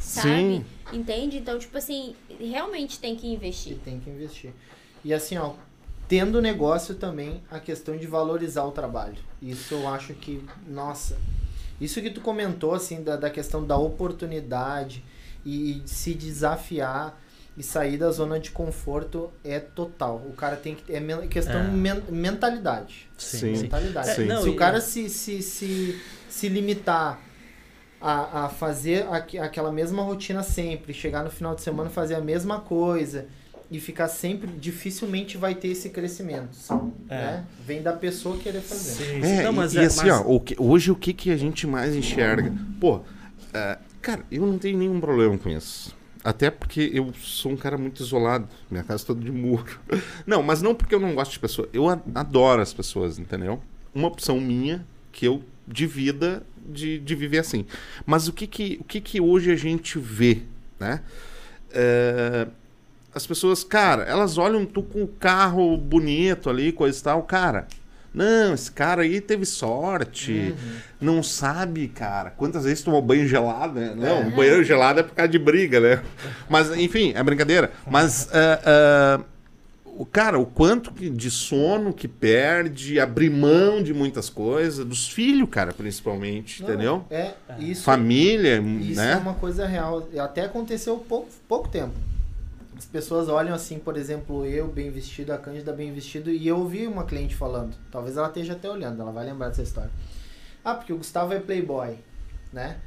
Speaker 4: Sabe?
Speaker 2: Sim.
Speaker 4: Entende? Então, tipo assim, realmente tem que
Speaker 1: E
Speaker 4: investir.
Speaker 1: tem que investir. E assim, ó, tendo negócio também, a questão de valorizar o trabalho. Isso eu acho que, nossa, isso que tu comentou, assim, da, da questão da oportunidade e, se desafiar e sair da zona de conforto é total. O cara tem que. É men- questão
Speaker 3: É.
Speaker 1: men- mentalidade.
Speaker 2: Sim.
Speaker 1: Mentalidade.
Speaker 2: Sim.
Speaker 3: não,
Speaker 1: se
Speaker 3: e-
Speaker 1: o cara se, se, se, se limitar a, a fazer aqu- aquela mesma rotina sempre, chegar no final de semana fazer a mesma coisa e ficar sempre, dificilmente vai ter esse crescimento.
Speaker 3: É.
Speaker 1: né? Vem da pessoa querer fazer.
Speaker 3: Sim, sim.
Speaker 2: É,
Speaker 3: Não,
Speaker 2: e-
Speaker 3: mas
Speaker 2: e,
Speaker 3: é-
Speaker 2: assim,
Speaker 3: mas-
Speaker 2: ó, o que- hoje o que, que a gente mais enxerga? Pô, é, cara, eu não tenho nenhum problema com isso. Até porque eu sou um cara muito isolado. Minha casa é toda de muro. Não, mas não porque eu não gosto de pessoas. Eu adoro as pessoas, entendeu? Uma opção minha que eu de vida de, de viver assim. Mas o que que, o que que hoje a gente vê, né? É, as pessoas, cara, elas olham tu com o carro bonito ali, coisa e tal, cara. Não, esse cara aí teve sorte. Não sabe, cara, quantas vezes tomou banho gelado, né? Não,
Speaker 1: É.
Speaker 2: banheiro gelado é por causa de briga, né? Mas, enfim, é brincadeira. Mas, ah, o cara, o quanto de sono que perde, abrir mão de muitas coisas, dos filhos, cara, principalmente,
Speaker 1: Não,
Speaker 2: entendeu?
Speaker 1: É, isso,
Speaker 2: Família,
Speaker 1: isso
Speaker 2: né?
Speaker 1: é uma coisa real. Até aconteceu pouco, pouco tempo. As pessoas olham assim, por exemplo, eu bem vestido, a Cândida bem vestido, e eu ouvi uma cliente falando. Talvez ela esteja até olhando, ela vai lembrar dessa história. Ah, porque o Gustavo é playboy, né?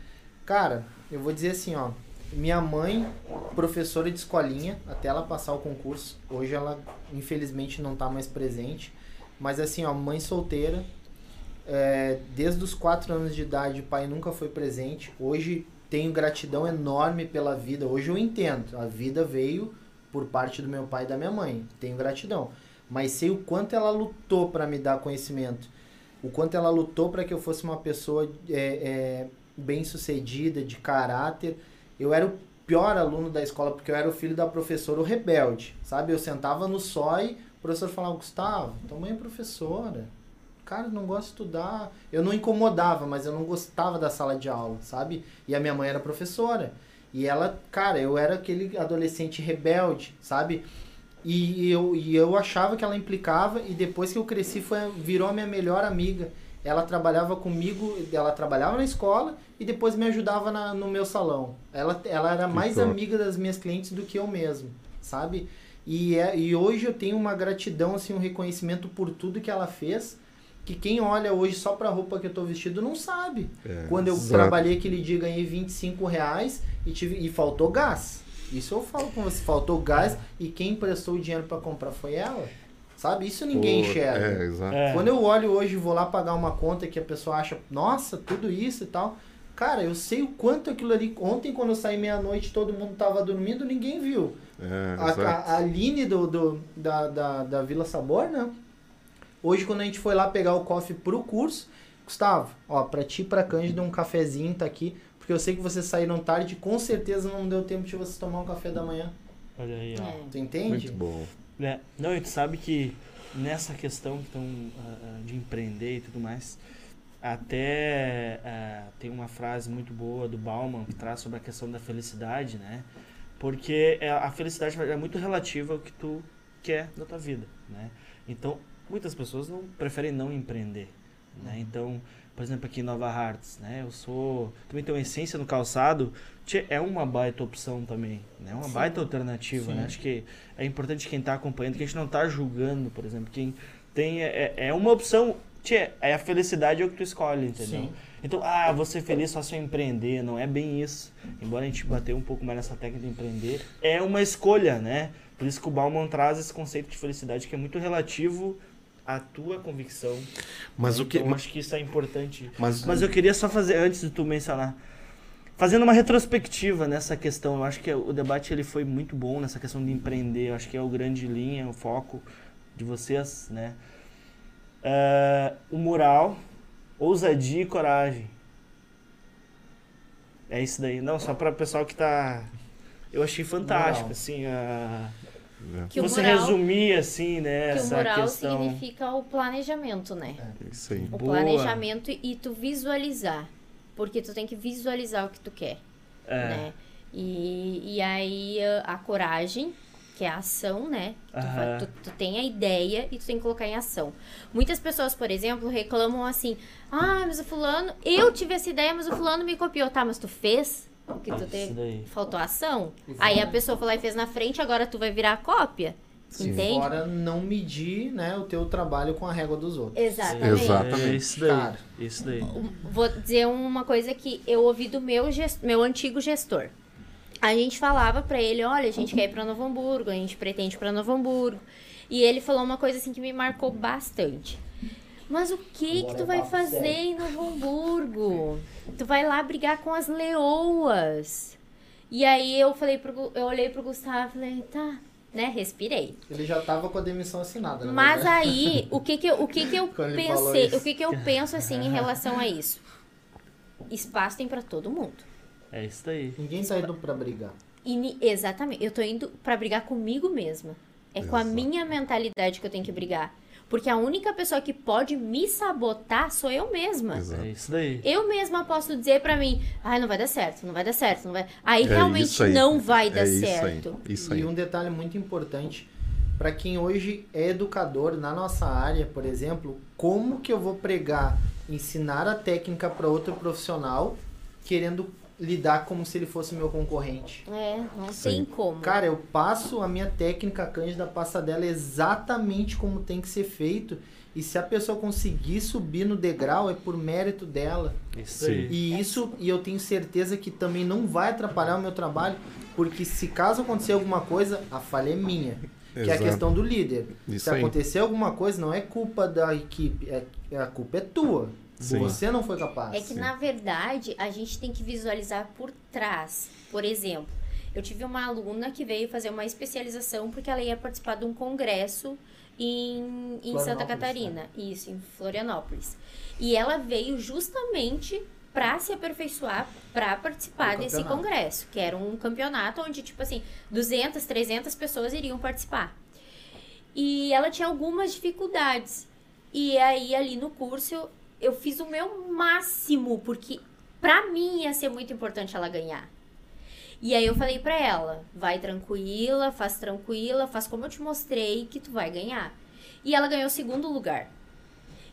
Speaker 1: Cara, eu vou dizer assim, ó. Minha mãe, professora de escolinha, até ela passar o concurso. Hoje ela, infelizmente, não tá mais presente. Mas assim, ó, mãe solteira. é, desde os 4 anos de idade, o pai nunca foi presente. Hoje tenho gratidão enorme pela vida. Hoje eu entendo. A vida veio por parte do meu pai e da minha mãe. Tenho gratidão. Mas sei o quanto ela lutou para me dar conhecimento. O quanto ela lutou para que eu fosse uma pessoa é, é, bem sucedida, de caráter. Eu era o pior aluno da escola porque eu era o filho da professora, o rebelde, sabe? Eu sentava no SOI, o professor falava, Gustavo, tua mãe é professora. Cara, não gosto de estudar. Eu não incomodava, mas eu não gostava da sala de aula, sabe? E a minha mãe era professora. E ela, cara, eu era aquele adolescente rebelde, sabe? E eu, e eu achava que ela implicava, e depois que eu cresci, foi, virou a minha melhor amiga. Ela trabalhava comigo, ela trabalhava na escola e depois me ajudava na, no meu salão. Ela, ela era
Speaker 2: Que
Speaker 1: mais
Speaker 2: top.
Speaker 1: amiga das minhas clientes do que eu mesmo, sabe? E, é, e hoje eu tenho uma gratidão, assim, um reconhecimento por tudo que ela fez, que quem olha hoje só pra roupa que eu tô vestido não sabe.
Speaker 2: É,
Speaker 1: Quando eu
Speaker 2: exato.
Speaker 1: trabalhei aquele dia, ganhei 25 reais e, tive, e faltou gás. Isso eu falo com você, faltou gás e quem emprestou o dinheiro pra comprar foi ela. Sabe? Isso ninguém
Speaker 2: Pô,
Speaker 1: enxerga.
Speaker 2: É, exato.
Speaker 3: É.
Speaker 1: Quando eu olho hoje e vou lá pagar uma conta que a pessoa acha, nossa, tudo isso e tal. Cara, eu sei o quanto aquilo ali. Ontem, quando eu saí meia-noite, todo mundo tava dormindo, ninguém viu.
Speaker 2: É,
Speaker 1: A,
Speaker 2: exato.
Speaker 1: a, a Aline do, do, da, da, da Vila Sabor, né? Hoje, quando a gente foi lá pegar o coffee pro curso, Gustavo, ó, pra ti e pra Cândida, um cafezinho tá aqui, porque eu sei que vocês saíram tarde, com certeza não deu tempo de vocês tomar um café da manhã.
Speaker 3: Olha aí, ó.
Speaker 4: É.
Speaker 1: Tu entende?
Speaker 2: Muito bom.
Speaker 3: É, não, e tu sabe que nessa questão então, de empreender e tudo mais, até ah, tem uma frase muito boa do Bauman que traz sobre a questão da felicidade, né? Porque é- a felicidade é muito relativa ao que tu quer da tua vida, né? Então, muitas pessoas não preferem não empreender, né? Então, por exemplo, aqui em Nova Hartz, né? Eu sou... Também tenho essência no calçado, é uma baita opção também, né? Uma
Speaker 4: Sim.
Speaker 3: baita alternativa,
Speaker 1: Sim.
Speaker 3: né? Acho que é importante quem está acompanhando, que a gente não está julgando, por exemplo, quem tem... É, é uma opção... Tchê, é a felicidade é o que tu escolhe, entendeu?
Speaker 1: Sim.
Speaker 3: Então, ah, vou ser feliz só se eu empreender. Não é bem isso. Embora a gente bateu um pouco mais nessa técnica de empreender, é uma escolha, né? Por isso que o Bauman traz esse conceito de felicidade que é muito relativo à tua convicção.
Speaker 2: Mas
Speaker 3: né?
Speaker 2: o que.
Speaker 3: Então, acho que isso é importante.
Speaker 2: Mas,
Speaker 3: Mas eu queria só fazer, antes de tu mencionar, fazendo uma retrospectiva nessa questão, eu acho que o debate ele foi muito bom nessa questão de empreender, eu acho que é o grande linha, o foco de vocês, né? É, o mural, ousadia e coragem. É isso daí. Não, só para o pessoal que tá... Eu achei fantástico,
Speaker 1: Mural.
Speaker 3: assim, a...
Speaker 4: Que o
Speaker 3: Você
Speaker 4: mural,
Speaker 3: resumir, assim, né,
Speaker 4: que o
Speaker 3: essa
Speaker 4: mural
Speaker 3: questão...
Speaker 4: significa o planejamento, né?
Speaker 2: Isso aí.
Speaker 4: O
Speaker 3: Boa.
Speaker 4: planejamento e tu visualizar. Porque tu tem que visualizar o que tu quer,
Speaker 3: É,
Speaker 4: né? E, e aí a, a coragem, que é a ação, né? Tu, vai-
Speaker 3: Aham.
Speaker 4: tu, tu tem a ideia e tu tem que colocar em ação. Muitas pessoas, por exemplo, reclamam assim: Ah, mas o fulano, eu tive essa ideia, mas o fulano me copiou. Tá, mas tu fez? Porque tu
Speaker 3: Isso
Speaker 4: teve, faltou ação. Aí a pessoa foi lá e fez na frente, agora tu vai virar a cópia.
Speaker 2: Sim.
Speaker 4: Entende?
Speaker 1: Fora não medir né, o teu trabalho com a régua dos outros.
Speaker 4: Exatamente.
Speaker 2: Exatamente.
Speaker 3: É isso daí.
Speaker 1: Cara.
Speaker 3: Isso daí.
Speaker 4: Vou dizer uma coisa que eu ouvi do meu, ges- meu antigo gestor. A gente falava pra ele, olha, a gente quer ir pra Novo Hamburgo, a gente pretende ir pra Novo Hamburgo. E ele falou uma coisa assim que me marcou bastante. Mas o que que tu
Speaker 1: é
Speaker 4: vai fazer em Novo Hamburgo? Tu vai lá brigar com as leoas. E aí eu falei pro, eu olhei pro Gustavo e falei, tá, né, respirei.
Speaker 1: Ele já tava com a demissão assinada, né?
Speaker 4: Mas aí, o que que eu, o que que eu pensei, o que que eu penso assim em relação a isso? Espaço tem pra todo mundo.
Speaker 3: É isso aí.
Speaker 1: Ninguém tá indo pra brigar.
Speaker 4: E exatamente, eu tô indo pra brigar comigo mesma. É com a
Speaker 2: Exato.
Speaker 4: minha mentalidade que eu tenho que brigar. Porque a única pessoa que pode me sabotar sou eu mesma.
Speaker 2: Exato.
Speaker 3: É isso daí.
Speaker 4: Eu mesma posso dizer pra mim, ai, não vai dar certo, não vai dar certo, não vai. Aí
Speaker 2: É
Speaker 4: realmente
Speaker 2: isso aí.
Speaker 4: não vai
Speaker 2: É
Speaker 4: dar
Speaker 2: isso aí.
Speaker 4: certo.
Speaker 2: Isso
Speaker 1: E
Speaker 2: aí.
Speaker 1: um detalhe muito importante, para quem hoje é educador na nossa área, por exemplo, como que eu vou pregar, ensinar a técnica para outro profissional, querendo lidar como se ele fosse meu concorrente?
Speaker 4: É, não
Speaker 2: Sim.
Speaker 4: tem como.
Speaker 1: Cara, eu passo a minha técnica Cândida passa dela exatamente como tem que ser feito. E se a pessoa conseguir subir no degrau, é por mérito dela.
Speaker 3: Isso aí.
Speaker 1: E isso, e eu tenho certeza que também não vai atrapalhar o meu trabalho, porque se caso acontecer alguma coisa, a falha é minha. Que é a
Speaker 2: Exato.
Speaker 1: questão do líder.
Speaker 2: Isso
Speaker 1: se
Speaker 2: aí.
Speaker 1: acontecer alguma coisa, não é culpa da equipe, é, a culpa é tua.
Speaker 2: Sim.
Speaker 1: Você não foi capaz.
Speaker 4: É que
Speaker 2: Sim.
Speaker 4: na verdade a gente tem que visualizar por trás. Por exemplo, eu tive uma aluna que veio fazer uma especialização porque ela ia participar de um congresso em, em Santa Catarina. Isso, em Florianópolis. E ela veio justamente para se aperfeiçoar, para participar
Speaker 1: Do
Speaker 4: desse congresso, que era um campeonato onde, tipo assim, 200, 300 pessoas iriam participar. E ela tinha algumas dificuldades. E aí, ali no curso, eu, fiz o meu máximo, porque pra mim ia ser muito importante ela ganhar. E aí eu falei pra ela, vai tranquila, faz tranquila, faz como eu te mostrei que tu vai ganhar. E ela ganhou o segundo lugar.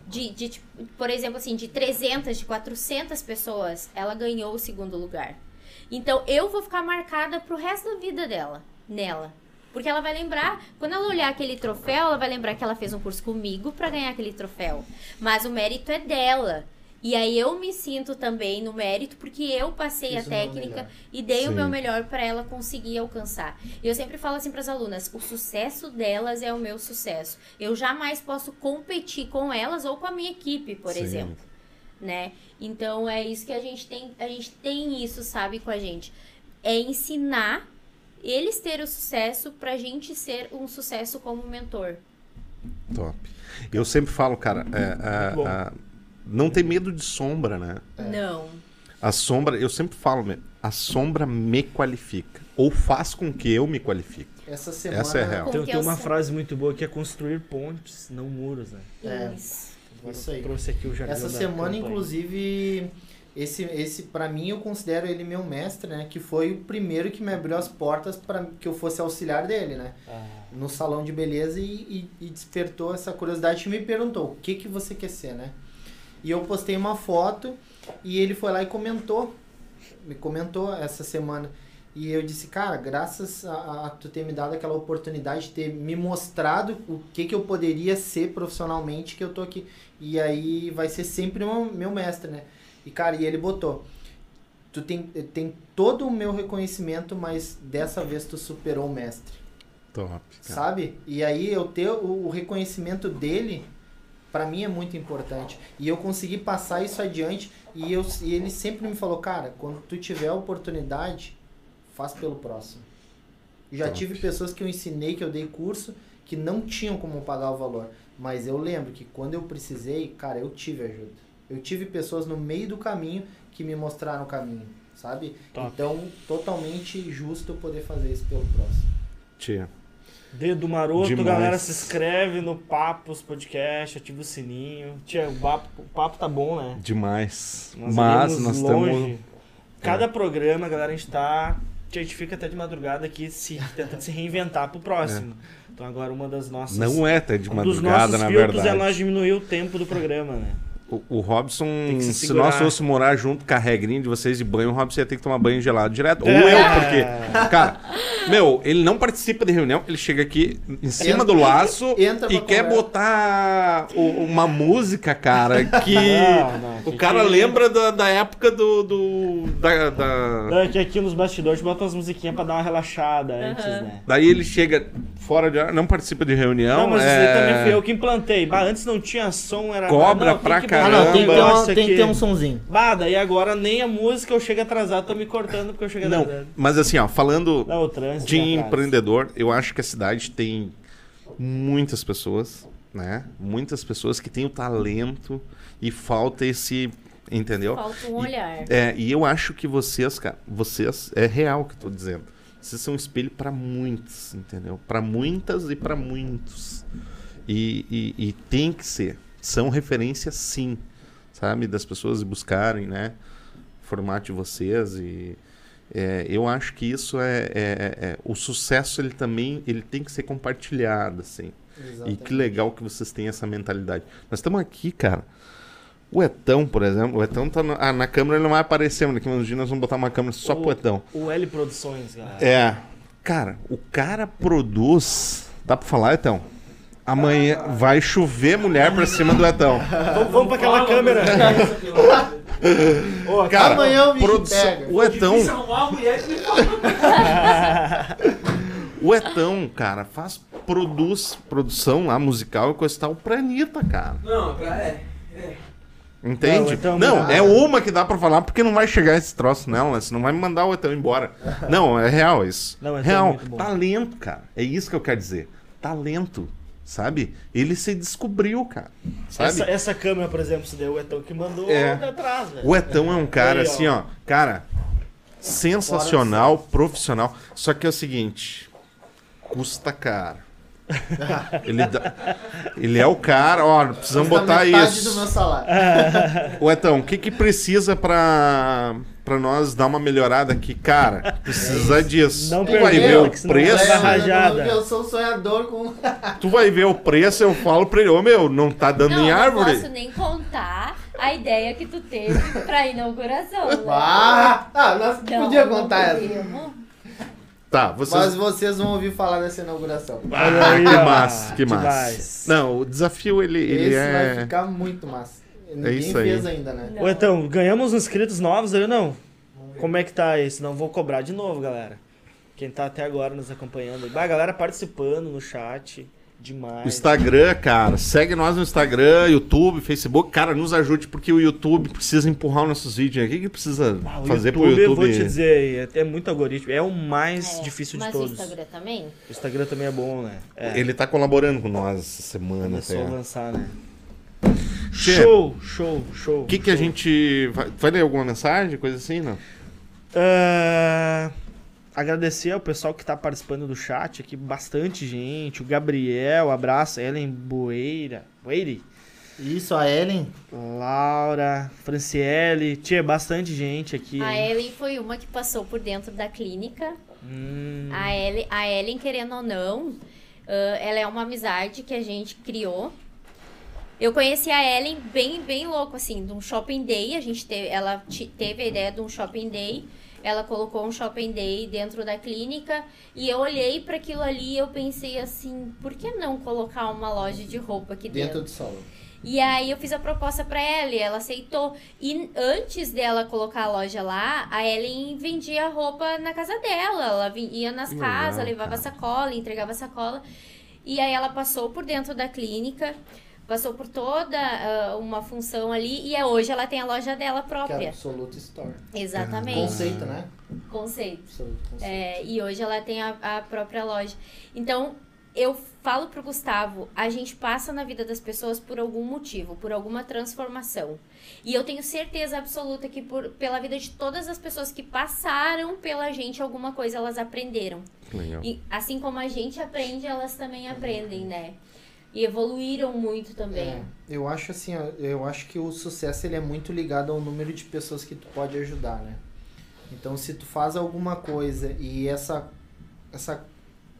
Speaker 4: De, de, tipo, por exemplo, assim, de 300, de 400 pessoas, ela ganhou o segundo lugar. Então, eu vou ficar marcada pro resto da vida dela, nela. Porque ela vai lembrar, quando ela olhar aquele troféu, ela vai lembrar que ela fez um curso comigo pra ganhar aquele troféu. Mas o mérito é dela. E aí eu me sinto também no mérito porque eu passei
Speaker 1: Fiz
Speaker 4: a técnica e dei
Speaker 2: Sim.
Speaker 4: o meu melhor pra ela conseguir alcançar. E eu sempre falo assim pras alunas, o sucesso delas é o meu sucesso. Eu jamais posso competir com elas ou com a minha equipe, por
Speaker 2: Sim.
Speaker 4: exemplo, né? Então é isso que a gente tem, a gente tem isso, sabe, com a gente. É ensinar eles ter o sucesso pra gente ser um sucesso como mentor.
Speaker 2: Top. Eu sempre falo, cara, é, é,
Speaker 3: bom.
Speaker 2: é, não tem medo de sombra, né?
Speaker 4: Não.
Speaker 2: A sombra, eu sempre falo, meu, a sombra me qualifica. Ou faz com que eu me qualifique.
Speaker 1: Essa semana.
Speaker 2: Essa é real.
Speaker 3: Tem, tem uma
Speaker 4: sei.
Speaker 3: frase muito boa que é construir pontes, não muros, né?
Speaker 1: É.
Speaker 4: Isso.
Speaker 1: Isso aí.
Speaker 3: Trouxe aqui o
Speaker 1: Essa semana,
Speaker 3: campanha.
Speaker 1: inclusive, esse, esse para mim eu considero ele meu mestre, né? Que foi o primeiro que me abriu as portas para que eu fosse auxiliar dele, né?
Speaker 3: Ah,
Speaker 1: No salão de beleza e, e- e despertou essa curiosidade e me perguntou o que que você quer ser, né? E eu postei uma foto e ele foi lá e comentou, me comentou essa semana. E eu disse, cara, graças a, a tu ter me dado aquela oportunidade de ter me mostrado o que que eu poderia ser profissionalmente, que eu tô aqui. E aí vai ser sempre meu, meu mestre, né? E cara, e ele botou, tu tem, tem todo o meu reconhecimento, mas dessa vez tu superou o mestre.
Speaker 2: Top. cara.
Speaker 1: Sabe? E aí eu ter o, o reconhecimento dele, pra mim é muito importante. E eu consegui passar isso adiante. E, eu, e ele sempre me falou, cara, quando tu tiver a oportunidade, faz pelo próximo. Já
Speaker 2: Top.
Speaker 1: tive pessoas que eu ensinei, que eu dei curso, que não tinham como pagar o valor. Mas eu lembro que quando eu precisei, cara, eu tive ajuda. Eu tive pessoas no meio do caminho que me mostraram o caminho, sabe?
Speaker 3: Top.
Speaker 1: Então, totalmente justo eu poder fazer isso pelo próximo.
Speaker 2: Tia.
Speaker 3: Dedo maroto,
Speaker 2: Demais.
Speaker 3: galera, se inscreve no Papos Podcast, ativa o sininho. Tia, o papo, o papo tá bom, né?
Speaker 2: Demais.
Speaker 3: Nós
Speaker 2: Mas nós estamos.
Speaker 3: longe. Cada programa, galera, a gente tá. A gente fica até de madrugada aqui se, tentando se reinventar pro próximo. Então agora uma das nossas.
Speaker 2: Não é até de
Speaker 3: um dos
Speaker 2: madrugada,
Speaker 3: nossos
Speaker 2: na
Speaker 3: filtros
Speaker 2: verdade.
Speaker 3: é nós diminuir o tempo do programa, né?
Speaker 2: O, o Robson,
Speaker 3: que se
Speaker 2: se nós fosse morar junto com a regrinha de vocês de banho, o Robson ia ter que tomar banho gelado direto. Ou
Speaker 3: É.
Speaker 2: eu, porque, cara, meu, ele não participa da reunião, ele chega aqui em cima
Speaker 1: Entra-
Speaker 2: do laço
Speaker 1: entra
Speaker 2: e quer
Speaker 1: conversa.
Speaker 2: botar o- uma música, cara, que.
Speaker 3: Não, não.
Speaker 2: O cara lembra da, da época do. do da, da-
Speaker 3: Não, que aqui nos bastidores bota umas musiquinhas pra dar uma relaxada antes,
Speaker 4: Aham.
Speaker 3: né?
Speaker 2: Daí ele chega fora de. não participa de reunião.
Speaker 3: Não, mas isso
Speaker 2: é...
Speaker 3: aí também fui eu que implantei. Bah, antes não tinha som, era.
Speaker 2: Cobra
Speaker 3: não,
Speaker 2: pra
Speaker 3: que
Speaker 1: Ah, não, tem que, ter
Speaker 2: Caramba.
Speaker 1: uma- tem que ter um sonzinho.
Speaker 3: Bah, daí agora nem a música eu chego atrasado, tô me cortando porque eu chego
Speaker 2: Não,
Speaker 3: atrasado.
Speaker 2: mas assim, ó, falando
Speaker 3: Não, o trânsito.
Speaker 2: de empreendedor, eu acho que a cidade tem muitas pessoas, né? Muitas pessoas que têm o talento e falta esse. Entendeu?
Speaker 4: Falta um
Speaker 2: E-
Speaker 4: olhar.
Speaker 2: É, e eu acho que vocês, cara, vocês, é real que eu tô dizendo. Vocês são um espelho pra muitos, entendeu? Pra muitas e pra muitos. E, e, e tem que ser. São referências, sim, sabe? Das pessoas buscarem, né? O formato de vocês e... é, eu acho que isso é, é- é- é- O sucesso, ele também ele tem que ser compartilhado, assim. E que legal que vocês têm essa mentalidade. Nós estamos aqui, cara. O Etão, por exemplo, o Etão tá na, ah, na câmera, ele não vai aparecer, mas daqui uns dias nós vamos botar uma câmera só pro Etão.
Speaker 3: O L Produções, galera.
Speaker 2: É. Cara, o cara produz. Dá pra falar, Etão? Amanhã vai chover mulher pra cima do Etão.
Speaker 3: Vamos, vamos pra aquela câmera. Ô,
Speaker 2: Cara,
Speaker 1: Amanhã o bicho
Speaker 2: produção-
Speaker 1: pega.
Speaker 2: o Etão,
Speaker 5: Difícil arrumar uma mulher que me fala.
Speaker 2: o Etão, cara, faz produz produção lá musical e coisa e tal pra Anitta, cara.
Speaker 5: Não, pra, é. é.
Speaker 2: Entende?
Speaker 3: Não, o Etão
Speaker 2: não, é uma que dá pra falar porque não vai chegar esse troço nela, né? Senão vai me mandar o Etão embora. Não, é real isso.
Speaker 3: Não, o Etão é
Speaker 2: real.
Speaker 3: muito bom.
Speaker 2: Talento, cara. É isso que eu quero dizer. Talento. Sabe? Ele se descobriu, cara. Sabe?
Speaker 3: Essa, essa câmera, por exemplo, se deu o Etão que mandou
Speaker 2: É.
Speaker 3: atrás, velho.
Speaker 2: O Etão é um cara
Speaker 3: Aí, ó.
Speaker 2: assim, ó. Cara, sensacional, profissional. Só que é o seguinte: custa caro. ele, dá- ele é o cara, ó, precisamos botar isso.
Speaker 1: do meu salário.
Speaker 2: Ô, Etão, o que que precisa pra, pra nós dar uma melhorada aqui? Cara, precisa disso.
Speaker 3: Não
Speaker 2: tu vai ver o
Speaker 3: que senão
Speaker 2: preço,
Speaker 3: vai rajada.
Speaker 1: Eu sou sonhador com.
Speaker 2: tu vai ver o preço, eu falo pra ele, ô meu, não tá dando
Speaker 4: Não,
Speaker 2: em
Speaker 4: não
Speaker 2: árvore.
Speaker 4: posso nem contar a ideia que tu teve pra inauguração. Né?
Speaker 1: Ah, ah nós
Speaker 4: Não,
Speaker 1: podia
Speaker 4: não
Speaker 1: contar essa.
Speaker 4: podemos.
Speaker 2: Tá, vocês...
Speaker 1: Mas vocês vão ouvir falar dessa inauguração.
Speaker 2: Ah,
Speaker 3: aí,
Speaker 2: que massa, que massa.
Speaker 3: Demais.
Speaker 2: Não, o desafio, ele, ele
Speaker 1: Esse
Speaker 2: é...
Speaker 1: vai ficar muito massa. Ninguém
Speaker 2: isso aí.
Speaker 1: fez ainda, né?
Speaker 4: Não.
Speaker 3: Ô, Etão, ganhamos inscritos novos aí ou não? Como é que tá aí? Senão vou cobrar de novo, galera. Quem tá até agora nos acompanhando aí. Bah, a galera participando no chat. Demais.
Speaker 2: Instagram, cara, segue nós no Instagram, YouTube, Facebook. Cara, nos ajude, porque o YouTube precisa empurrar os nossos vídeos. O que, que precisa
Speaker 3: Ah, o
Speaker 2: fazer
Speaker 3: YouTube,
Speaker 2: pro
Speaker 3: eu vou
Speaker 2: YouTube?
Speaker 3: te dizer aí, é, muito algoritmo. É o mais
Speaker 4: É,
Speaker 3: difícil de
Speaker 4: Mas
Speaker 3: todos.
Speaker 4: o Instagram também?
Speaker 3: O Instagram também é bom, né? É,
Speaker 2: Ele tá colaborando com nós essa semana
Speaker 3: começou a
Speaker 2: até.
Speaker 3: lançar, né? Show, show, show.
Speaker 2: O que, que a gente. Vai, vai ler alguma mensagem, coisa assim, não?
Speaker 3: Ah, agradecer ao pessoal que tá participando do chat aqui, bastante gente. O Gabriel, abraço. Ellen Boeira. Boeire.
Speaker 1: Isso, a Ellen.
Speaker 3: Laura, Franciele. Tia, bastante gente aqui.
Speaker 4: A
Speaker 3: hein?
Speaker 4: Ellen foi uma que passou por dentro da clínica.
Speaker 3: Hum,
Speaker 4: A Ellen, a Ellen querendo ou não, ela é uma amizade que a gente criou. Eu conheci a Ellen bem, bem louco, assim, de um shopping day. A gente teve, ela teve a ideia de um shopping day. Ela colocou um shopping day dentro da clínica e eu olhei para aquilo ali e eu pensei assim, por que não colocar uma loja de roupa aqui dentro?
Speaker 1: Dentro do salão.
Speaker 4: E aí eu fiz a proposta pra ela e ela aceitou. E antes dela colocar a loja lá, a Ellen vendia roupa na casa dela. Ela ia nas casas, levava
Speaker 2: cara.
Speaker 4: sacola, entregava sacola. E aí ela passou por dentro da clínica, passou por toda ah, uma função ali e é- hoje ela tem a loja dela
Speaker 1: Que é
Speaker 4: própria.
Speaker 1: Absolute Store.
Speaker 4: Exatamente.
Speaker 1: Conceito, né?
Speaker 4: Conceito.
Speaker 1: Absolute conceito.
Speaker 4: É, e hoje ela tem a, a própria loja. Então, eu falo pro Gustavo, a gente passa na vida das pessoas por algum motivo, por alguma transformação. E eu tenho certeza absoluta que por, pela vida de todas as pessoas que passaram pela gente alguma coisa, elas aprenderam.
Speaker 2: Legal.
Speaker 4: E assim como a gente aprende, elas também aprendem, né? E evoluíram muito também.
Speaker 1: É, eu acho assim, eu acho que o sucesso ele é muito ligado ao número de pessoas que tu pode ajudar, né? Então, se tu faz alguma coisa e essa essa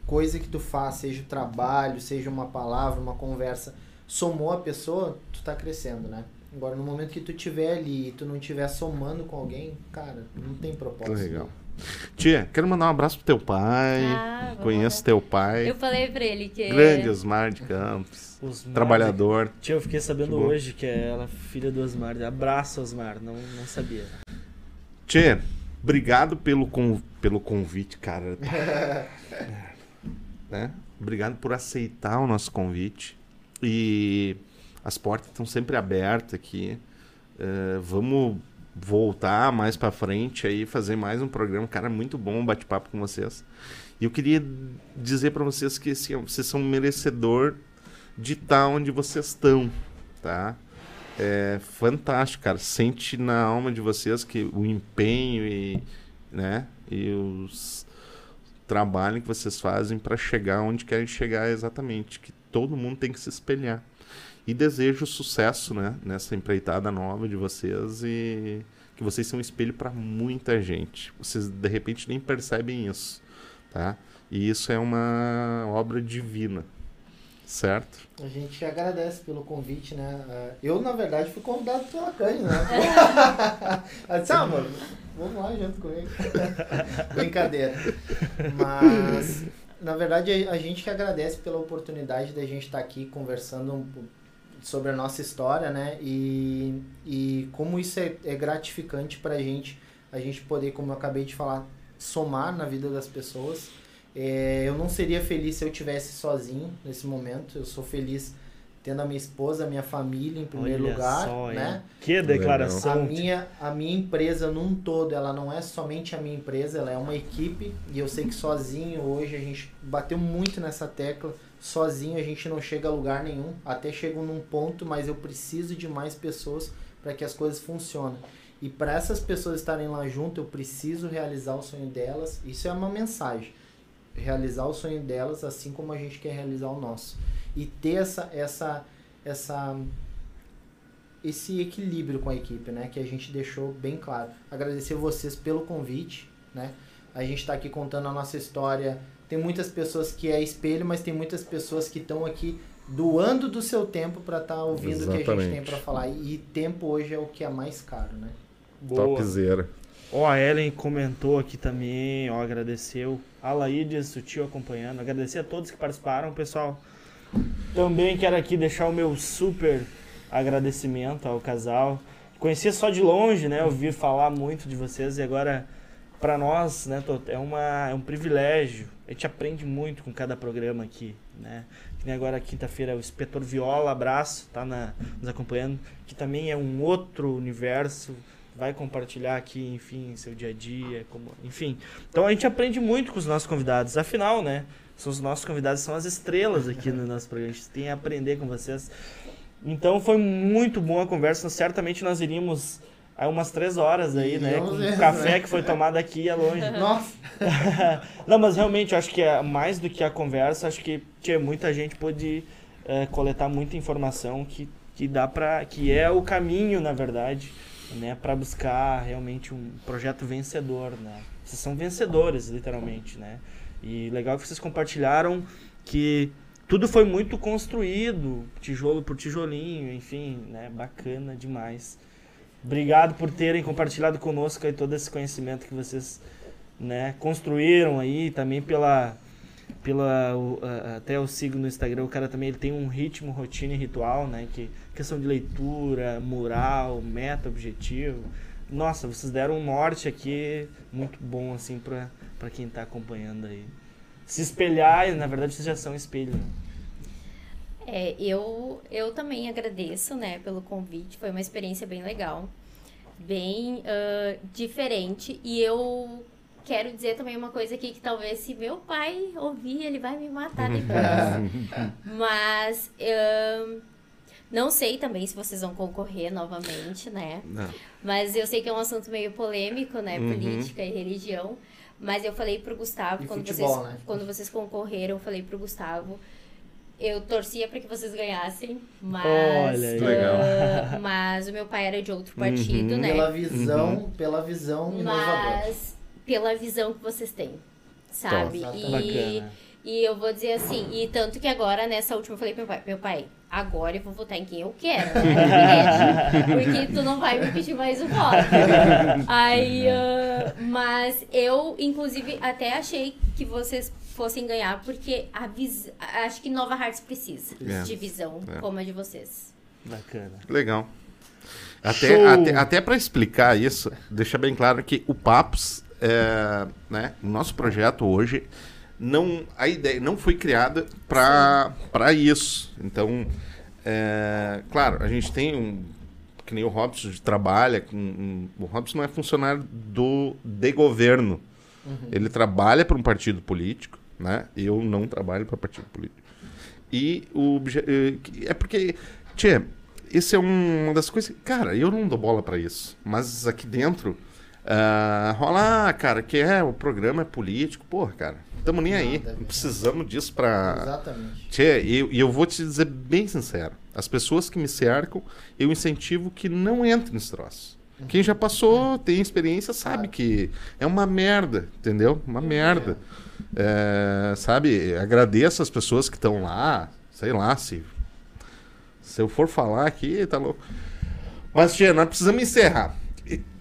Speaker 1: coisa que tu faz, seja o trabalho, seja uma palavra, uma conversa, somou a pessoa, tu tá crescendo, né? Agora, no momento que tu tiver ali e tu não estiver somando com alguém, cara, não tem propósito.
Speaker 2: Legal. Tia, quero mandar um abraço pro teu pai.
Speaker 4: Ah,
Speaker 2: Conheço teu pai.
Speaker 4: Eu falei pra ele que.
Speaker 2: Grande Osmar de Campos.
Speaker 3: Osmar,
Speaker 2: Trabalhador.
Speaker 3: Tia, eu fiquei sabendo hoje que é ela filha do Osmar. Abraço, Osmar. Não, não sabia.
Speaker 2: Tchê, obrigado pelo, con- pelo convite, cara. né? Obrigado por aceitar o nosso convite. E as portas estão sempre abertas aqui. Eh, vamos voltar mais pra frente aí, fazer mais um programa. Cara, muito bom bate-papo com vocês. E eu queria dizer pra vocês que assim, vocês são merecedor de estar onde vocês estão, tá? É fantástico, cara. Sente na alma de vocês que o empenho e, né, e os trabalho que vocês fazem para chegar onde querem chegar exatamente, que todo mundo tem que se espelhar. E desejo sucesso, né, nessa empreitada nova de vocês e que vocês são um espelho para muita gente. Vocês de repente nem percebem isso, tá? E isso é uma obra divina. Certo?
Speaker 1: A gente agradece pelo convite, né? Ah, Eu, na verdade, fui convidado pela Cândido, né? Ela disse, ah, mano, vamos lá junto comigo. Brincadeira. Mas, na verdade, a gente que agradece pela oportunidade da gente estar aqui conversando um sobre a nossa história, né? E, e como isso é, é gratificante pra gente, a gente poder, como eu acabei de falar, somar na vida das pessoas. É, eu não seria feliz se eu tivesse sozinho nesse momento. Eu sou feliz tendo a minha esposa, a minha família em primeiro
Speaker 3: Olha
Speaker 1: lugar,
Speaker 3: só,
Speaker 1: né?
Speaker 3: Que
Speaker 1: A
Speaker 3: declaração.
Speaker 1: minha, a minha empresa num todo, ela não é somente a minha empresa, ela é uma equipe. E eu sei que sozinho hoje a gente bateu muito nessa tecla. Sozinho a gente não chega a lugar nenhum. Até chego num ponto, mas eu preciso de mais pessoas para que as coisas funcionem. E para essas pessoas estarem lá junto, eu preciso realizar o sonho delas. Isso é uma mensagem. Realizar o sonho delas assim como a gente quer realizar o nosso. E ter essa essa essa esse equilíbrio com a equipe, né? Que a gente deixou bem claro. Agradecer vocês pelo convite, né? A gente está aqui contando a nossa história. Tem muitas pessoas que é espelho, mas tem muitas pessoas que estão aqui doando do seu tempo para estar ouvindo o que a gente tem para falar. E tempo hoje é o que é mais caro, né?
Speaker 3: Boa.
Speaker 2: Topzera.
Speaker 3: Ó, a Ellen comentou aqui também, ó, agradeceu. A Laídes, o tio acompanhando. Agradecer a todos que participaram, pessoal. Também quero aqui deixar o meu super agradecimento ao casal. Conhecia só de longe, né? Ouvi falar muito de vocês e agora, pra nós, né, é, uma, é um privilégio. A gente aprende muito com cada programa aqui, né? Que nem agora, quinta-feira, o Inspetor Viola, abraço, tá na, nos acompanhando. Que também é um outro universo vai compartilhar aqui, enfim, seu dia a dia, como, enfim. Então a gente aprende muito com os nossos convidados. Afinal, né, são os nossos convidados, são as estrelas aqui no nosso programa. A gente tem a aprender com vocês. Então foi muito boa a conversa. Certamente nós iríamos há umas três horas aí, né, com o
Speaker 1: mesmo,
Speaker 3: café
Speaker 1: né?
Speaker 3: que foi tomado aqui é longe.
Speaker 1: Nossa!
Speaker 3: Não, mas realmente eu acho que é mais do que a conversa, acho que tinha muita gente pôde eh, coletar muita informação que, que dá para que é o caminho, na verdade, né, para buscar realmente um projeto vencedor, né? Vocês são vencedores, literalmente, né? E legal que vocês compartilharam que tudo foi muito construído, tijolo por tijolinho, enfim, né? Bacana demais. Obrigado por terem compartilhado conosco aí todo esse conhecimento que vocês né, construíram aí, também pela pela o- até eu sigo no Instagram, o cara também ele tem um ritmo, rotina e ritual, né, que questão de leitura, mural, meta, objetivo. Nossa, vocês deram um norte aqui muito bom assim para para quem tá acompanhando aí. Se espelhar, na verdade vocês já são espelho.
Speaker 4: É, eu, eu também agradeço, né, pelo convite. Foi uma experiência bem legal, bem ah, diferente. E eu quero dizer também uma coisa aqui que talvez se meu pai ouvir, ele vai me matar depois. Mas ahn, não sei também se vocês vão concorrer novamente, né?
Speaker 2: Não.
Speaker 4: Mas eu sei que é um assunto meio polêmico, né?
Speaker 2: Uhum.
Speaker 4: Política e religião. Mas eu falei pro Gustavo,
Speaker 1: E
Speaker 4: quando,
Speaker 1: futebol,
Speaker 4: vocês,
Speaker 1: né?
Speaker 4: quando vocês concorreram, eu falei pro Gustavo. Eu torcia para que vocês ganhassem, mas.
Speaker 3: Olha aí.
Speaker 2: Legal.
Speaker 4: ah, mas o meu pai era de outro partido,
Speaker 2: Uhum.
Speaker 4: né?
Speaker 1: Pela visão, pela visão inovadora.
Speaker 4: Mas pela visão que vocês têm, sabe? E,
Speaker 3: Bacana.
Speaker 4: E eu vou dizer assim, e tanto que agora, nessa última, eu falei pro meu pai, meu pai, agora eu vou votar em quem eu quero, né? Porque tu não vai me pedir mais o voto. Aí, ah, mas eu, inclusive, até achei que vocês fossem ganhar, porque a vis... acho que Nova Hearts precisa
Speaker 2: É.
Speaker 4: de visão
Speaker 2: É.
Speaker 4: como a de vocês.
Speaker 3: Bacana.
Speaker 2: Legal. Até,
Speaker 3: Show.
Speaker 2: até, até para explicar isso, deixa bem claro que o Papos, é, né, o nosso projeto hoje, não, a ideia não foi criada para isso. Então, é, claro, a gente tem um. Que nem o Robson trabalha. Com, um, o Robson não é funcionário do, de governo. Ele trabalha para um partido político, né? Eu não trabalho para partido político. E o eh, é porque, tchê, isso é um- uma das coisas. Cara, eu não dou bola pra isso. Mas aqui dentro ah, rola, ah, cara, que é o programa é político. Porra, cara, tamo nem aí. Não precisamos disso pra.
Speaker 1: Exatamente.
Speaker 2: Tchê, e eu, eu vou te dizer bem sincero: as pessoas que me cercam, eu incentivo que não entrem nesse troço. Quem já passou, tem experiência, sabe que é uma merda, entendeu? Uma merda. É, sabe, agradeço as pessoas que estão lá, sei lá, se, se eu for falar aqui, tá louco. Mas, Tia, nós precisamos encerrar.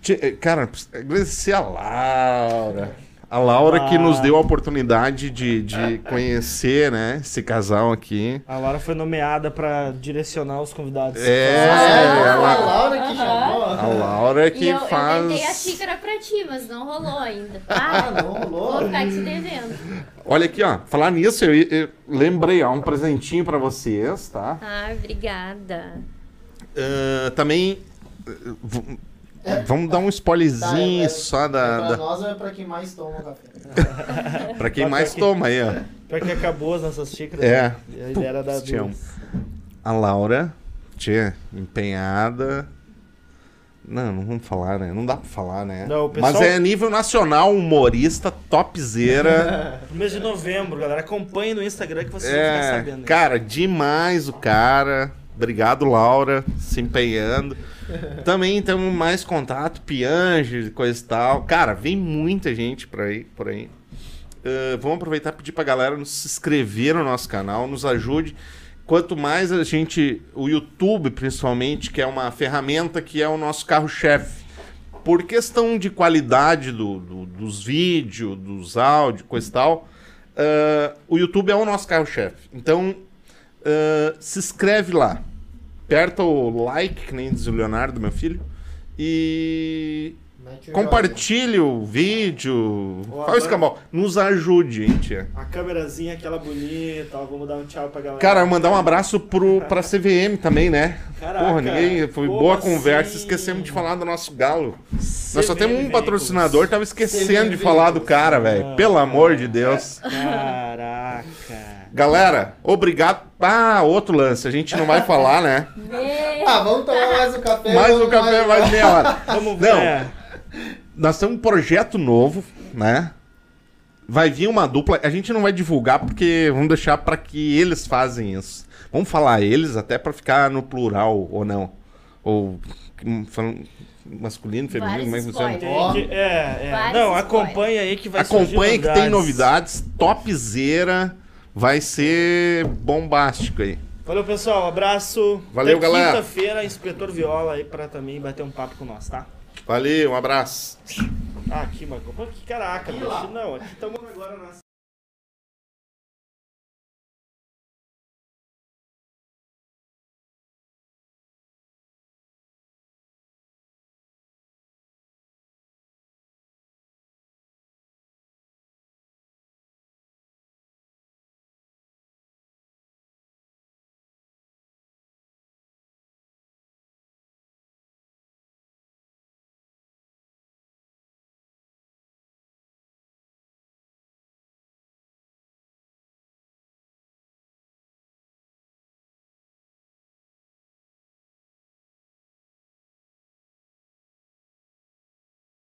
Speaker 2: Tia, eh, cara, agradecer a Laura. A Laura que nos deu a oportunidade de, de conhecer, né, esse casal aqui.
Speaker 3: A Laura foi nomeada pra direcionar os convidados.
Speaker 2: É,
Speaker 1: Ah,
Speaker 2: ela-
Speaker 1: a Laura que chamou.
Speaker 2: A Laura é que
Speaker 4: e eu,
Speaker 2: faz.
Speaker 4: eu tentei a xícara pra mas não rolou ainda.
Speaker 1: Ah,
Speaker 4: Tá?
Speaker 1: não
Speaker 4: Vou
Speaker 1: rolou.
Speaker 4: ficar te devendo.
Speaker 2: Olha aqui, ó. Falar nisso, eu, eu lembrei, ó, um presentinho pra vocês, tá?
Speaker 4: Ah, obrigada.
Speaker 2: Ah, também. eh, v- Vamos dar um
Speaker 1: Tá,
Speaker 2: spoilerzinho
Speaker 1: é-
Speaker 2: só
Speaker 1: é
Speaker 2: da,
Speaker 1: pra
Speaker 2: da-
Speaker 1: nós ou é pra quem mais toma café?
Speaker 2: Pra quem
Speaker 3: Pra
Speaker 2: mais
Speaker 3: quem-
Speaker 2: toma aí, ó.
Speaker 3: Pior que acabou as nossas xícaras.
Speaker 2: É.
Speaker 3: né? A ideia era duas.
Speaker 2: A Laura, tia, empenhada. Não, não vamos falar, né? Não dá pra falar, né?
Speaker 3: Não, pessoal-
Speaker 2: Mas é nível nacional, humorista, topzera.
Speaker 3: No mês de novembro, galera. Acompanhe no Instagram que vocês vão ficar
Speaker 2: é,
Speaker 3: sabendo.
Speaker 2: cara, demais o cara. Obrigado, Laura, se empenhando. Também temos mais contato, Piange, coisa e tal. Cara, vem muita gente por aí. Por aí. Ah, vamos aproveitar e pedir pra galera nos se inscrever no nosso canal, nos ajude. Quanto mais a gente, o YouTube principalmente, que é uma ferramenta que é o nosso carro-chefe. Por questão de qualidade do- do- dos vídeos, dos áudios, coisa e tal, ah, o YouTube é o nosso carro-chefe. Então, ah, se inscreve lá. Aperta o like, que nem diz o Leonardo, meu filho. E compartilhe o vídeo. Faz Cambal. Nos ajude, hein, tia.
Speaker 3: A câmerazinha, aquela bonita, ó, vamos dar um tchau pra galera.
Speaker 2: Cara, mandar um abraço pro, pra CVM também, né?
Speaker 3: Caraca,
Speaker 2: Porra, ninguém. Foi boa conversa.
Speaker 3: assim?
Speaker 2: Esquecemos de falar do nosso galo. Nós só
Speaker 3: CVM
Speaker 2: temos um patrocinador, tava esquecendo
Speaker 1: CVM
Speaker 2: de falar do cara, velho. Pelo amor de Deus.
Speaker 3: Caraca.
Speaker 2: Galera, obrigado. Ah, outro lance. A gente não vai falar, né?
Speaker 1: Ah, vamos tomar mais um café.
Speaker 2: Mais um café, mais meia hora.
Speaker 3: Vamos
Speaker 2: Não. Nós temos um projeto novo, né? Vai vir uma dupla. A gente não vai divulgar porque vamos deixar pra que eles fazem isso. Vamos falar eles até pra ficar no plural ou não. Ou masculino, feminino, como é que funciona?
Speaker 3: é, é.
Speaker 4: Vários
Speaker 3: Não,
Speaker 4: spoilers.
Speaker 3: acompanha aí que vai surgir
Speaker 2: Acompanha que tem novidades. Topzera. Vai ser bombástico aí.
Speaker 3: Valeu, pessoal. Abraço.
Speaker 2: Valeu,
Speaker 3: Até
Speaker 2: galera.
Speaker 3: Quinta-feira, Inspetor Viola aí pra também bater um papo com nós, tá?
Speaker 2: Valeu, um abraço.
Speaker 3: Ah, aqui, Marco. Pô, que caraca, bicho. Não, aqui estamos agora na